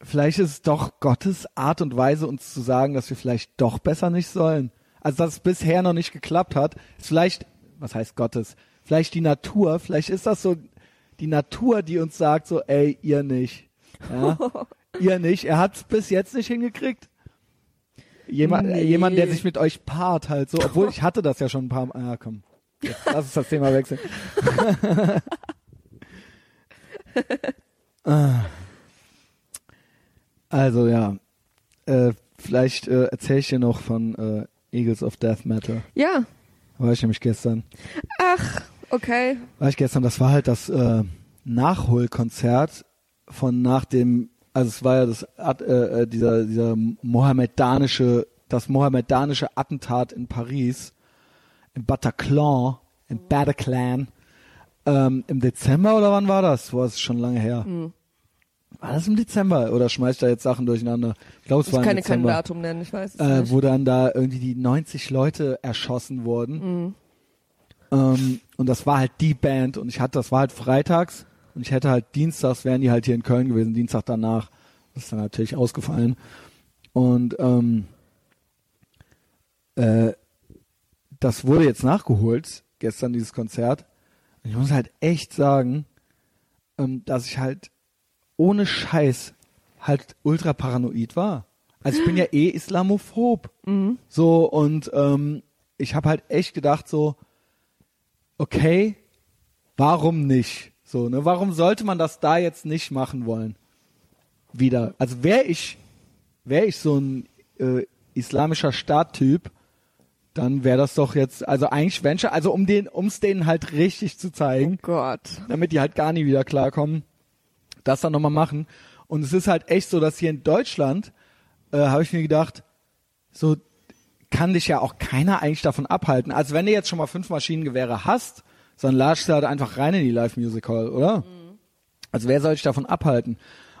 Vielleicht ist es doch Gottes Art und Weise, uns zu sagen, dass wir vielleicht doch besser nicht sollen. Also, dass es bisher noch nicht geklappt hat, ist vielleicht, was heißt Gottes? Vielleicht die Natur, vielleicht ist das so die Natur, die uns sagt, so, ey, ihr nicht. Ja? ihr nicht. Er hat es bis jetzt nicht hingekriegt. Jemand, Nee. jemand, der sich mit euch paart, halt so, obwohl ich hatte das ja schon ein paar Mal. Ah, komm. Jetzt, lass uns das Thema wechseln. Ah. also ja, äh, vielleicht äh, erzähle ich dir noch von äh, Eagles of Death Matter. Ja. War ich nämlich gestern. Ach, okay. War ich gestern, das war halt das äh, Nachholkonzert von nach dem, also es war ja das äh, äh, dieser dieser mohammedanische, das mohammedanische Attentat in Paris, im Bataclan, im Bataclan, ähm, im Dezember oder wann war das? War es schon lange her? Hm. War das im Dezember oder schmeißt da jetzt Sachen durcheinander? Ich glaube, es Ich war im kann dir kein Dezember. Datum nennen, ich weiß es Äh, nicht. wo dann da irgendwie die 90 Leute erschossen wurden. Mhm. Ähm, und das war halt die Band und ich hatte, das war halt freitags und ich hätte halt dienstags, wären die halt hier in Köln gewesen, Dienstag danach. Das ist dann natürlich ausgefallen. Und ähm, äh, das wurde jetzt nachgeholt, gestern dieses Konzert. Und ich muss halt echt sagen, ähm, dass ich halt ohne Scheiß halt ultra paranoid war. Also ich bin ja eh Islamophob. So, und ähm, ich habe halt echt gedacht so, okay, warum nicht? So, ne? Warum sollte man das da jetzt nicht machen wollen? Wieder. Also wäre ich, wäre ich so ein äh, islamischer Staattyp, dann wäre das doch jetzt, also eigentlich Venture, also um den, ums denen halt richtig zu zeigen, Oh Gott. damit die halt gar nie wieder klarkommen, das dann nochmal machen. Und es ist halt echt so, dass hier in Deutschland, äh, habe ich mir gedacht, so kann dich ja auch keiner eigentlich davon abhalten. Also wenn du jetzt schon mal fünf Maschinengewehre hast, latschst du halt einfach rein in die Live Music Hall, oder? Also wer soll dich davon abhalten?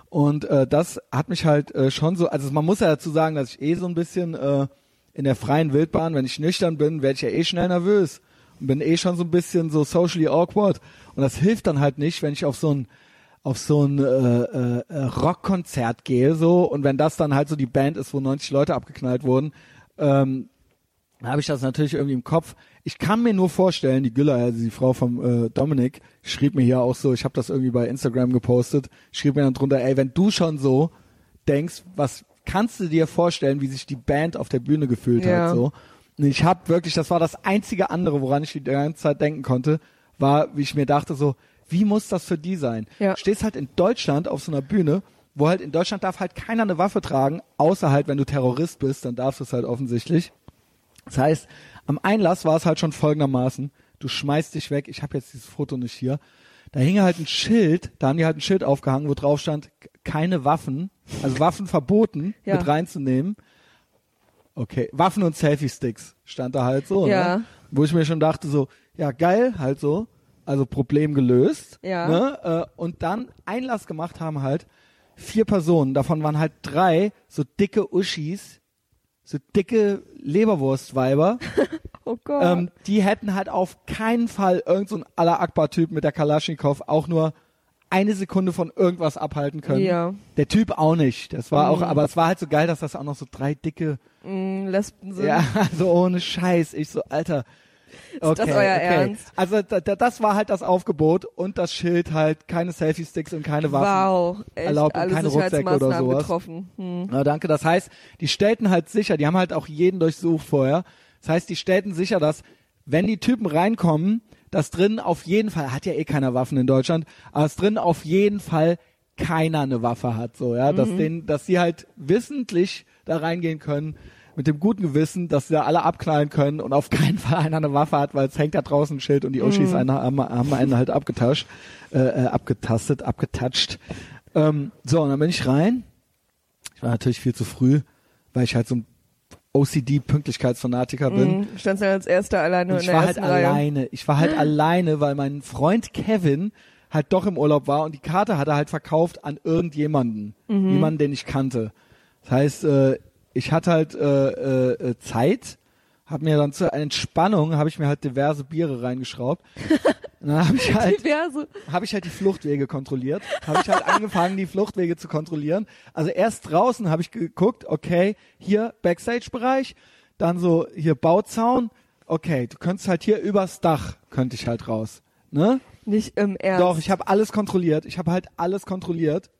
Und äh, das hat mich halt äh, schon so, also man muss ja dazu sagen, dass ich eh so ein bisschen äh, in der freien Wildbahn, wenn ich nüchtern bin, werde ich ja eh schnell nervös und bin eh schon so ein bisschen so socially awkward. Und das hilft dann halt nicht, wenn ich auf so ein auf so ein äh, äh, äh, Rockkonzert gehe so und wenn das dann halt so die Band ist, wo 90 Leute abgeknallt wurden, ähm, habe ich das natürlich irgendwie im Kopf. Ich kann mir nur vorstellen, die Güller, also die Frau vom äh, Dominik, schrieb mir hier auch so, ich habe das irgendwie bei Instagram gepostet, schrieb mir dann drunter, ey, wenn du schon so denkst, was kannst du dir vorstellen, wie sich die Band auf der Bühne gefühlt Ja. hat so? Und ich habe wirklich, das war das einzige andere, woran ich die ganze Zeit denken konnte, war, wie ich mir dachte so, wie muss das für die sein? Ja. Stehst halt in Deutschland auf so einer Bühne, wo halt in Deutschland darf halt keiner eine Waffe tragen, außer halt, wenn du Terrorist bist, dann darfst du es halt offensichtlich. Das heißt, am Einlass war es halt schon folgendermaßen, du schmeißt dich weg, ich habe jetzt dieses Foto nicht hier, da hing halt ein Schild, da haben die halt ein Schild aufgehangen, wo drauf stand, keine Waffen, also Waffen verboten Ja. mit reinzunehmen. Okay, Waffen und Selfie-Sticks stand da halt so, Ja. ne? wo ich mir schon dachte so, ja geil, halt so, also Problem gelöst. Ja. Ne? Äh, und dann Einlass gemacht haben halt vier Personen, davon waren halt drei so dicke Uschis, so dicke Leberwurstweiber, Oh Gott. ähm, die hätten halt auf keinen Fall irgend so Allah Akbar-Typ mit der Kalaschnikow auch nur eine Sekunde von irgendwas abhalten können. Ja. Der Typ auch nicht. Das war auch, Mhm. aber es war halt so geil, dass das auch noch so drei dicke, Mm, Lesben sind. ja, also ohne Scheiß. Ich so, Alter. Okay, das euer okay. Ernst? Also da, da, das war halt das Aufgebot und das Schild halt keine Selfie-Sticks und keine Waffen. Wow. Echt, erlaubt und keine Rucksäcke oder sowas. getroffen. Hm. Ja, danke. Das heißt, die stellten halt sicher, die haben halt auch jeden durchsucht vorher. Das heißt, die stellten sicher, dass wenn die Typen reinkommen, dass drin auf jeden Fall, hat ja eh keiner Waffen in Deutschland, aber dass drin auf jeden Fall keiner eine Waffe hat, so, ja, dass denen, dass sie halt wissentlich da reingehen können, mit dem guten Gewissen, dass sie da alle abknallen können und auf keinen Fall einer eine Waffe hat, weil es hängt da draußen ein Schild und die Oschis einen, haben, haben einen halt abgetascht, äh, äh, abgetastet, abgetatscht. Ähm, so, und dann bin ich rein. Ich war natürlich viel zu früh, weil ich halt so ein OCD-Pünktlichkeitsfanatiker bin. Mhm. Standst dann als erster alleine Und in ich der war halt Reihe. alleine. Ich war halt alleine, weil mein Freund Kevin halt doch im Urlaub war und die Karte hat er halt verkauft an irgendjemanden. Mhm. Jemanden, den ich kannte. Das heißt, äh, ich hatte halt äh, äh, Zeit, habe mir dann zur Entspannung, habe ich mir halt diverse Biere reingeschraubt. Und dann habe ich halt Diverse. habe ich halt die Fluchtwege kontrolliert. Habe ich halt angefangen, die Fluchtwege zu kontrollieren. Also erst draußen habe ich geguckt, okay, hier Backstage-Bereich, dann so hier Bauzaun. Okay, du könntest halt hier übers Dach, könnte ich halt raus. Ne? Nicht im Ernst. Doch, ich habe alles kontrolliert. Ich habe halt alles kontrolliert.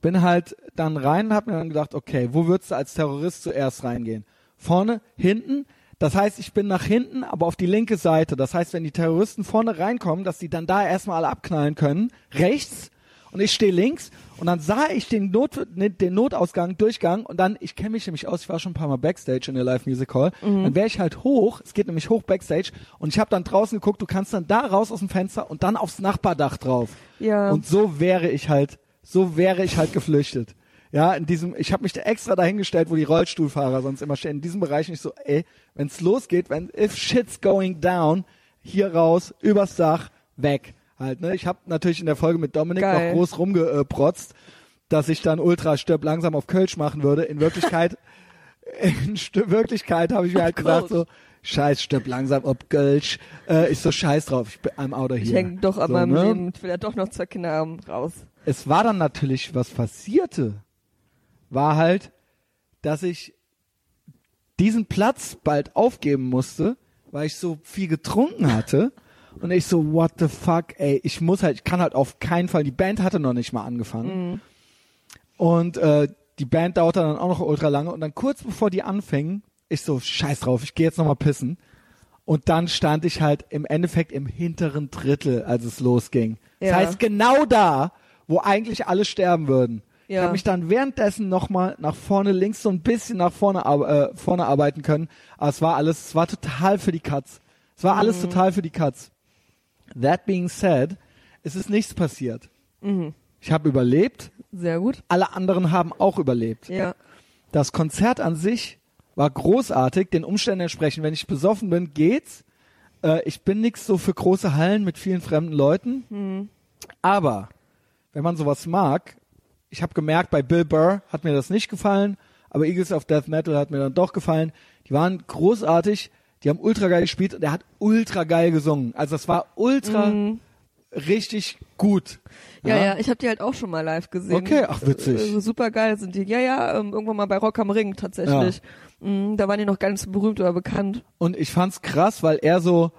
Bin halt dann rein und habe mir dann gedacht, okay, wo würdest du als Terrorist zuerst reingehen? Vorne, hinten? Das heißt, ich bin nach hinten, aber auf die linke Seite. Das heißt, wenn die Terroristen vorne reinkommen, dass die dann da erstmal alle abknallen können, rechts und ich stehe links und dann sah ich den, Not, den Notausgang, Durchgang und dann, ich kenne mich nämlich aus, ich war schon ein paar Mal Backstage in der Live Music Hall, dann wäre ich halt hoch, es geht nämlich hoch Backstage und ich habe dann draußen geguckt, du kannst dann da raus aus dem Fenster und dann aufs Nachbardach drauf. Ja. Und so wäre ich halt, so wäre ich halt geflüchtet. Ja, in diesem, ich habe mich da extra dahingestellt, wo die Rollstuhlfahrer sonst immer stehen. In diesem Bereich nicht so, ey, wenn's losgeht, wenn if shit's going down, hier raus, übers Dach, weg. Halt, ne? Ich habe natürlich in der Folge mit Dominik Geil. noch groß rumgeprotzt, dass ich dann ultra stirb langsam auf Kölsch machen würde. In Wirklichkeit, in St Wirklichkeit habe ich mir halt gesagt so, scheiß stirb langsam auf Kölsch. Äh, ich so scheiß drauf, ich bin I'm out of ich hänge doch an so, meinem ne? Leben. Ich will ja doch noch zwei Kinder haben. Raus. Es war dann natürlich, was passierte, war halt, dass ich diesen Platz bald aufgeben musste, weil ich so viel getrunken hatte. Und ich so, what the fuck, ey, ich muss halt, ich kann halt auf keinen Fall, die Band hatte noch nicht mal angefangen. Und äh, die Band dauerte dann auch noch ultra lange. Und dann kurz bevor die anfingen, ich so, scheiß drauf, ich gehe jetzt nochmal pissen. Und dann stand ich halt im Endeffekt im hinteren Drittel, als es losging. Ja. Das heißt, genau da, wo eigentlich alle sterben würden. Ich Ja. habe mich dann währenddessen nochmal nach vorne links so ein bisschen nach vorne, äh, vorne arbeiten können. Aber es war alles, es war total für die Katz. Es war alles total für die Katz. That being said, es ist nichts passiert. Ich habe überlebt, Sehr gut. alle anderen haben auch überlebt. Ja. Das Konzert an sich war großartig, den Umständen entsprechend. Wenn ich besoffen bin, geht's. Äh, ich bin nix so für große Hallen mit vielen fremden Leuten. Aber wenn man sowas mag, ich habe gemerkt, bei Bill Burr hat mir das nicht gefallen, aber Eagles of Death Metal hat mir dann doch gefallen. Die waren großartig, die haben ultra geil gespielt und er hat ultra geil gesungen. Also es war ultra richtig gut. Ja, ja, ich habe die halt auch schon mal live gesehen. Okay, ach, witzig. Äh, super geil sind die. Ja, ja, ähm, irgendwann mal bei Rock am Ring tatsächlich. Mm, da waren die noch gar nicht so berühmt oder bekannt. Und ich fand's krass, weil er so,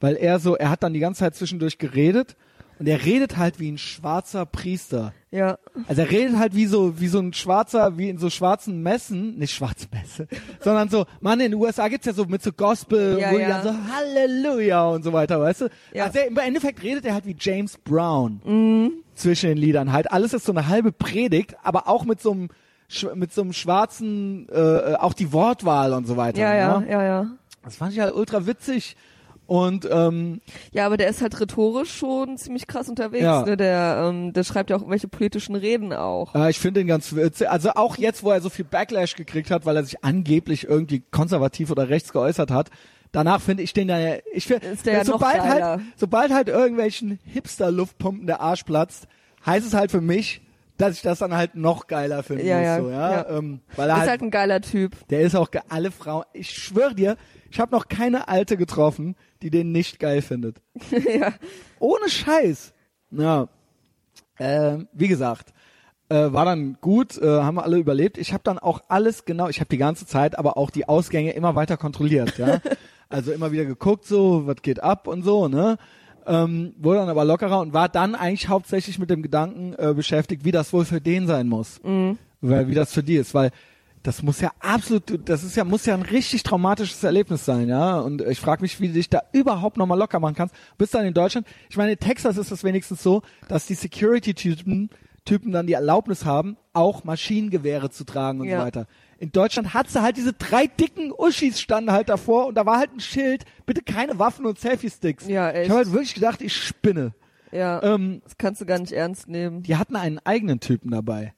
weil er so, er hat dann die ganze Zeit zwischendurch geredet und er redet halt wie ein schwarzer Priester. Ja. Also er redet halt wie so, wie so ein schwarzer, wie in so schwarzen Messen, nicht schwarze Messe, sondern so, Mann, in den USA gibt's ja so mit so Gospel, Ja, wo die ja. dann so Halleluja und so weiter, weißt du? Ja. Also er, im Endeffekt redet er halt wie James Brown Mhm. zwischen den Liedern halt. Alles ist so eine halbe Predigt, aber auch mit so einem, mit so einem schwarzen, äh, auch die Wortwahl und so weiter. Ja, ja, ne? ja, ja. Das fand ich halt ultra witzig. Und ähm, Ja, aber der ist halt rhetorisch schon ziemlich krass unterwegs. Ja. Ne? Der, ähm, der schreibt ja auch irgendwelche politischen Reden auch. äh, ich finde ihn ganz witzig. Also auch jetzt, wo er so viel Backlash gekriegt hat, weil er sich angeblich irgendwie konservativ oder rechts geäußert hat. Danach finde ich den ja, ich finde, ja sobald halt, sobald halt irgendwelchen Hipster-Luftpumpen der Arsch platzt, heißt es halt für mich, dass ich das dann halt noch geiler finde. Ja, ja, so, ja? ja. Ähm, weil er Ist halt, halt ein geiler Typ. der ist auch alle Frauen. Ich schwöre dir, ich habe noch keine alte getroffen, die den nicht geil findet. ja. Ohne Scheiß. Ja. Ähm, wie gesagt, äh, war dann gut, äh, haben wir alle überlebt. Ich habe dann auch alles genau, ich habe die ganze Zeit aber auch die Ausgänge immer weiter kontrolliert, ja. also immer wieder geguckt, so, was geht ab und so, ne? Ähm, wurde dann aber lockerer und war dann eigentlich hauptsächlich mit dem Gedanken äh, beschäftigt, wie das wohl für den sein muss. Weil, wie das für die ist, weil das muss ja absolut, das ist ja, muss ja ein richtig traumatisches Erlebnis sein, ja. Und ich frage mich, wie du dich da überhaupt nochmal locker machen kannst. Bist dann in Deutschland, ich meine, in Texas ist es wenigstens so, dass die Security-Typen Typen dann die Erlaubnis haben, auch Maschinengewehre zu tragen und Ja. so weiter. In Deutschland hat sie halt diese drei dicken Uschis standen halt davor und da war halt ein Schild, bitte keine Waffen und Selfie-Sticks. Ja, echt. Ich habe halt wirklich gedacht, ich spinne. Ja. Ähm, das kannst du gar nicht ernst nehmen. die hatten einen eigenen Typen dabei.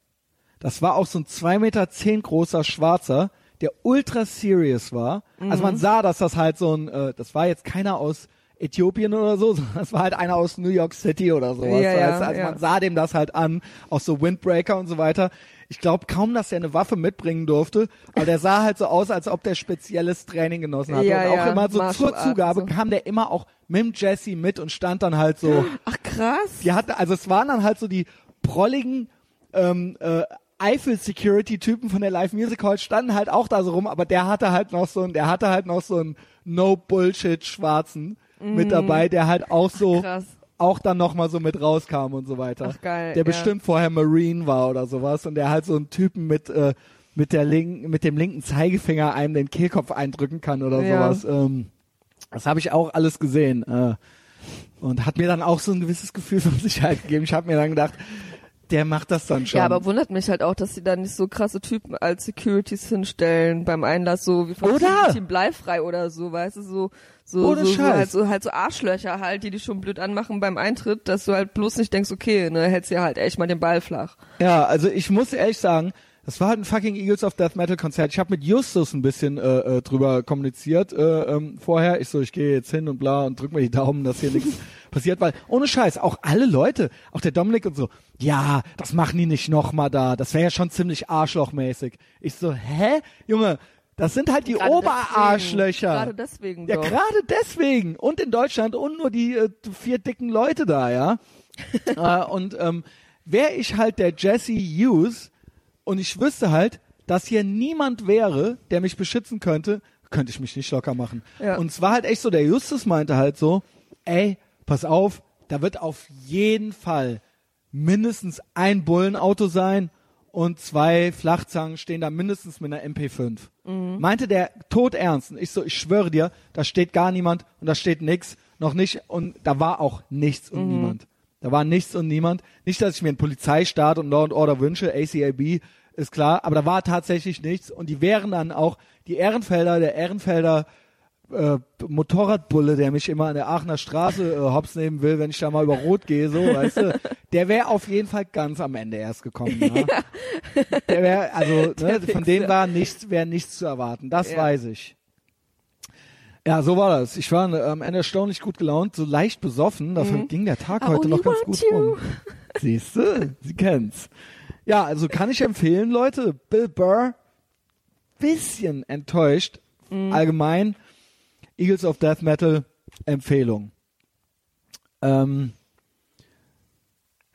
Das war auch so ein zwei Meter zehn großer Schwarzer, der ultra serious war. Also man sah, dass das halt so ein, äh, das war jetzt keiner aus Äthiopien oder so, sondern das war halt einer aus New York City oder sowas. Ja, ja, du? also ja. man sah dem das halt an, auch so Windbreaker und so weiter. Ich glaube kaum, dass er eine Waffe mitbringen durfte, aber der sah halt so aus, als ob der spezielles Training genossen hatte. Ja, und auch ja, immer so Martial zur Zugabe so. kam der immer auch mit Jesse mit und stand dann halt so. Ach krass. Die hatte, also es waren dann halt so die prolligen ähm, äh, Eifel-Security-Typen von der Live Music Hall standen halt auch da so rum, aber der hatte halt noch so ein, der hatte halt noch so einen No-Bullshit-Schwarzen mit dabei, der halt auch so, Mhm. Auch dann nochmal so mit rauskam und so weiter. Ach, geil, Der ja. bestimmt vorher Marine war oder sowas und der halt so einen Typen mit, äh, mit der linken, mit dem linken Zeigefinger einem den Kehlkopf eindrücken kann oder Ja. sowas. Ähm, das habe ich auch alles gesehen. Äh, und hat mir dann auch so ein gewisses Gefühl von Sicherheit gegeben. Ich habe mir dann gedacht, der macht das dann schon. Ja, aber wundert mich halt auch, dass sie da nicht so krasse Typen als Securities hinstellen beim Einlass, so wie von Oder? Team Bleifrei oder so, weißt du, so, so, Ohne so, so, halt, so halt so Arschlöcher halt, die dich schon blöd anmachen beim Eintritt, dass du halt bloß nicht denkst, okay, ne, hältst dir halt echt mal den Ball flach. Ja, also ich muss ehrlich sagen, das war halt ein fucking Eagles of Death Metal Konzert. Ich habe mit Justus ein bisschen äh, äh, drüber kommuniziert äh, ähm, vorher. Ich so, ich gehe jetzt hin und bla und drück mir die Daumen, dass hier nichts passiert, weil ohne Scheiß, auch alle Leute, auch der Dominik und so, ja, das machen die nicht nochmal da. Das wäre ja schon ziemlich arschlochmäßig. Ich so, hä, Junge, das sind halt die Gerade Oberarschlöcher. Gerade deswegen Ja, doch. gerade deswegen. Und in Deutschland und nur die äh, vier dicken Leute da, ja. äh, und ähm, wäre ich halt der Jesse Hughes und ich wüsste halt, dass hier niemand wäre, der mich beschützen könnte, könnte ich mich nicht locker machen. Ja. Und es war halt echt so, der Justus meinte halt so, ey, pass auf, da wird auf jeden Fall mindestens ein Bullenauto sein und zwei Flachzangen stehen da mindestens mit einer MP5. Meinte der tot ernst. Und ich so, ich schwöre dir, da steht gar niemand und da steht nix, noch nicht und da war auch nichts und niemand. Da war nichts und niemand. Nicht, dass ich mir einen Polizeistaat und Law and Order wünsche, ACAB ist klar, aber da war tatsächlich nichts und die wären dann auch die Ehrenfelder, der Ehrenfelder äh, Motorradbulle, der mich immer an der Aachener Straße äh, hops nehmen will, wenn ich da mal über Rot gehe, so, weißt du, der wäre auf jeden Fall ganz am Ende erst gekommen. Ja? Der wäre, also ne, Der von denen war nichts, wäre nichts zu erwarten. Das Ja. weiß ich. Ja, so war das. Ich war am Ende erstaunlich gut gelaunt, so leicht besoffen. Dafür ging der Tag I heute noch ganz gut you. rum. Siehst du, sie kennt's. Ja, also kann ich empfehlen, Leute. Bill Burr, bisschen enttäuscht. Allgemein, Eagles of Death Metal, Empfehlung. Ähm,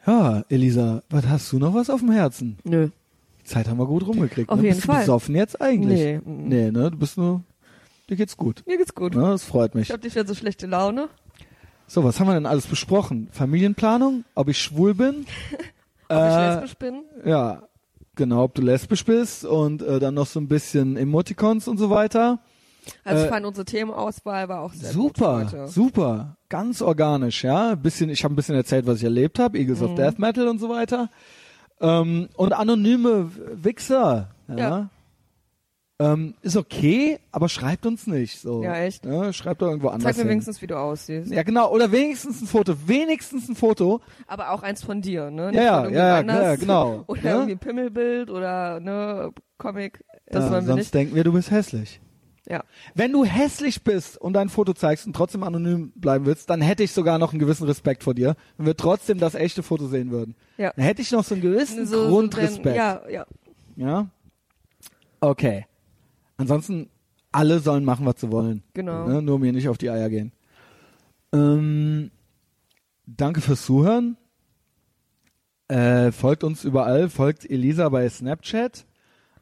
ja, Elisa, was hast du noch was auf dem Herzen? Nö. Die Zeit haben wir gut rumgekriegt. Auf ne? jeden bist Fall. du besoffen jetzt eigentlich? Nee. Nee, ne? Du bist nur, dir geht's gut. Mir geht's gut. Ne? Das freut mich. Ich hab nicht mehr so schlechte Laune. So, was haben wir denn alles besprochen? Familienplanung? Ob ich schwul bin? Ob ich Äh, lesbisch bin. Ja, genau, ob du lesbisch bist und äh, dann noch so ein bisschen Emoticons und so weiter. Also äh, ich fand unsere Themenauswahl war auch sehr gut Super, heute. super, ganz organisch, ja. Ein bisschen, ich habe ein bisschen erzählt, was ich erlebt habe, Eagles Mhm. of Death Metal und so weiter. Ähm, und anonyme Wichser, ja. Ja. Ähm, ist okay, aber schreibt uns nicht so. Ja, echt? Ja, schreibt doch irgendwo anders. Zeig mir hin. wenigstens, wie du aussiehst. Ja, genau, oder wenigstens ein Foto, wenigstens ein Foto. Aber auch eins von dir, ne? Ja, ja, von ja, ja, ja, genau. Oder Ja? irgendwie ein Pimmelbild oder ne Comic. Das ja, wollen wir sonst nicht. denken wir, du bist hässlich. Ja. Wenn du hässlich bist und dein Foto zeigst und trotzdem anonym bleiben willst, dann hätte ich sogar noch einen gewissen Respekt vor dir, wenn wir trotzdem das echte Foto sehen würden. Ja. Dann hätte ich noch so einen gewissen So- so Grundrespekt. wenn- Ja, ja. ja? Okay. Ansonsten, alle sollen machen, was sie wollen. Genau. Ne? Nur mir nicht auf die Eier gehen. Ähm, danke fürs Zuhören. Äh, folgt uns überall, folgt Elisa bei Snapchat,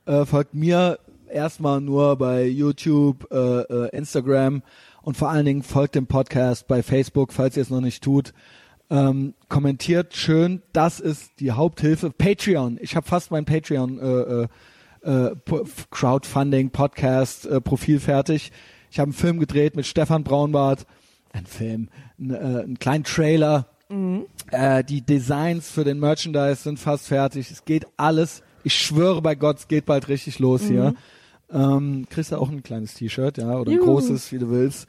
äh, folgt mir erstmal nur bei YouTube, äh, äh, Instagram und vor allen Dingen folgt dem Podcast bei Facebook, falls ihr es noch nicht tut. Ähm, kommentiert schön, das ist die Haupthilfe. Patreon, ich habe fast mein Patreon äh, Crowdfunding Podcast äh, Profil fertig. Ich habe einen Film gedreht mit Stefan Braunbart, ein Film, n- äh, einen kleinen Trailer. Äh, die Designs für den Merchandise sind fast fertig. Es geht alles. Ich schwöre bei Gott, es geht bald richtig los hier. Ähm, kriegst du auch ein kleines T-Shirt, ja, oder ein Juhu. großes, wie du willst.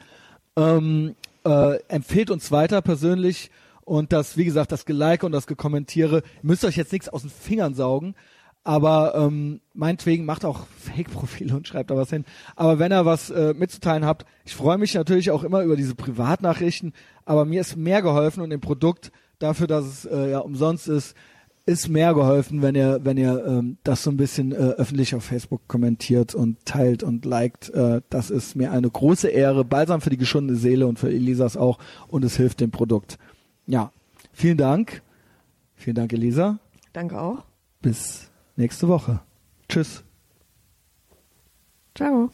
Ähm, äh, empfehlt uns weiter persönlich und das, wie gesagt, das Gelike und das Gekommentiere. Ihr müsst euch jetzt nichts aus den Fingern saugen, aber ähm, meinetwegen macht auch Fake-Profile und schreibt da was hin. Aber wenn ihr was äh, mitzuteilen habt, ich freue mich natürlich auch immer über diese Privatnachrichten, aber mir ist mehr geholfen und dem Produkt dafür, dass es äh, ja umsonst ist, ist mehr geholfen, wenn ihr, wenn ihr ähm, das so ein bisschen äh, öffentlich auf Facebook kommentiert und teilt und liked. Äh, das ist mir eine große Ehre, balsam für die geschundene Seele und für Elisas auch und es hilft dem Produkt. Ja, vielen Dank. Vielen Dank, Elisa. Danke auch. Bis nächste Woche. Tschüss. Ciao.